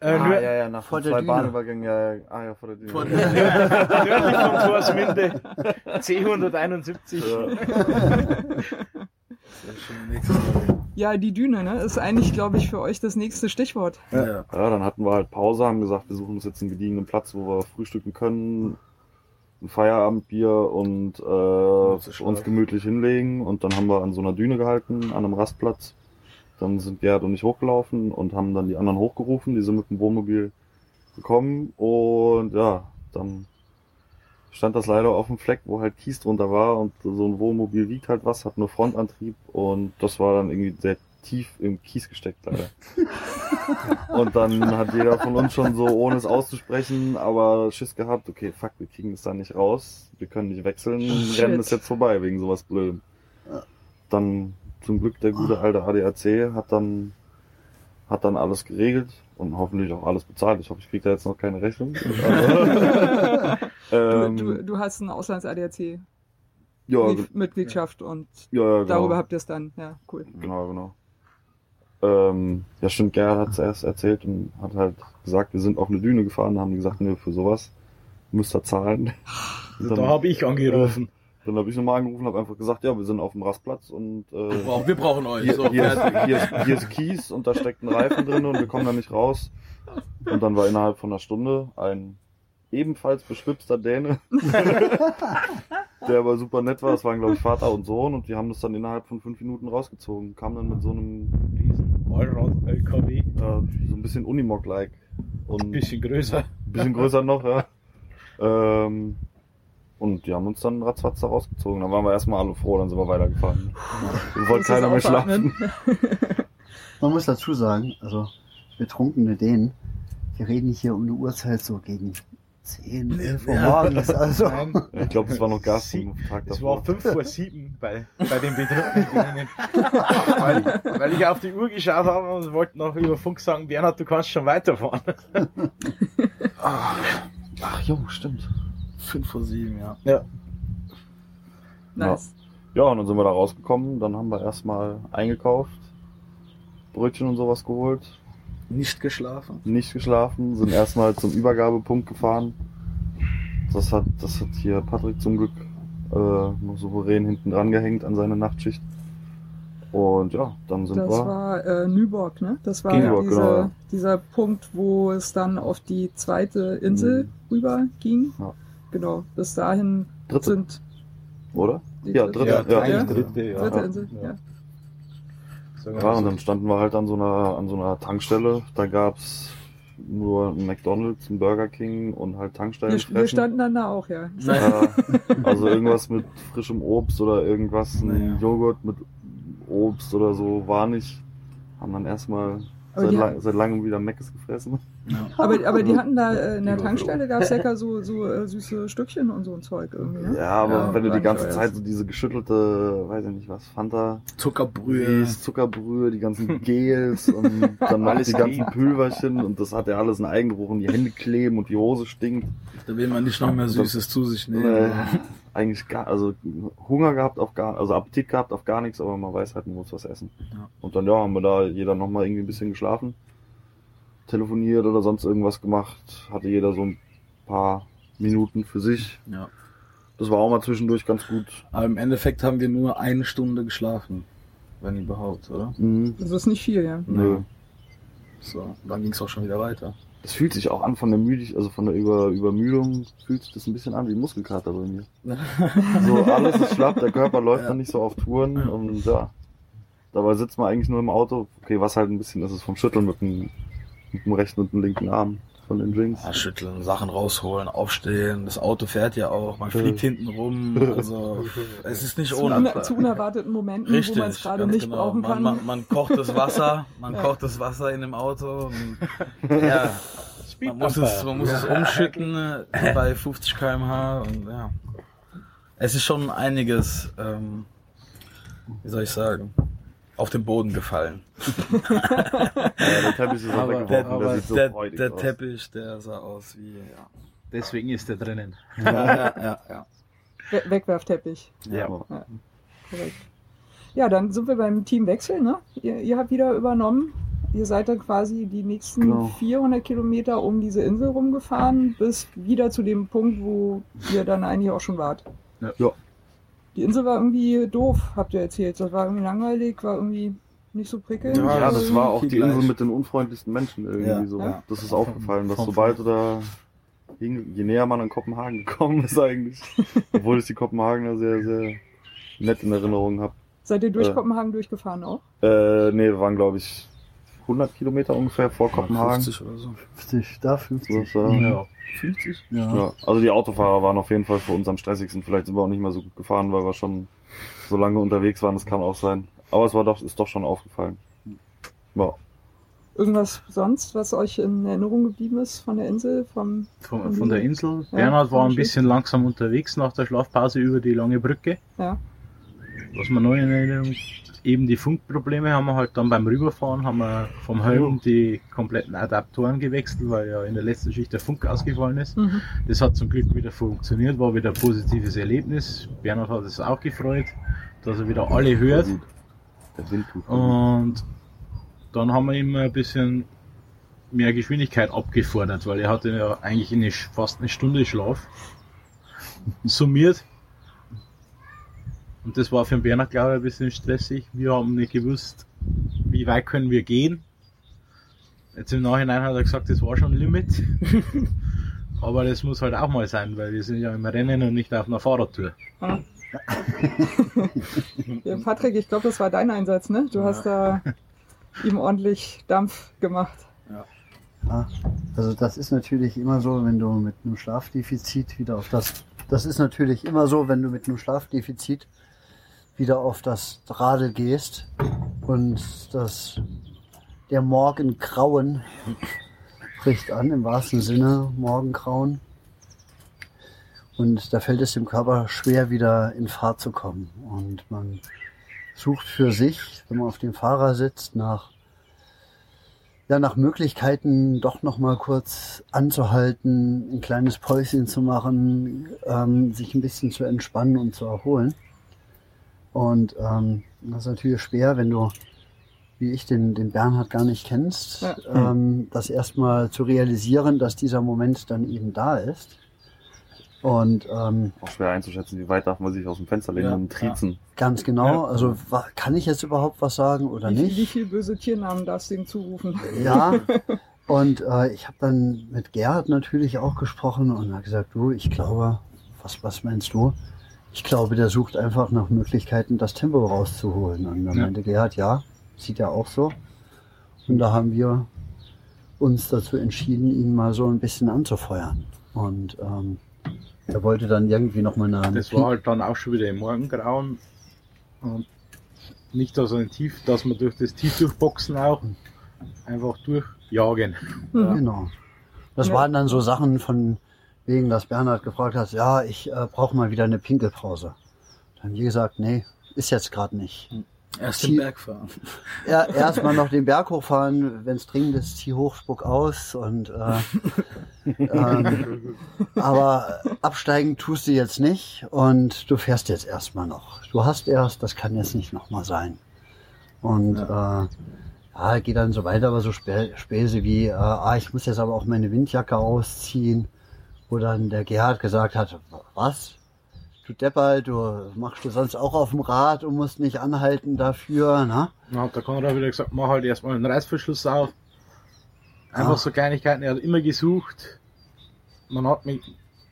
Äh, ah, ja, ja, nach vor der zwei Düne. Bahnübergängen, ja, ja, ah ja, vor der Düne. Von (laughs) nördlich von Torsminde. C171. Ja, die Düne, ne? Ist eigentlich, glaube ich, für euch das nächste Stichwort. Ja. Ja, dann hatten wir halt Pause, haben gesagt, wir suchen uns jetzt einen gediegenen Platz, wo wir frühstücken können, ein Feierabendbier und äh, uns gemütlich hinlegen. Und dann haben wir an so einer Düne gehalten, an einem Rastplatz. Dann sind Gerd und ich hochgelaufen und haben dann die anderen hochgerufen. Die sind mit dem Wohnmobil gekommen und ja, dann stand das leider auf dem Fleck, wo halt Kies drunter war und so ein Wohnmobil wiegt halt was, hat nur Frontantrieb und das war dann irgendwie sehr tief im Kies gesteckt leider. (laughs) und dann hat jeder von uns schon so, ohne es auszusprechen, aber Schiss gehabt, okay, fuck, wir kriegen das da nicht raus, wir können nicht wechseln, Shit. Rennen ist jetzt vorbei wegen sowas Blödem. Dann zum Glück der gute alte ADAC hat dann hat dann alles geregelt und hoffentlich auch alles bezahlt. Ich hoffe, ich kriege da jetzt noch keine Rechnung. (laughs) Du, ähm, du, du hast eine Auslands-ADAC. ja, Mitgliedschaft und ja, ja, genau. darüber habt ihr es dann. Ja, cool. Genau, genau. Ähm, ja, stimmt, Gerhard hat es erst erzählt und hat halt gesagt, wir sind auf eine Düne gefahren, da haben die gesagt, nee, für sowas müsst ihr zahlen. Also da habe ich angerufen. Dann habe ich nochmal angerufen, habe einfach gesagt, ja, wir sind auf dem Rastplatz und äh, Wir brauchen- wir brauchen euch. Hier, So, hier, ist, hier, ist, hier ist Kies und da steckt ein Reifen drin und wir kommen da nicht raus. Und dann war innerhalb von einer Stunde ein ebenfalls beschwipster Däne, (laughs) der aber super nett war. Das waren, glaube ich, Vater und Sohn und die haben das dann innerhalb von fünf Minuten rausgezogen. Kam dann mit so einem riesen, Allrad-LKW. äh, so ein bisschen Unimog-like. Und Ein bisschen größer. ein bisschen größer noch, ja. Ähm, und die haben uns dann ratzfatz da rausgezogen. Dann waren wir erstmal alle froh, dann sind wir weitergefahren. Dann wollte keiner mehr schlafen. (laughs) Man muss dazu sagen, also betrunkene Dänen, die reden hier um eine Uhrzeit so gegen 10, 11 Uhr Ja. morgens. Also, Nein, Ich glaube, es war noch Gas Sie- am Tag es war 5 vor 7 bei, bei den Betrunkenen. weil, weil ich auf die Uhr geschaut habe und wollte noch über Funk sagen, Bernhard, du kannst schon weiterfahren. (laughs) Ach jo, stimmt. 5 vor 7, ja. Ja. Nice. Ja, und dann sind wir da rausgekommen. Dann haben wir erstmal eingekauft, Brötchen und sowas geholt, Nicht geschlafen. nicht geschlafen, sind erstmal zum Übergabepunkt gefahren. Das hat, das hat hier Patrick zum Glück äh, noch souverän hinten dran gehängt an seine Nachtschicht. Und ja, dann sind Das wir. war äh, Nyborg, ne? Das war Nyborg, diese, genau, ja. dieser Punkt, wo es dann auf die zweite Insel Mhm. rüber ging. Ja. Genau. Bis dahin Dritte. sind oder? die Ja, dritte, dritte, ja, ja. dritte, dritte, ja. dritte Ja. Insel. Ja. Ja, und so. dann standen wir halt an so einer, an so einer Tankstelle. Da gab's nur ein McDonalds, ein Burger King und halt Tankstellen. Wir, wir standen dann da auch, ja. Ja, also irgendwas mit frischem Obst oder irgendwas, ein Naja. Joghurt mit Obst oder so war nicht. Haben dann erstmal seit, lang, seit langem wieder Meckes gefressen. Aber, aber die hatten da äh, in der Tankstelle gab es lecker so, so äh, süße Stückchen und so ein Zeug irgendwie. Ne? Ja, aber Ja, wenn du die ganze nicht Zeit so diese geschüttelte, weiß ich nicht was, Fanta, Zuckerbrühe. Ries, Zuckerbrühe, die ganzen (laughs) Gels und dann Alles die ganzen. Pülverchen und das hat ja alles einen Eigengeruch und die Hände kleben und die Hose stinkt. Da will man nicht noch mehr Süßes zu sich nehmen. Äh, (laughs) eigentlich gar, also Hunger gehabt auf gar, also Appetit gehabt auf gar nichts, aber man weiß halt, man muss was essen. Ja. Und dann ja, haben wir da jeder nochmal irgendwie ein bisschen geschlafen, telefoniert oder sonst irgendwas gemacht, hatte jeder so ein paar Minuten für sich. Ja. Das war auch mal zwischendurch ganz gut. Aber im Endeffekt haben wir nur eine Stunde geschlafen. Wenn überhaupt, oder? Mhm. Das ist nicht viel, ja. Nö. So, dann ging es auch schon wieder weiter. Das fühlt sich auch an von der Müdigkeit, also von der Über Übermüdung, fühlt sich das ein bisschen an wie Muskelkater bei mir. (laughs) So, alles ist schlapp, der Körper läuft Ja. dann nicht so auf Touren und ja. Dabei sitzt man eigentlich nur im Auto. Okay, was halt ein bisschen ist, ist vom Schütteln mit dem, mit dem rechten und dem linken Arm von den Drinks. Ja, schütteln, Sachen rausholen, aufstehen. Das Auto fährt ja auch. Man fliegt hinten rum. (laughs) Also, es ist nicht Zu, ohne. zu unerwarteten Momenten, Richtig, wo man es gerade nicht genau. brauchen man, kann. Man, man kocht das Wasser, man kocht das Wasser in dem Auto. Und, ja, (laughs) man muss es, man muss es umschütten äh, bei 50 km/h und ja. Es ist schon einiges, ähm, wie soll ich sagen, auf den Boden gefallen. (laughs) Ja, der Teppich ist Aber- der aber sieht so der der aus. Teppich, der sah aus wie, ja. Deswegen ist der drinnen. (laughs) Ja, ja, ja, ja. We Wegwerfteppich. Ja. Korrekt. Ja, dann sind wir beim Teamwechsel, ne? Ihr, ihr habt wieder übernommen. ihr seid dann quasi die nächsten Genau. 400 Kilometer um diese Insel rumgefahren, bis wieder zu dem Punkt, wo ihr dann eigentlich auch schon wart. Ja. Ja. Die Insel war irgendwie doof, habt ihr erzählt. Das war irgendwie langweilig, war irgendwie nicht so prickelnd. Ja, Ja, das war auch die Insel gleich. mit den unfreundlichsten Menschen irgendwie Ja. so. Ja. Das ist aufgefallen, dass sobald du da hin- je näher man an Kopenhagen (laughs) gekommen ist eigentlich, (laughs) obwohl ich die Kopenhagener sehr, sehr nett in Erinnerung habe. Seid ihr durch Äh. Kopenhagen durchgefahren auch? Äh, nee, wir waren glaube ich 100 Kilometer ungefähr vor Kopenhagen. 50 oder so. 50, da 50. So, äh, Ja. 50? Ja. Ja, also die Autofahrer waren auf jeden Fall für uns am stressigsten. Vielleicht sind wir auch nicht mehr so gut gefahren, weil wir schon so lange unterwegs waren. Das kann auch sein. Aber es war doch, ist doch schon aufgefallen. Ja. Irgendwas sonst, was euch in Erinnerung geblieben ist von der Insel? Vom, Von, von der Insel. Ja, Bernhard war ein bisschen langsam unterwegs nach der Schlafpause über die lange Brücke. Ja. Was wir neu in Erinnerung, eben die Funkprobleme haben wir halt dann beim Rüberfahren, haben wir vom Helm die kompletten Adaptoren gewechselt, weil ja in der letzten Schicht der Funk ausgefallen ist. Mhm. Das hat zum Glück wieder funktioniert, war wieder ein positives Erlebnis. Bernhard hat es auch gefreut, dass er wieder alle hört. Und dann haben wir ihm ein bisschen mehr Geschwindigkeit abgefordert, weil er hatte ja eigentlich eine, fast eine Stunde Schlaf (laughs) summiert. Und das war für den Bernhard, glaube ich, ein bisschen stressig. Wir haben nicht gewusst, wie weit können wir gehen. Jetzt im Nachhinein hat er gesagt, das war schon Limit. (laughs) Aber das muss halt auch mal sein, weil wir sind ja im Rennen und nicht auf einer Fahrradtour. Ja. (laughs) ja, Patrick, ich glaube, das war dein Einsatz, ne? Du hast da ihm ordentlich Dampf gemacht. Ja, also das ist natürlich immer so, wenn du mit einem Schlafdefizit wieder auf das, das ist natürlich immer so, wenn du mit einem Schlafdefizit wieder auf das Radl gehst und das, der Morgengrauen bricht an, im wahrsten Sinne Morgengrauen. Und da fällt es dem Körper schwer, wieder in Fahrt zu kommen. Und man sucht für sich, wenn man auf dem Fahrer sitzt, nach ja, nach Möglichkeiten doch noch mal kurz anzuhalten, ein kleines Päuschen zu machen, ähm, sich ein bisschen zu entspannen und zu erholen. Und ähm, das ist natürlich schwer, wenn du, wie ich, den, den Bernhard gar nicht kennst, Ja. ähm, das erstmal zu realisieren, dass dieser Moment dann eben da ist. Und ähm, Auch schwer einzuschätzen, wie weit darf man sich aus dem Fenster lehnen Ja, und triezen. ganz genau, also kann ich jetzt überhaupt was sagen oder Wie, viel- nicht? wie viel böse Tiernamen darfst du ihm zurufen? Ja, (laughs) und äh, ich habe dann mit Gerhard natürlich auch gesprochen und hat gesagt, du, ich glaube, was, was meinst du? Ich glaube, der sucht einfach nach Möglichkeiten, das Tempo rauszuholen. Und dann Ja. meinte Gerhard, ja, sieht er auch so. Und da haben wir uns dazu entschieden, ihn mal so ein bisschen anzufeuern. Und ähm, er wollte dann irgendwie noch mal eine... Das war halt dann auch schon wieder im Morgengrauen. Und nicht dass ein Tief, dass man durch das Tief durchboxen auch einfach durchjagen. Genau. Das Ja. waren dann so Sachen von wegen, dass Bernhard gefragt hat, ja, ich äh, brauche mal wieder eine Pinkelpause. Dann haben wir gesagt, nee, ist jetzt gerade nicht. Erst Ziel- den Berg fahren. Ja, erstmal noch den Berg hochfahren, wenn es dringend ist, zieh hoch, spuck aus und äh, (laughs) ähm, aber absteigen tust du jetzt nicht und du fährst jetzt erstmal noch. Du hast erst, das kann jetzt nicht nochmal sein. Und ja. äh, ja, geht dann so weiter, aber so Spä Späße wie, äh, ah, ich muss jetzt aber auch meine Windjacke ausziehen, wo dann der Gerhard gesagt hat, was? Du Deppal, du machst du sonst auch auf dem Rad und musst nicht anhalten dafür, ne? Dann hat der Konrad wieder gesagt, mach halt erstmal einen Reißverschluss auf. Einfach Ah. so Kleinigkeiten. Er hat immer gesucht. Man hat mit,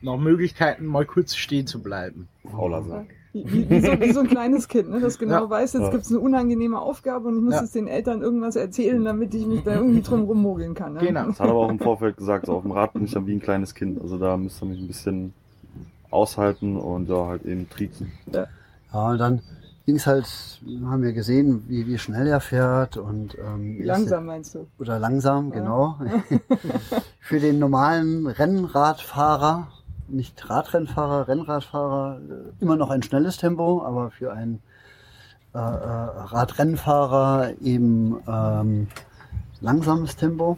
nach Möglichkeiten mal kurz stehen zu bleiben. Fauler sein. Wie, wie, so, wie so ein kleines Kind, ne? das genau Ja. weiß, jetzt Ja. gibt's eine unangenehme Aufgabe und ich muss Ja. jetzt den Eltern irgendwas erzählen, damit ich mich da irgendwie drum rummogeln kann. Ne? Genau. Das hat er aber auch im Vorfeld gesagt, so auf dem Rad bin ich dann wie ein kleines Kind. Also da müsst ihr mich ein bisschen aushalten und ja, halt eben triezen. Ja, und dann ging's halt, haben wir gesehen, wie, wie schnell er fährt und ähm, Langsam meinst du? Oder langsam, Ja. genau. (laughs) Für den normalen Rennradfahrer, nicht Radrennfahrer, Rennradfahrer, äh, immer noch ein schnelles Tempo, aber für einen äh, äh, Radrennfahrer eben ähm, langsames Tempo.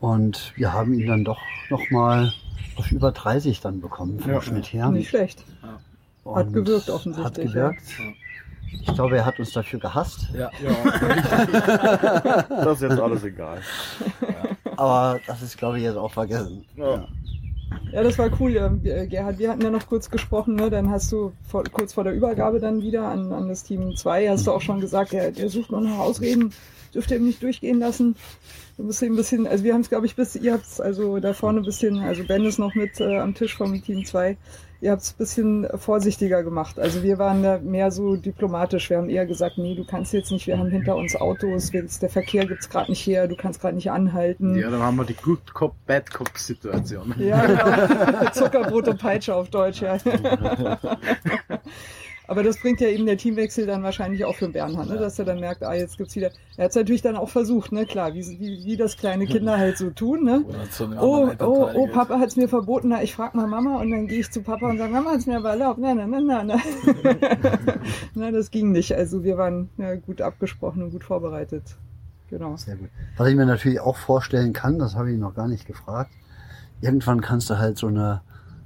Und wir haben ihn dann doch nochmal auf über 30 dann bekommen vom Ja. Schnitt her. Nicht schlecht. Hat Und gewirkt offensichtlich, Hat gewirkt. Ich glaube, er hat uns dafür gehasst. Ja. Das ist jetzt alles egal. Aber das ist, glaube ich, jetzt auch vergessen. Ja. Ja, das war cool, ähm, äh, Gerhard. Wir hatten ja noch kurz gesprochen, ne? dann hast du vor, kurz vor der Übergabe dann wieder an, an das Team 2, hast du auch schon gesagt, der, der sucht noch nach Ausreden, dürft ihr ihm nicht durchgehen lassen. Du musst ein bisschen, also wir haben es, glaube ich, bis, ihr habt es also da vorne ein bisschen, also Ben ist noch mit äh, am Tisch vom Team 2, ihr habt es ein bisschen vorsichtiger gemacht. Also wir waren da mehr so diplomatisch. Wir haben eher gesagt, nee, du kannst jetzt nicht, wir haben hinter uns Autos, der Verkehr gibt's gerade nicht her, du kannst gerade nicht anhalten. Ja, dann haben wir die Good Cop, Bad Cop Situation. Ja, genau. (laughs) Zuckerbrot und Peitsche auf Deutsch, ja. (laughs) Aber das bringt ja eben der Teamwechsel dann wahrscheinlich auch für Bernhard, ne? dass er dann merkt, ah, jetzt gibt's wieder. Er hat es natürlich dann auch versucht, ne, klar, wie, wie, wie das kleine Kinder halt so tun, ne? Oh, oh, oh, geht. Papa hat's mir verboten, na, ich frag mal Mama und dann gehe ich zu Papa und sage, Mama hat's mir aber erlaubt. Na, na, na, na, na. (laughs) na, das ging nicht. Also wir waren ja, gut abgesprochen und gut vorbereitet. Genau. Sehr gut. Was ich mir natürlich auch vorstellen kann, das habe ich noch gar nicht gefragt, irgendwann kannst du halt so eine,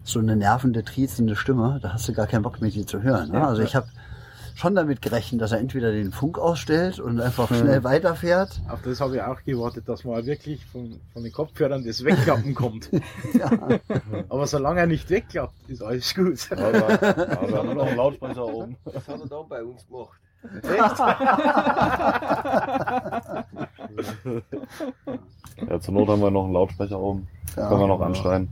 so eine nervende, triezende Stimme, da hast du gar keinen Bock mehr, die zu hören. Ne? Ja, also ja. ich habe schon damit gerechnet, dass er entweder den Funk ausstellt und einfach schnell weiterfährt. Auf das habe ich auch gewartet, dass mal wirklich von, von den Kopfhörern das Wegklappen kommt. (laughs) Ja. Aber solange er nicht wegklappt, ist alles gut. Aber, aber wir haben noch einen Lautsprecher oben. Das hat er da bei uns gemacht. Ja, zur Not haben wir noch einen Lautsprecher oben. Ja. Können wir noch anschreien.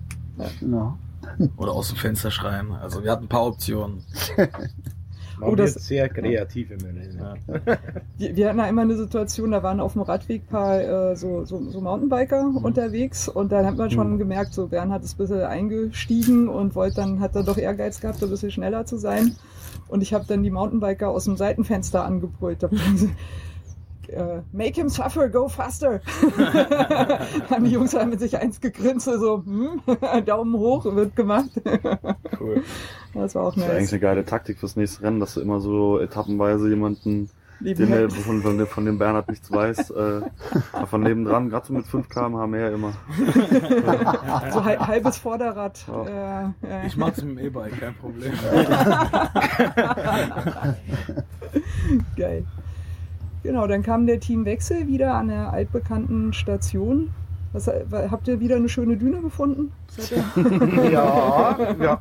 Genau. (laughs) Oder aus dem Fenster schreien. Also wir hatten ein paar Optionen. Man (laughs) Oh, das- wird sehr kreativ im Moment. (laughs) Wir, wir hatten ja immer eine Situation, da waren auf dem Radweg ein paar äh, so, so, so Mountainbiker unterwegs und dann hat man schon gemerkt, so Bernhard ist ein bisschen eingestiegen und wollte dann, hat er doch Ehrgeiz gehabt, ein bisschen schneller zu sein. Und ich habe dann die Mountainbiker aus dem Seitenfenster angebrüllt. Äh, Make him suffer, go faster. (laughs) Haben die Jungs halt mit sich eins gegrinst, so hm, (laughs) Daumen hoch, wird gemacht. (laughs) Cool. Das war auch Das ist eigentlich nice. eine geile Taktik fürs nächste Rennen, dass du immer so etappenweise jemanden, Neben den von, von, dem- von dem Bernhard nichts weiß, äh, von nebendran, gerade so mit 5 km/h mehr immer. so hal- halbes Vorderrad. Ja. Äh, äh. Ich mach's mit dem E-Bike, kein Problem. Geil. Genau, dann kam der Teamwechsel wieder an der altbekannten Station. Was, habt ihr wieder eine schöne Düne gefunden? Seid ihr- (laughs) Ja, (laughs) ja,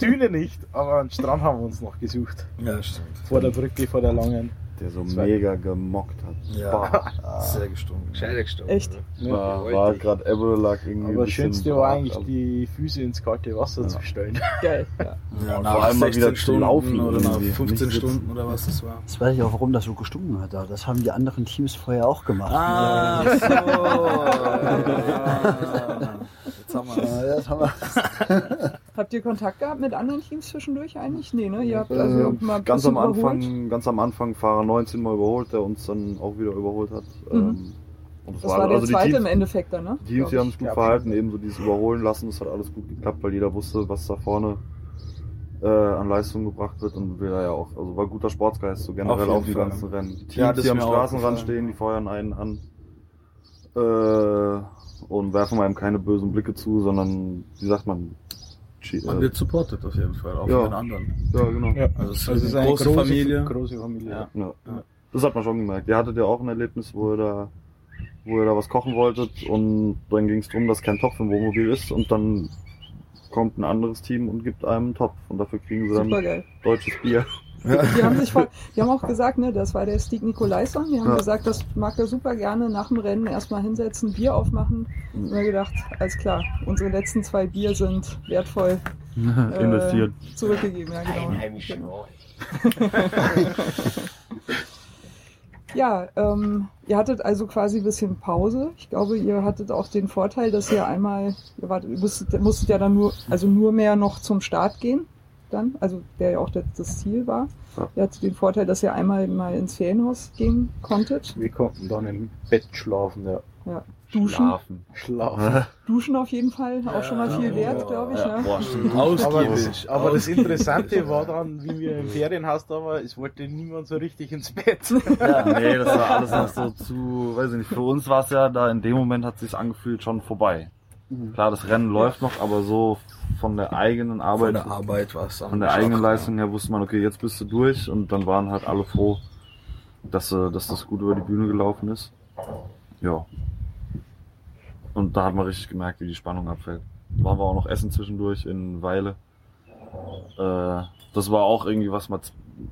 Düne nicht, aber einen Strand haben wir uns noch gesucht. Ja, stimmt. Vor der Brücke, vor der langen. Der so Das war- mega gemockt hat. Ja, Bah. (laughs) sehr gestunken. Scheide gestorben. Echt? War, war gerade Ebbe lag irgendwie. Aber das Schönste war eigentlich aber- die Füße ins kalte Wasser zu stellen. (laughs) Geil. Ja. Ja, nach vor allem mal 16 wieder zu Stunden laufen oder nach irgendwie. 15 Nicht sitzen. Stunden oder was das war. Jetzt weiß ich auch, warum das so gestunken hat. da. Das haben die anderen Teams vorher auch gemacht. Ah, so. (laughs) Ja. Jetzt haben wir Ja, das haben wir. Habt ihr Kontakt gehabt mit anderen Teams zwischendurch eigentlich? Nee, ne? Ihr habt also Äh, mal ein ganz bisschen am überholt. Anfang, ganz am Anfang Fahrer 19 mal überholt, der uns dann auch wieder überholt hat. Mhm. Ähm, und Das war der also die zweite Teams, im Endeffekt dann, ne? Die Teams, die haben sich gut Ja, verhalten, ebenso dieses Überholen lassen, das hat alles gut geklappt, weil jeder wusste, was da vorne äh, an Leistung gebracht wird und wir da ja auch, also war guter Sportsgeist, so generell Auf Fall. ganzen Rennen. Die Teams, Ja, das die am Straßenrand stehen, die feuern einen an äh, und werfen einem keine bösen Blicke zu, sondern, wie sagt man, Man äh, wird supported auf jeden Fall, auch Ja. von den anderen. ja, genau. Ja. Also es ist, Also ist eine große Familie. Große Familie. Ja. Ja. Ja. Das hat man schon gemerkt. Ihr hattet ja auch ein Erlebnis, wo ihr da, wo ihr da was kochen wolltet und dann ging es darum, dass kein Topf im Wohnmobil ist und dann kommt ein anderes Team und gibt einem einen Topf und dafür kriegen sie dann Super geil. deutsches Bier. Die haben, sich die haben auch gesagt, ne, das war der Stieg Nikolaison. Die haben Ja. gesagt, das mag er super gerne nach dem Rennen erstmal hinsetzen, Bier aufmachen. Und wir gedacht, alles klar, unsere letzten zwei Bier sind wertvoll (laughs) äh, Investiert. zurückgegeben. Ja, genau. Genau. (laughs) Ja, ähm, ihr hattet also quasi ein bisschen Pause. Ich glaube, ihr hattet auch den Vorteil, dass ihr einmal, ihr, wart, ihr musstet, musstet ja dann nur, also nur mehr noch zum Start gehen, dann, also der ja auch das, das Ziel war. Ja. Ihr hattet den Vorteil, dass ihr einmal mal ins Ferienhaus gehen konntet. Wir konnten dann im Bett schlafen, ja. Ja. Duschen. Schlafen. Schlafen. Duschen auf jeden Fall, auch schon mal viel wert, glaube ich. Ne? Boah, stimmt. Aber, Ausgiebig. aber das Interessante war dann, wie wir im Ferienhaus da waren, es wollte niemand so richtig ins Bett. Ja, nee, das war alles noch so zu, weiß ich nicht, für uns war es ja da in dem Moment hat sich angefühlt schon vorbei. Klar, das Rennen läuft noch, aber so von der eigenen Arbeit, Von der Arbeit war es von der eigenen Leistung her wusste man, okay, jetzt bist du durch und dann waren halt alle froh, dass, äh, dass das gut über die Bühne gelaufen ist. Ja. Und da hat man richtig gemerkt, wie die Spannung abfällt. Waren wir auch noch essen zwischendurch in Weile. Äh, das war auch irgendwie was, man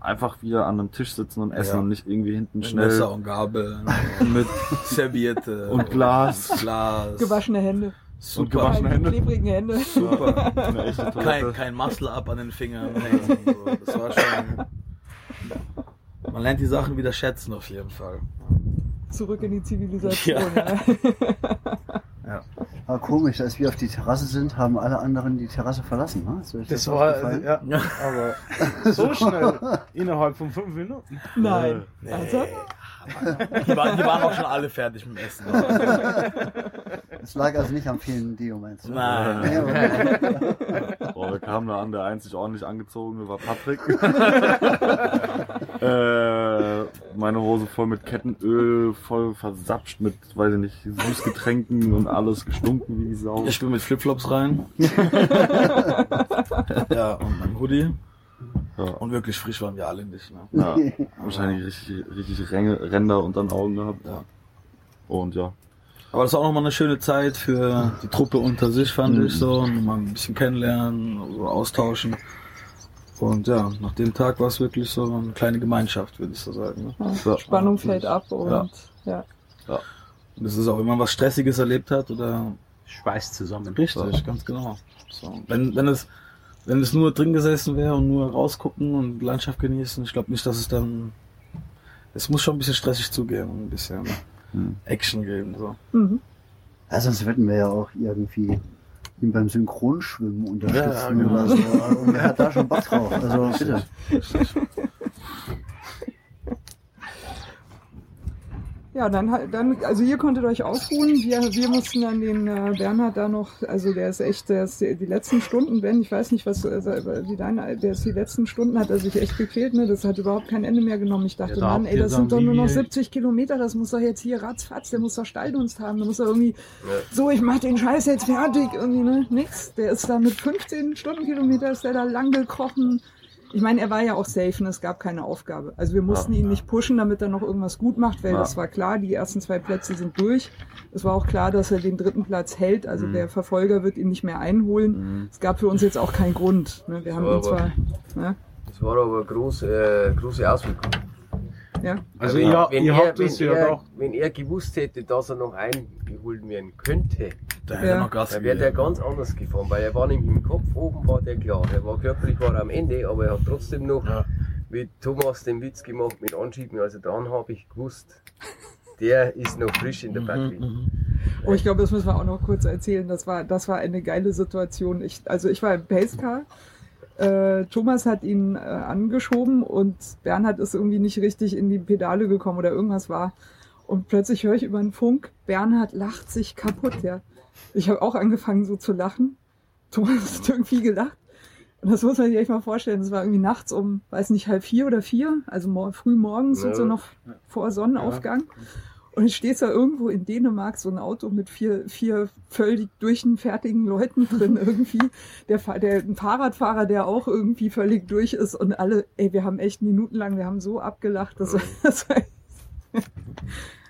einfach wieder an einem Tisch sitzen und essen Ja. und nicht irgendwie hinten Mit schnell Messer und Gabel und (laughs) mit Serviette und Glas. Glas. Gewaschene Hände. Super. Und gewaschene Keine Hände. klebrigen Hände. Super. Eine echte (laughs) Kein, Toilette. kein Muscle up an den Fingern hängen. So. Das war schon. Man lernt die Sachen wieder schätzen auf jeden Fall. Zurück in die Zivilisation. Ja. Ja. (laughs) War komisch, als wir auf die Terrasse sind, haben alle anderen die Terrasse verlassen. Ne? Das das war, aufgefallen? ja, aber (laughs) so schnell, innerhalb von fünf Minuten. Nein. Nee. Also, (laughs) Die, waren, die waren auch schon alle fertig mit dem Essen. (laughs) Es lag also nicht am fehlenden Deo, meinst du? Nein. (laughs) Boah, wir kamen da an, der einzig ordentlich angezogene war Patrick. äh, meine Hose voll mit Kettenöl, voll versapscht mit, weiß ich nicht, Süßgetränken und alles gestunken wie die Sau. Ich bin mit Flipflops rein. ja, und meinem Hoodie. Ja, Und wirklich frisch waren wir alle nicht. Ne? ja, (laughs) wahrscheinlich richtig, richtig Ränge, Ränder unter den Augen gehabt. Ja. Und ja, Aber das war auch nochmal eine schöne Zeit für die Truppe unter sich, fand Mhm. ich so. Mal ein bisschen kennenlernen, so austauschen. Und ja, nach dem Tag war es wirklich so eine kleine Gemeinschaft, würde ich so sagen. Ne? Ja. Spannung fällt ab und ja. Und das ist auch, wenn man was Stressiges erlebt hat oder Schweißt zusammen. Richtig, ganz genau. So. Wenn, wenn es, wenn es nur drin gesessen wäre und nur rausgucken und Landschaft genießen, ich glaube nicht, dass es dann, es muss schon ein bisschen stressig zugehen und ein bisschen Hm. Action geben, so. Mhm. Ja, sonst würden wir ja auch irgendwie ihn beim Synchronschwimmen unterstützen Ja, genau. oder so. Und er hat da schon Bock drauf. Also (laughs) bitte. (laughs) Ja, dann, dann, also ihr konntet euch ausruhen. Wir, wir mussten dann den äh, Bernhard da noch, also der ist echt, der ist die, die letzten Stunden, Ben, ich weiß nicht, was, äh, wie deine, der ist die letzten Stunden hat er sich echt gequält, ne? Das hat überhaupt kein Ende mehr genommen. Ich dachte, Ja, Mann, ey, das sind doch nur noch wie- 70 Kilometer, das muss doch jetzt hier ratzfatz, der muss doch Stalldienst haben, der muss doch irgendwie, so, ich mach den Scheiß jetzt fertig, irgendwie, ne? Nix. Der ist da mit 15 Stundenkilometer, ist der da lang gekrochen. Ich meine, er war ja auch safe und es gab keine Aufgabe. Also wir mussten ihn nicht pushen, damit er noch irgendwas gut macht, weil Ja. das war klar, die ersten zwei Plätze sind durch. Es war auch klar, dass er den dritten Platz hält, also Mhm. der Verfolger wird ihn nicht mehr einholen. Mhm. Es gab für uns jetzt auch keinen Grund. Ne? Wir haben Ja, ihn zwar, ne? Das war aber eine große, äh, große Auswirkung. ja, Also wenn, ihr, wenn, ihr er, habt wenn, es ja er, doch. wenn er gewusst hätte, dass er noch eingeholt werden könnte, Da hätte Ja. er noch Gas wäre der gegeben. ganz anders gefahren, weil er war nämlich im Kopf oben, war der klar. Er war körperlich war er am Ende, aber er hat trotzdem noch Ja. mit Thomas den Witz gemacht mit Anschieben. Also dann habe ich gewusst, der ist noch frisch in der Batterie. Mhm, mhm. Oh, ich glaube, das müssen wir auch noch kurz erzählen. Das war, das war eine geile Situation. Ich, also ich war im Pacecar. Äh, Thomas hat ihn äh, angeschoben und Bernhard ist irgendwie nicht richtig in die Pedale gekommen oder irgendwas war. Und plötzlich höre ich über den Funk, Bernhard lacht sich kaputt, ja. Ich habe auch angefangen so zu lachen. Thomas hat irgendwie gelacht. Und das muss man sich echt mal vorstellen. Es war irgendwie nachts um, weiß nicht, halb vier oder vier, also mor früh morgens und so Ja. noch vor Sonnenaufgang. Und es steht da irgendwo in Dänemark so ein Auto mit vier, vier völlig durchfertigen Leuten drin (laughs) irgendwie. Der, der ein Fahrradfahrer, der auch irgendwie völlig durch ist und alle, ey, wir haben echt minutenlang, wir haben so abgelacht. Das, das, war, (laughs)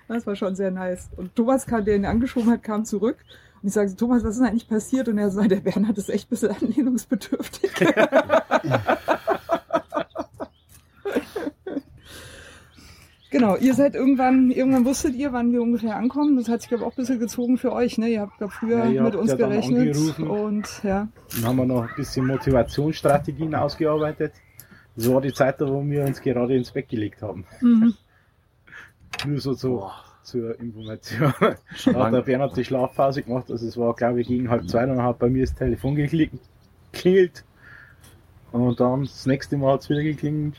das war schon sehr nice. Und Thomas, kam, der ihn angeschoben hat, kam zurück. Und ich sage, so, Thomas, was ist denn eigentlich passiert? Und er sagt, der Bernhard ist echt ein bisschen anlehnungsbedürftig. (laughs) Genau, ihr seid irgendwann, irgendwann wusstet ihr, wann wir ungefähr ankommen. Das hat sich, glaube ich, auch ein bisschen gezogen für euch. Ne? Ihr habt, glaube früher Ja, ihr mit habt uns ja gerechnet. Und ja, Dann haben wir noch ein bisschen Motivationsstrategien ausgearbeitet. Das war die Zeit, da wo wir uns gerade ins Bett gelegt haben. mhm. Nur so zu, zur Information. (laughs) Da hat der Bernhard die Schlafpause gemacht. Also es war, glaube ich, gegen halb zwei. Dann hat bei mir das Telefon geklickt- geklingelt. Und dann das nächste Mal hat es wieder geklingelt.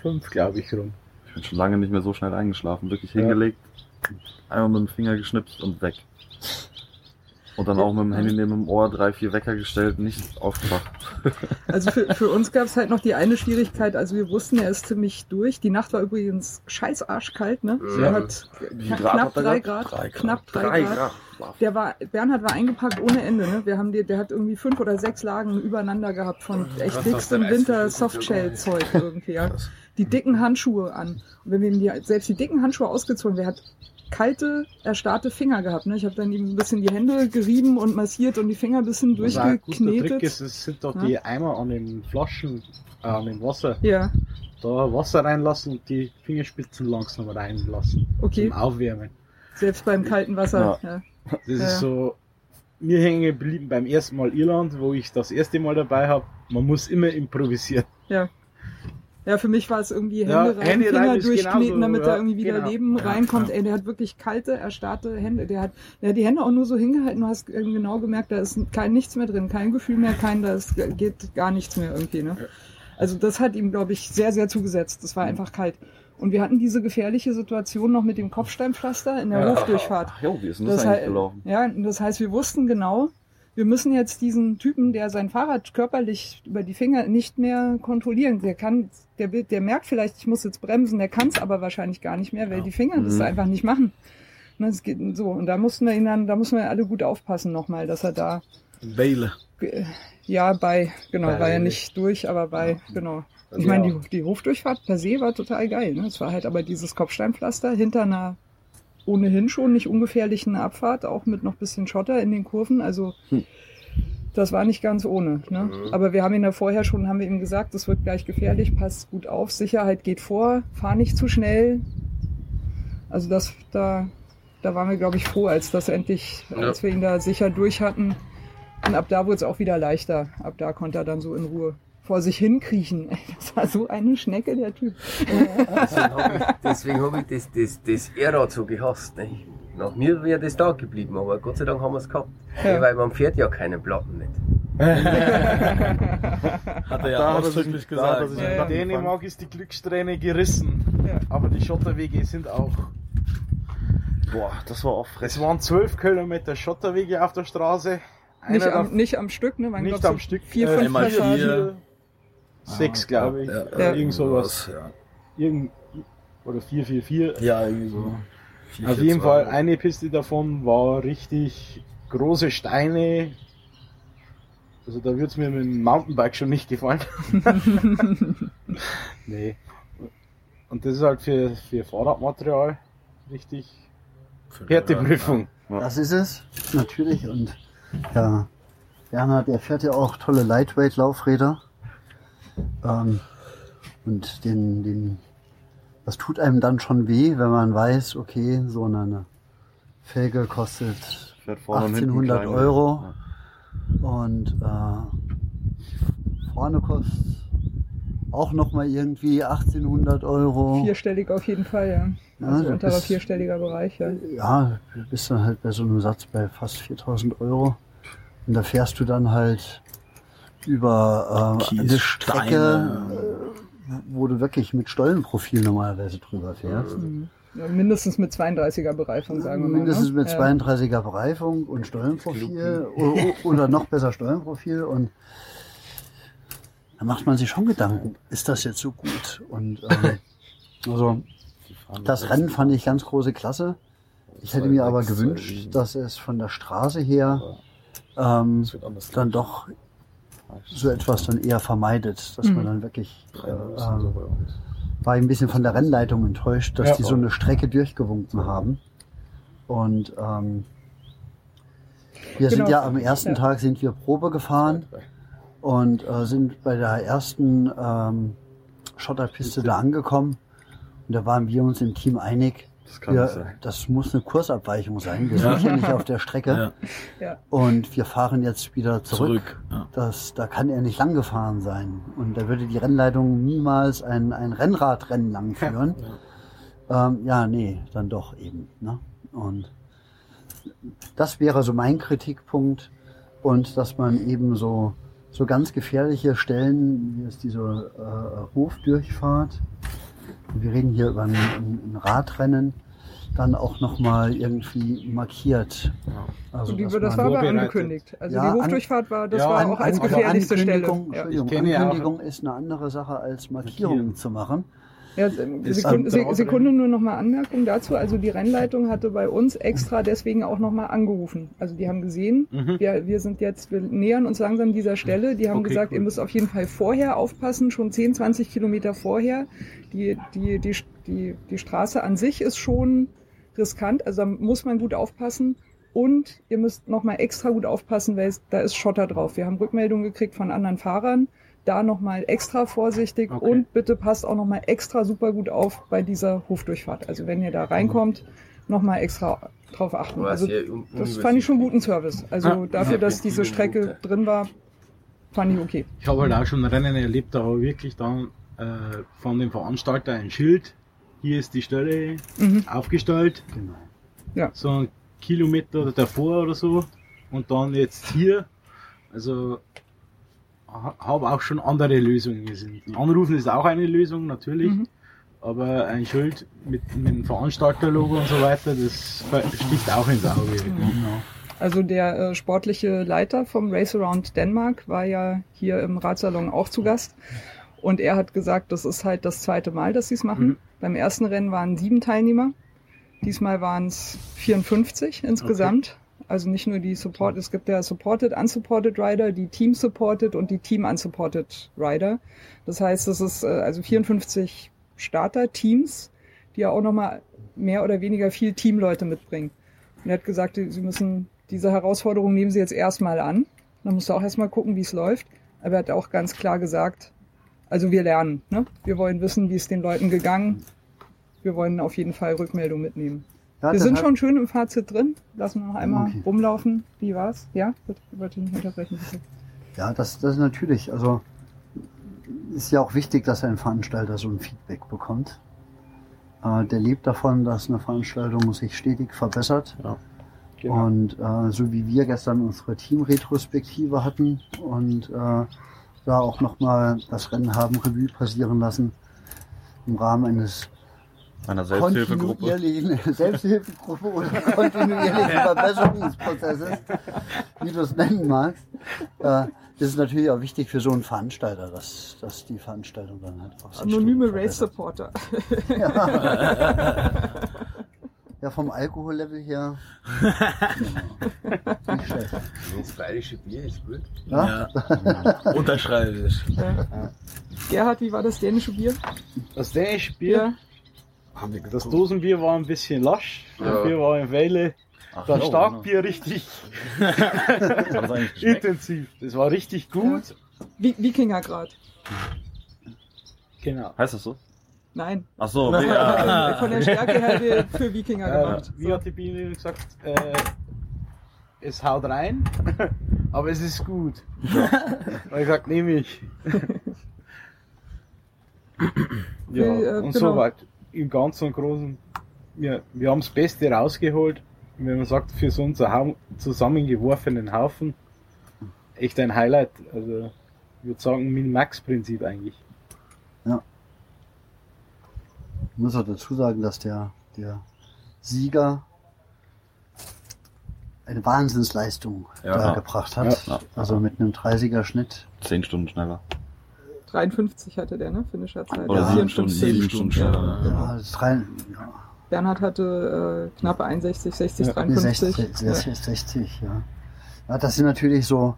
Fünf, glaube ich, rum. Ich bin schon lange nicht mehr so schnell eingeschlafen. Wirklich hingelegt, einmal mit dem Finger geschnipst und weg. Und dann auch mit dem Handy neben dem Ohr drei, vier Wecker gestellt, nicht aufgewacht. (laughs) Also für, für uns gab es halt noch die eine Schwierigkeit, also wir wussten, er ist ziemlich durch. Die Nacht war übrigens scheiß arschkalt, ne? Ja. Er hat Wie knapp, Grad knapp hat er drei? Grad, Drei Grad. knapp drei, Grad. Der war, Bernhard war eingepackt ohne Ende, ne? Wir haben die, der hat irgendwie fünf oder sechs Lagen übereinander gehabt von echt dickstem Winter Softshell-Zeug irgendwie, ja. Die dicken Handschuhe an. Und wenn wir ihm die, selbst die dicken Handschuhe ausgezogen, der hat kalte, erstarrte Finger gehabt, ne? Ich habe dann ihm ein bisschen die Hände gerieben und massiert und die Finger ein bisschen ein guter Trick durchgeknetet. ist, es sind doch Ja. die Eimer an den Flaschen, äh, an dem Wasser. Ja, Da Wasser reinlassen und die Fingerspitzen langsam reinlassen. okay. Zum Aufwärmen. Selbst beim kalten Wasser. Ja. Das Ja. ist so, mir hängen geblieben beim ersten Mal Irland, wo ich das erste Mal dabei habe. Man muss immer improvisieren. Ja. Ja, für mich war es irgendwie Ja, Hände rein, Hände rein Finger ist durchkneten, genauso, damit ja, da irgendwie wieder genau. Leben Ja, reinkommt. ja. Ey, der hat wirklich kalte, erstarrte Hände. Der hat, der hat die Hände auch nur so hingehalten. Du hast irgendwie genau gemerkt, da ist kein nichts mehr drin, kein Gefühl mehr, kein, da ist, geht gar nichts mehr irgendwie. Ne? Also das hat ihm, glaube ich, sehr, sehr zugesetzt. Das war Mhm. einfach kalt. Und wir hatten diese gefährliche Situation noch mit dem Kopfsteinpflaster in der Ja. Hofdurchfahrt. Ach jo, wie ist denn das, Das eigentlich gelaufen? Ja, das heißt, wir wussten genau, wir müssen jetzt diesen Typen, der sein Fahrrad körperlich über die Finger nicht mehr kontrollieren. Der kann, der, will- der merkt vielleicht, ich muss jetzt bremsen, der kann es aber wahrscheinlich gar nicht mehr, weil die Finger das Mhm. einfach nicht machen. Ne, Das geht so. Und da mussten wir ihn dann, da mussten wir alle gut aufpassen nochmal, dass er da, Wähle. äh, ja, bei, genau, Bei- war ja nicht durch, aber bei, genau. Ich meine, die, die Hofdurchfahrt per se war total geil. Ne? Es war halt aber dieses Kopfsteinpflaster hinter einer ohnehin schon nicht ungefährlichen Abfahrt, auch mit noch bisschen Schotter in den Kurven. Also das war nicht ganz ohne. Ne? Aber wir haben ihn ja vorher schon, haben wir ihm gesagt, das wird gleich gefährlich, passt gut auf, Sicherheit geht vor, fahr nicht zu schnell. Also das, da, da waren wir, glaube ich, froh, als das endlich, als wir ihn da sicher durch hatten. Und ab da wurde es auch wieder leichter. Ab da konnte er dann so in Ruhe vor sich hinkriechen. Das war so eine Schnecke, der Typ. Deswegen habe ich, deswegen hab ich das, das, das E-Rad so gehasst. Ne? Nach mir wäre das da geblieben, aber Gott sei Dank haben wir es gehabt. Ja. Weil man fährt ja keine Platten nicht. (laughs) Hat er ja Da ausdrücklich gesagt. ja. Platten gefangen. Dänemark ist die Glückssträhne gerissen. Ja. Aber die Schotterwege sind auch. Boah, das war auch Es waren zwölf Kilometer Schotterwege auf der Straße. Nicht am, nicht am Stück, ne? Waren, Nicht am Stück, Vier, äh, fünf Passagen. Sechs, glaube ich. Ja, Ja. Irgend sowas. Ja, Irgend, oder 444. ja irgendwie so. Vier, Auf vier, jeden zwei. Fall, eine Piste davon war richtig große Steine. Also da würde es mir mit dem Mountainbike schon nicht gefallen. (laughs) nee. Und das ist halt für, für Fahrradmaterial richtig Für- Härteprüfung. Das ist es, natürlich. Und ja, Bernhard, der fährt ja auch tolle Lightweight-Laufräder. Ähm, und den, den, das tut einem dann schon weh, wenn man weiß, okay, so eine Felge kostet Fährt vorne und hinten 1800 klein. Euro. Und äh, vorne kostet auch nochmal irgendwie 1800 Euro. Vierstellig auf jeden Fall, ja. Ja, Also das unterer ist- vierstelliger Bereich, ja. Ja, du bist dann halt bei so einem Satz bei fast 4000 Euro. Und da fährst du dann halt über äh, eine Strecke, äh, wo du wirklich mit Stollenprofil normalerweise drüber fährst. Ja, Mindestens mit 32er Bereifung, sagen wir mal. Mindestens ne? mit Ja. 32er Bereifung und Stollenprofil oder noch besser Stollenprofil und da macht man sich schon Gedanken, ist das jetzt so gut? Und ähm, (laughs) also das Rennen fand ich ganz große Klasse. Ich hätte mir aber gewünscht, dass es von der Straße her ähm, dann doch so etwas dann eher vermeidet, dass man dann wirklich äh, ähm, war ich ein bisschen von der Rennleitung enttäuscht, dass Ja. die so eine Strecke durchgewunken haben. Und ähm, wir sind Genau. ja am ersten Ja. Tag sind wir Probe gefahren und äh, sind bei der ersten ähm, Schotterpiste da angekommen. Und da waren wir uns im Team einig, Das kann nicht wir, sein. das muss eine Kursabweichung sein. Wir sind ja nicht auf der Strecke. Ja, Und wir fahren jetzt wieder zurück. zurück. Ja. Das, da kann er nicht lang gefahren sein. Und da würde die Rennleitung niemals ein, ein Rennradrennen lang führen. Ähm, ja, nee, dann doch eben. Ne? Und das wäre so mein Kritikpunkt. Und dass man eben so, so ganz gefährliche Stellen, wie ist diese äh, Hofdurchfahrt, wir reden hier über ein, ein, Radrennen, dann auch nochmal irgendwie markiert. Also, Und die, das war aber angekündigt. Also Ja, die an- Hochdurchfahrt war, das Ja, war an- auch als Also gefährlichste Stelle. Ankündigung, Ja. Ja Ankündigung ist eine andere Sache als Markierungen zu machen. Ja, Sekunde, Sekunde nur noch mal Anmerkung dazu. Also die Rennleitung hatte bei uns extra deswegen auch noch mal angerufen. Also die haben gesehen, Mhm. wir, wir sind jetzt, wir nähern uns langsam dieser Stelle. Die haben Okay, gesagt, cool. ihr müsst auf jeden Fall vorher aufpassen, schon 10, 20 Kilometer vorher. Die, die, die, die, die Straße an sich ist schon riskant, also da muss man gut aufpassen. Und ihr müsst noch mal extra gut aufpassen, weil es, da ist Schotter drauf. Wir haben Rückmeldungen gekriegt von anderen Fahrern. Da noch mal extra vorsichtig Okay. und bitte passt auch noch mal extra super gut auf bei dieser Hofdurchfahrt. Also wenn ihr da reinkommt, noch mal extra drauf achten. Also das fand ich schon guten Service. Also Ja. dafür, Ja. dass diese Strecke drin war, fand ich okay. Ich habe halt auch schon Rennen erlebt, da war wirklich dann äh, von dem Veranstalter ein Schild. Hier ist die Stelle Mhm. aufgestellt, Genau. so ein Kilometer davor oder so. Und dann jetzt hier. Also habe auch schon andere Lösungen gesehen. Anrufen ist auch eine Lösung, natürlich. Mhm. Aber ein Schild mit, mit dem Veranstalterlogo und so weiter, das sticht auch ins Auge. Also der äh, sportliche Leiter vom Race Around Denmark war ja hier im Radsalon auch zu Gast. Und er hat gesagt, das ist halt das zweite Mal, dass sie es machen. Mhm. Beim ersten Rennen waren sieben Teilnehmer. Diesmal waren es 54 insgesamt. Also nicht nur die Support, es gibt ja Supported, Unsupported Rider, die Team Supported und die Team Unsupported Rider. Das heißt, es ist äh, also 54 Starter-Teams, die ja auch nochmal mehr oder weniger viel Teamleute mitbringen. Und er hat gesagt, sie müssen diese Herausforderung nehmen sie jetzt erstmal an. Dann musst du auch erstmal gucken, wie es läuft. Aber er hat auch ganz klar gesagt, also wir lernen. Ne? Wir wollen wissen, wie es den Leuten gegangen. Wir wollen auf jeden Fall Rückmeldung mitnehmen. Ja, wir sind schon schön im Fazit drin. Lassen wir noch einmal Okay. rumlaufen. Wie war's? Ja? Ich wollte nicht unterbrechen. Bitte. Ja, das, das ist natürlich, also ist ja auch wichtig, dass ein Veranstalter so ein Feedback bekommt. Äh, der lebt davon, dass eine Veranstaltung sich stetig verbessert. Genau. Und äh, so wie wir gestern unsere Teamretrospektive hatten und äh, da auch nochmal das Rennen haben Revue passieren lassen im Rahmen eines Einer Selbsthilfegruppe. kontinuierlichen (laughs) Selbsthilfegruppe oder kontinuierlichen Verbesserungsprozesses, wie du es nennen magst. Äh, das ist natürlich auch wichtig für so einen Veranstalter, dass, dass die Veranstaltung dann halt auch Anonyme Race. Supporter. (laughs) Ja, vom Alkohollevel her. ja, (laughs) nicht schlecht. Das bayerische Bier ist gut. Ja? Unterschreibe ich. Ja. Gerhard, wie war das dänische Bier? Das dänische Bier, das Dosenbier war ein bisschen lasch, Ja. das Bier war in Weile. Das so, Starkbier richtig (laughs) Hat das eigentlich geschmeckt? intensiv. Das war richtig gut. Vi Wikingergrad. Genau. Heißt das so? Nein. Ach so, ja. (laughs) Von der Stärke her für Wikinger Äh, gemacht. wie hat die Biene gesagt? Äh, es haut rein, (laughs) aber es ist gut. Und ich gesagt, nehme ich. ja, Wie, äh, und genau. soweit. Im Ganzen und Großen. Wir, wir haben das Beste rausgeholt. Wenn man sagt, für so einen zusammengeworfenen Haufen, echt ein Highlight. Also, ich würde sagen, Min-Max-Prinzip eigentlich. Ich muss auch dazu sagen, dass der, der Sieger eine Wahnsinnsleistung Ja. da gebracht hat. Ja. Also mit einem 30er Schnitt. Zehn Stunden schneller. 53 hatte der, ne? Finisherzeit. Oder Ja, sieben Stunden, sieben Stunden schneller. Ja, das ist rein, ja, Bernhard hatte äh, knapp 61, 60, Ja, 53. 60, 60, 60, ja. ja. Das sind natürlich so,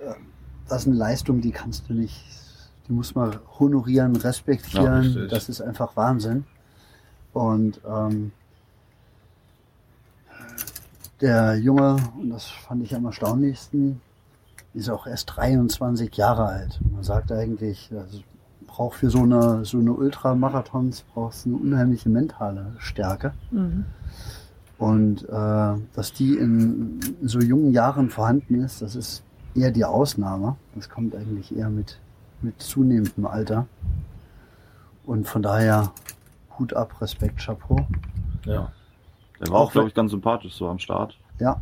äh, das sind Leistungen, die kannst du nicht, die muss man honorieren, Ja, respektieren. richtig. das ist einfach Wahnsinn. Und ähm, der Junge, und das fand ich am erstaunlichsten, ist auch erst 23 Jahre alt. Man sagt eigentlich, also braucht für so eine, so eine Ultramarathons brauchst eine unheimliche mentale Stärke. Mhm. Und äh, dass die in, so jungen Jahren vorhanden ist, das ist eher die Ausnahme. Das kommt eigentlich eher mit, mit zunehmendem Alter. Und von daher Hut ab, Respekt, Chapeau. Ja. Der war auch, glaube ich, ganz sympathisch so am Start. Ja,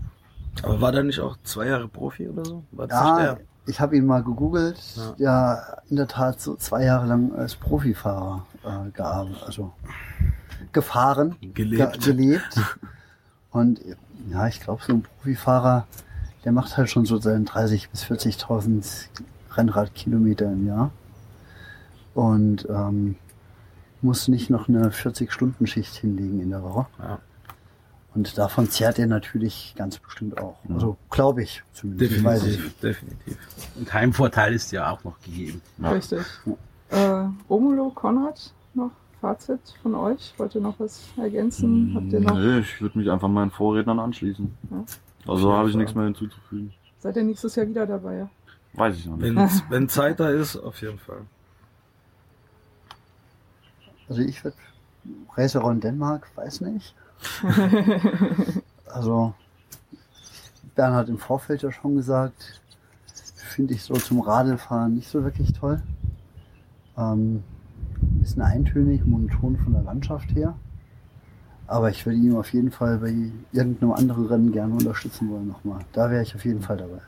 Aber war der nicht auch zwei Jahre Profi oder so? War das ja nicht ich habe ihn mal gegoogelt. Ja. Ja. in der Tat so zwei Jahre lang als Profifahrer äh, gearbeitet, also gefahren, Gelebt. ge gelebt. (laughs) Und ja, ich glaube, so ein Profifahrer, der macht halt schon so seinen 30.000 bis 40.000 Rennradkilometer im Jahr. Und ähm, muss nicht noch eine 40-Stunden-Schicht hinlegen in der Woche. Ja. Und davon zehrt er natürlich ganz bestimmt auch. Also glaube ich zumindest. Weiß ich. Definitiv, definitiv. Und Heimvorteil ist ja auch noch gegeben. Richtig. Äh, Romulo, Konrad, noch Fazit von euch? Wollt ihr noch was ergänzen? Habt ihr noch, Nee, ich würde mich einfach meinen Vorrednern anschließen. Ja. Also habe ich nichts mehr hinzuzufügen. seid ihr nächstes Jahr wieder dabei? Weiß ich noch nicht. Wenn, (laughs) wenn Zeit da ist, auf jeden Fall. Also ich würde Raceron Dänemark, weiß nicht. (laughs) Also Bernhard im Vorfeld ja schon gesagt, finde ich so zum Radlfahren nicht so wirklich toll. Ähm, bisschen eintönig, monoton von der Landschaft her. Aber ich würde ihn auf jeden Fall bei irgendeinem anderen Rennen gerne unterstützen wollen nochmal. Da wäre ich auf jeden Fall dabei.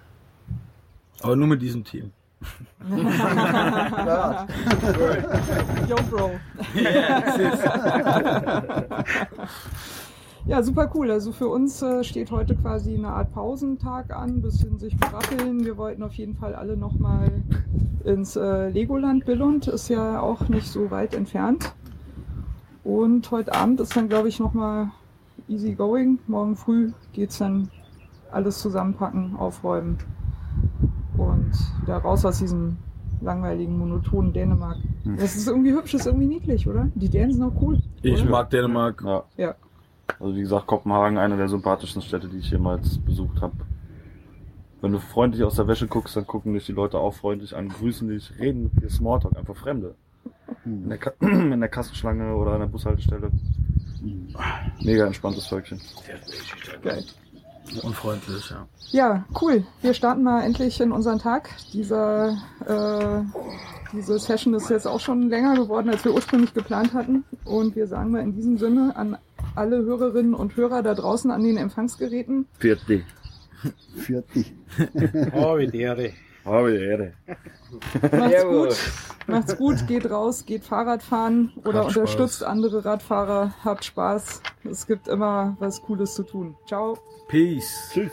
Aber nur mit diesem Team. (laughs) Yo, Bro. (laughs) Ja, super cool. Also für uns äh, steht heute quasi eine Art Pausentag an, bisschen sich berappeln. Wir wollten auf jeden Fall alle nochmal ins äh, Legoland Billund, ist ja auch nicht so weit entfernt. Und heute Abend ist dann, glaube ich, nochmal easy going. Morgen früh geht's dann alles zusammenpacken, aufräumen und wieder raus aus diesem langweiligen, monotonen Dänemark. Das ist irgendwie hübsch, ist irgendwie niedlich, oder? Die Dänen sind auch cool. Ich oder? mag Dänemark. Ja. Ja. Also wie gesagt, Kopenhagen, eine der sympathischsten Städte, die ich jemals besucht habe. Wenn du freundlich aus der Wäsche guckst, dann gucken dich die Leute auch freundlich an, grüßen dich, reden mit dir, Smalltalk, einfach Fremde. In der, Ka (clears throat) in der Kassenschlange oder an der Bushaltestelle. Mega entspanntes Völkchen. Geil. Unfreundlich, ja. Ja, cool. Wir starten mal endlich in unseren Tag. Dieser, äh, diese Session ist jetzt auch schon länger geworden, als wir ursprünglich geplant hatten. Und wir sagen mal in diesem Sinne an alle Hörerinnen und Hörer da draußen an den Empfangsgeräten. Vierte. für dich. Oh, wie. Habe die Ehre. Macht's gut. Macht's gut, geht raus, geht Fahrrad fahren oder Habt unterstützt Spaß. andere Radfahrer. Habt Spaß. Es gibt immer was Cooles zu tun. Ciao. Peace. Tschüss.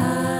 high.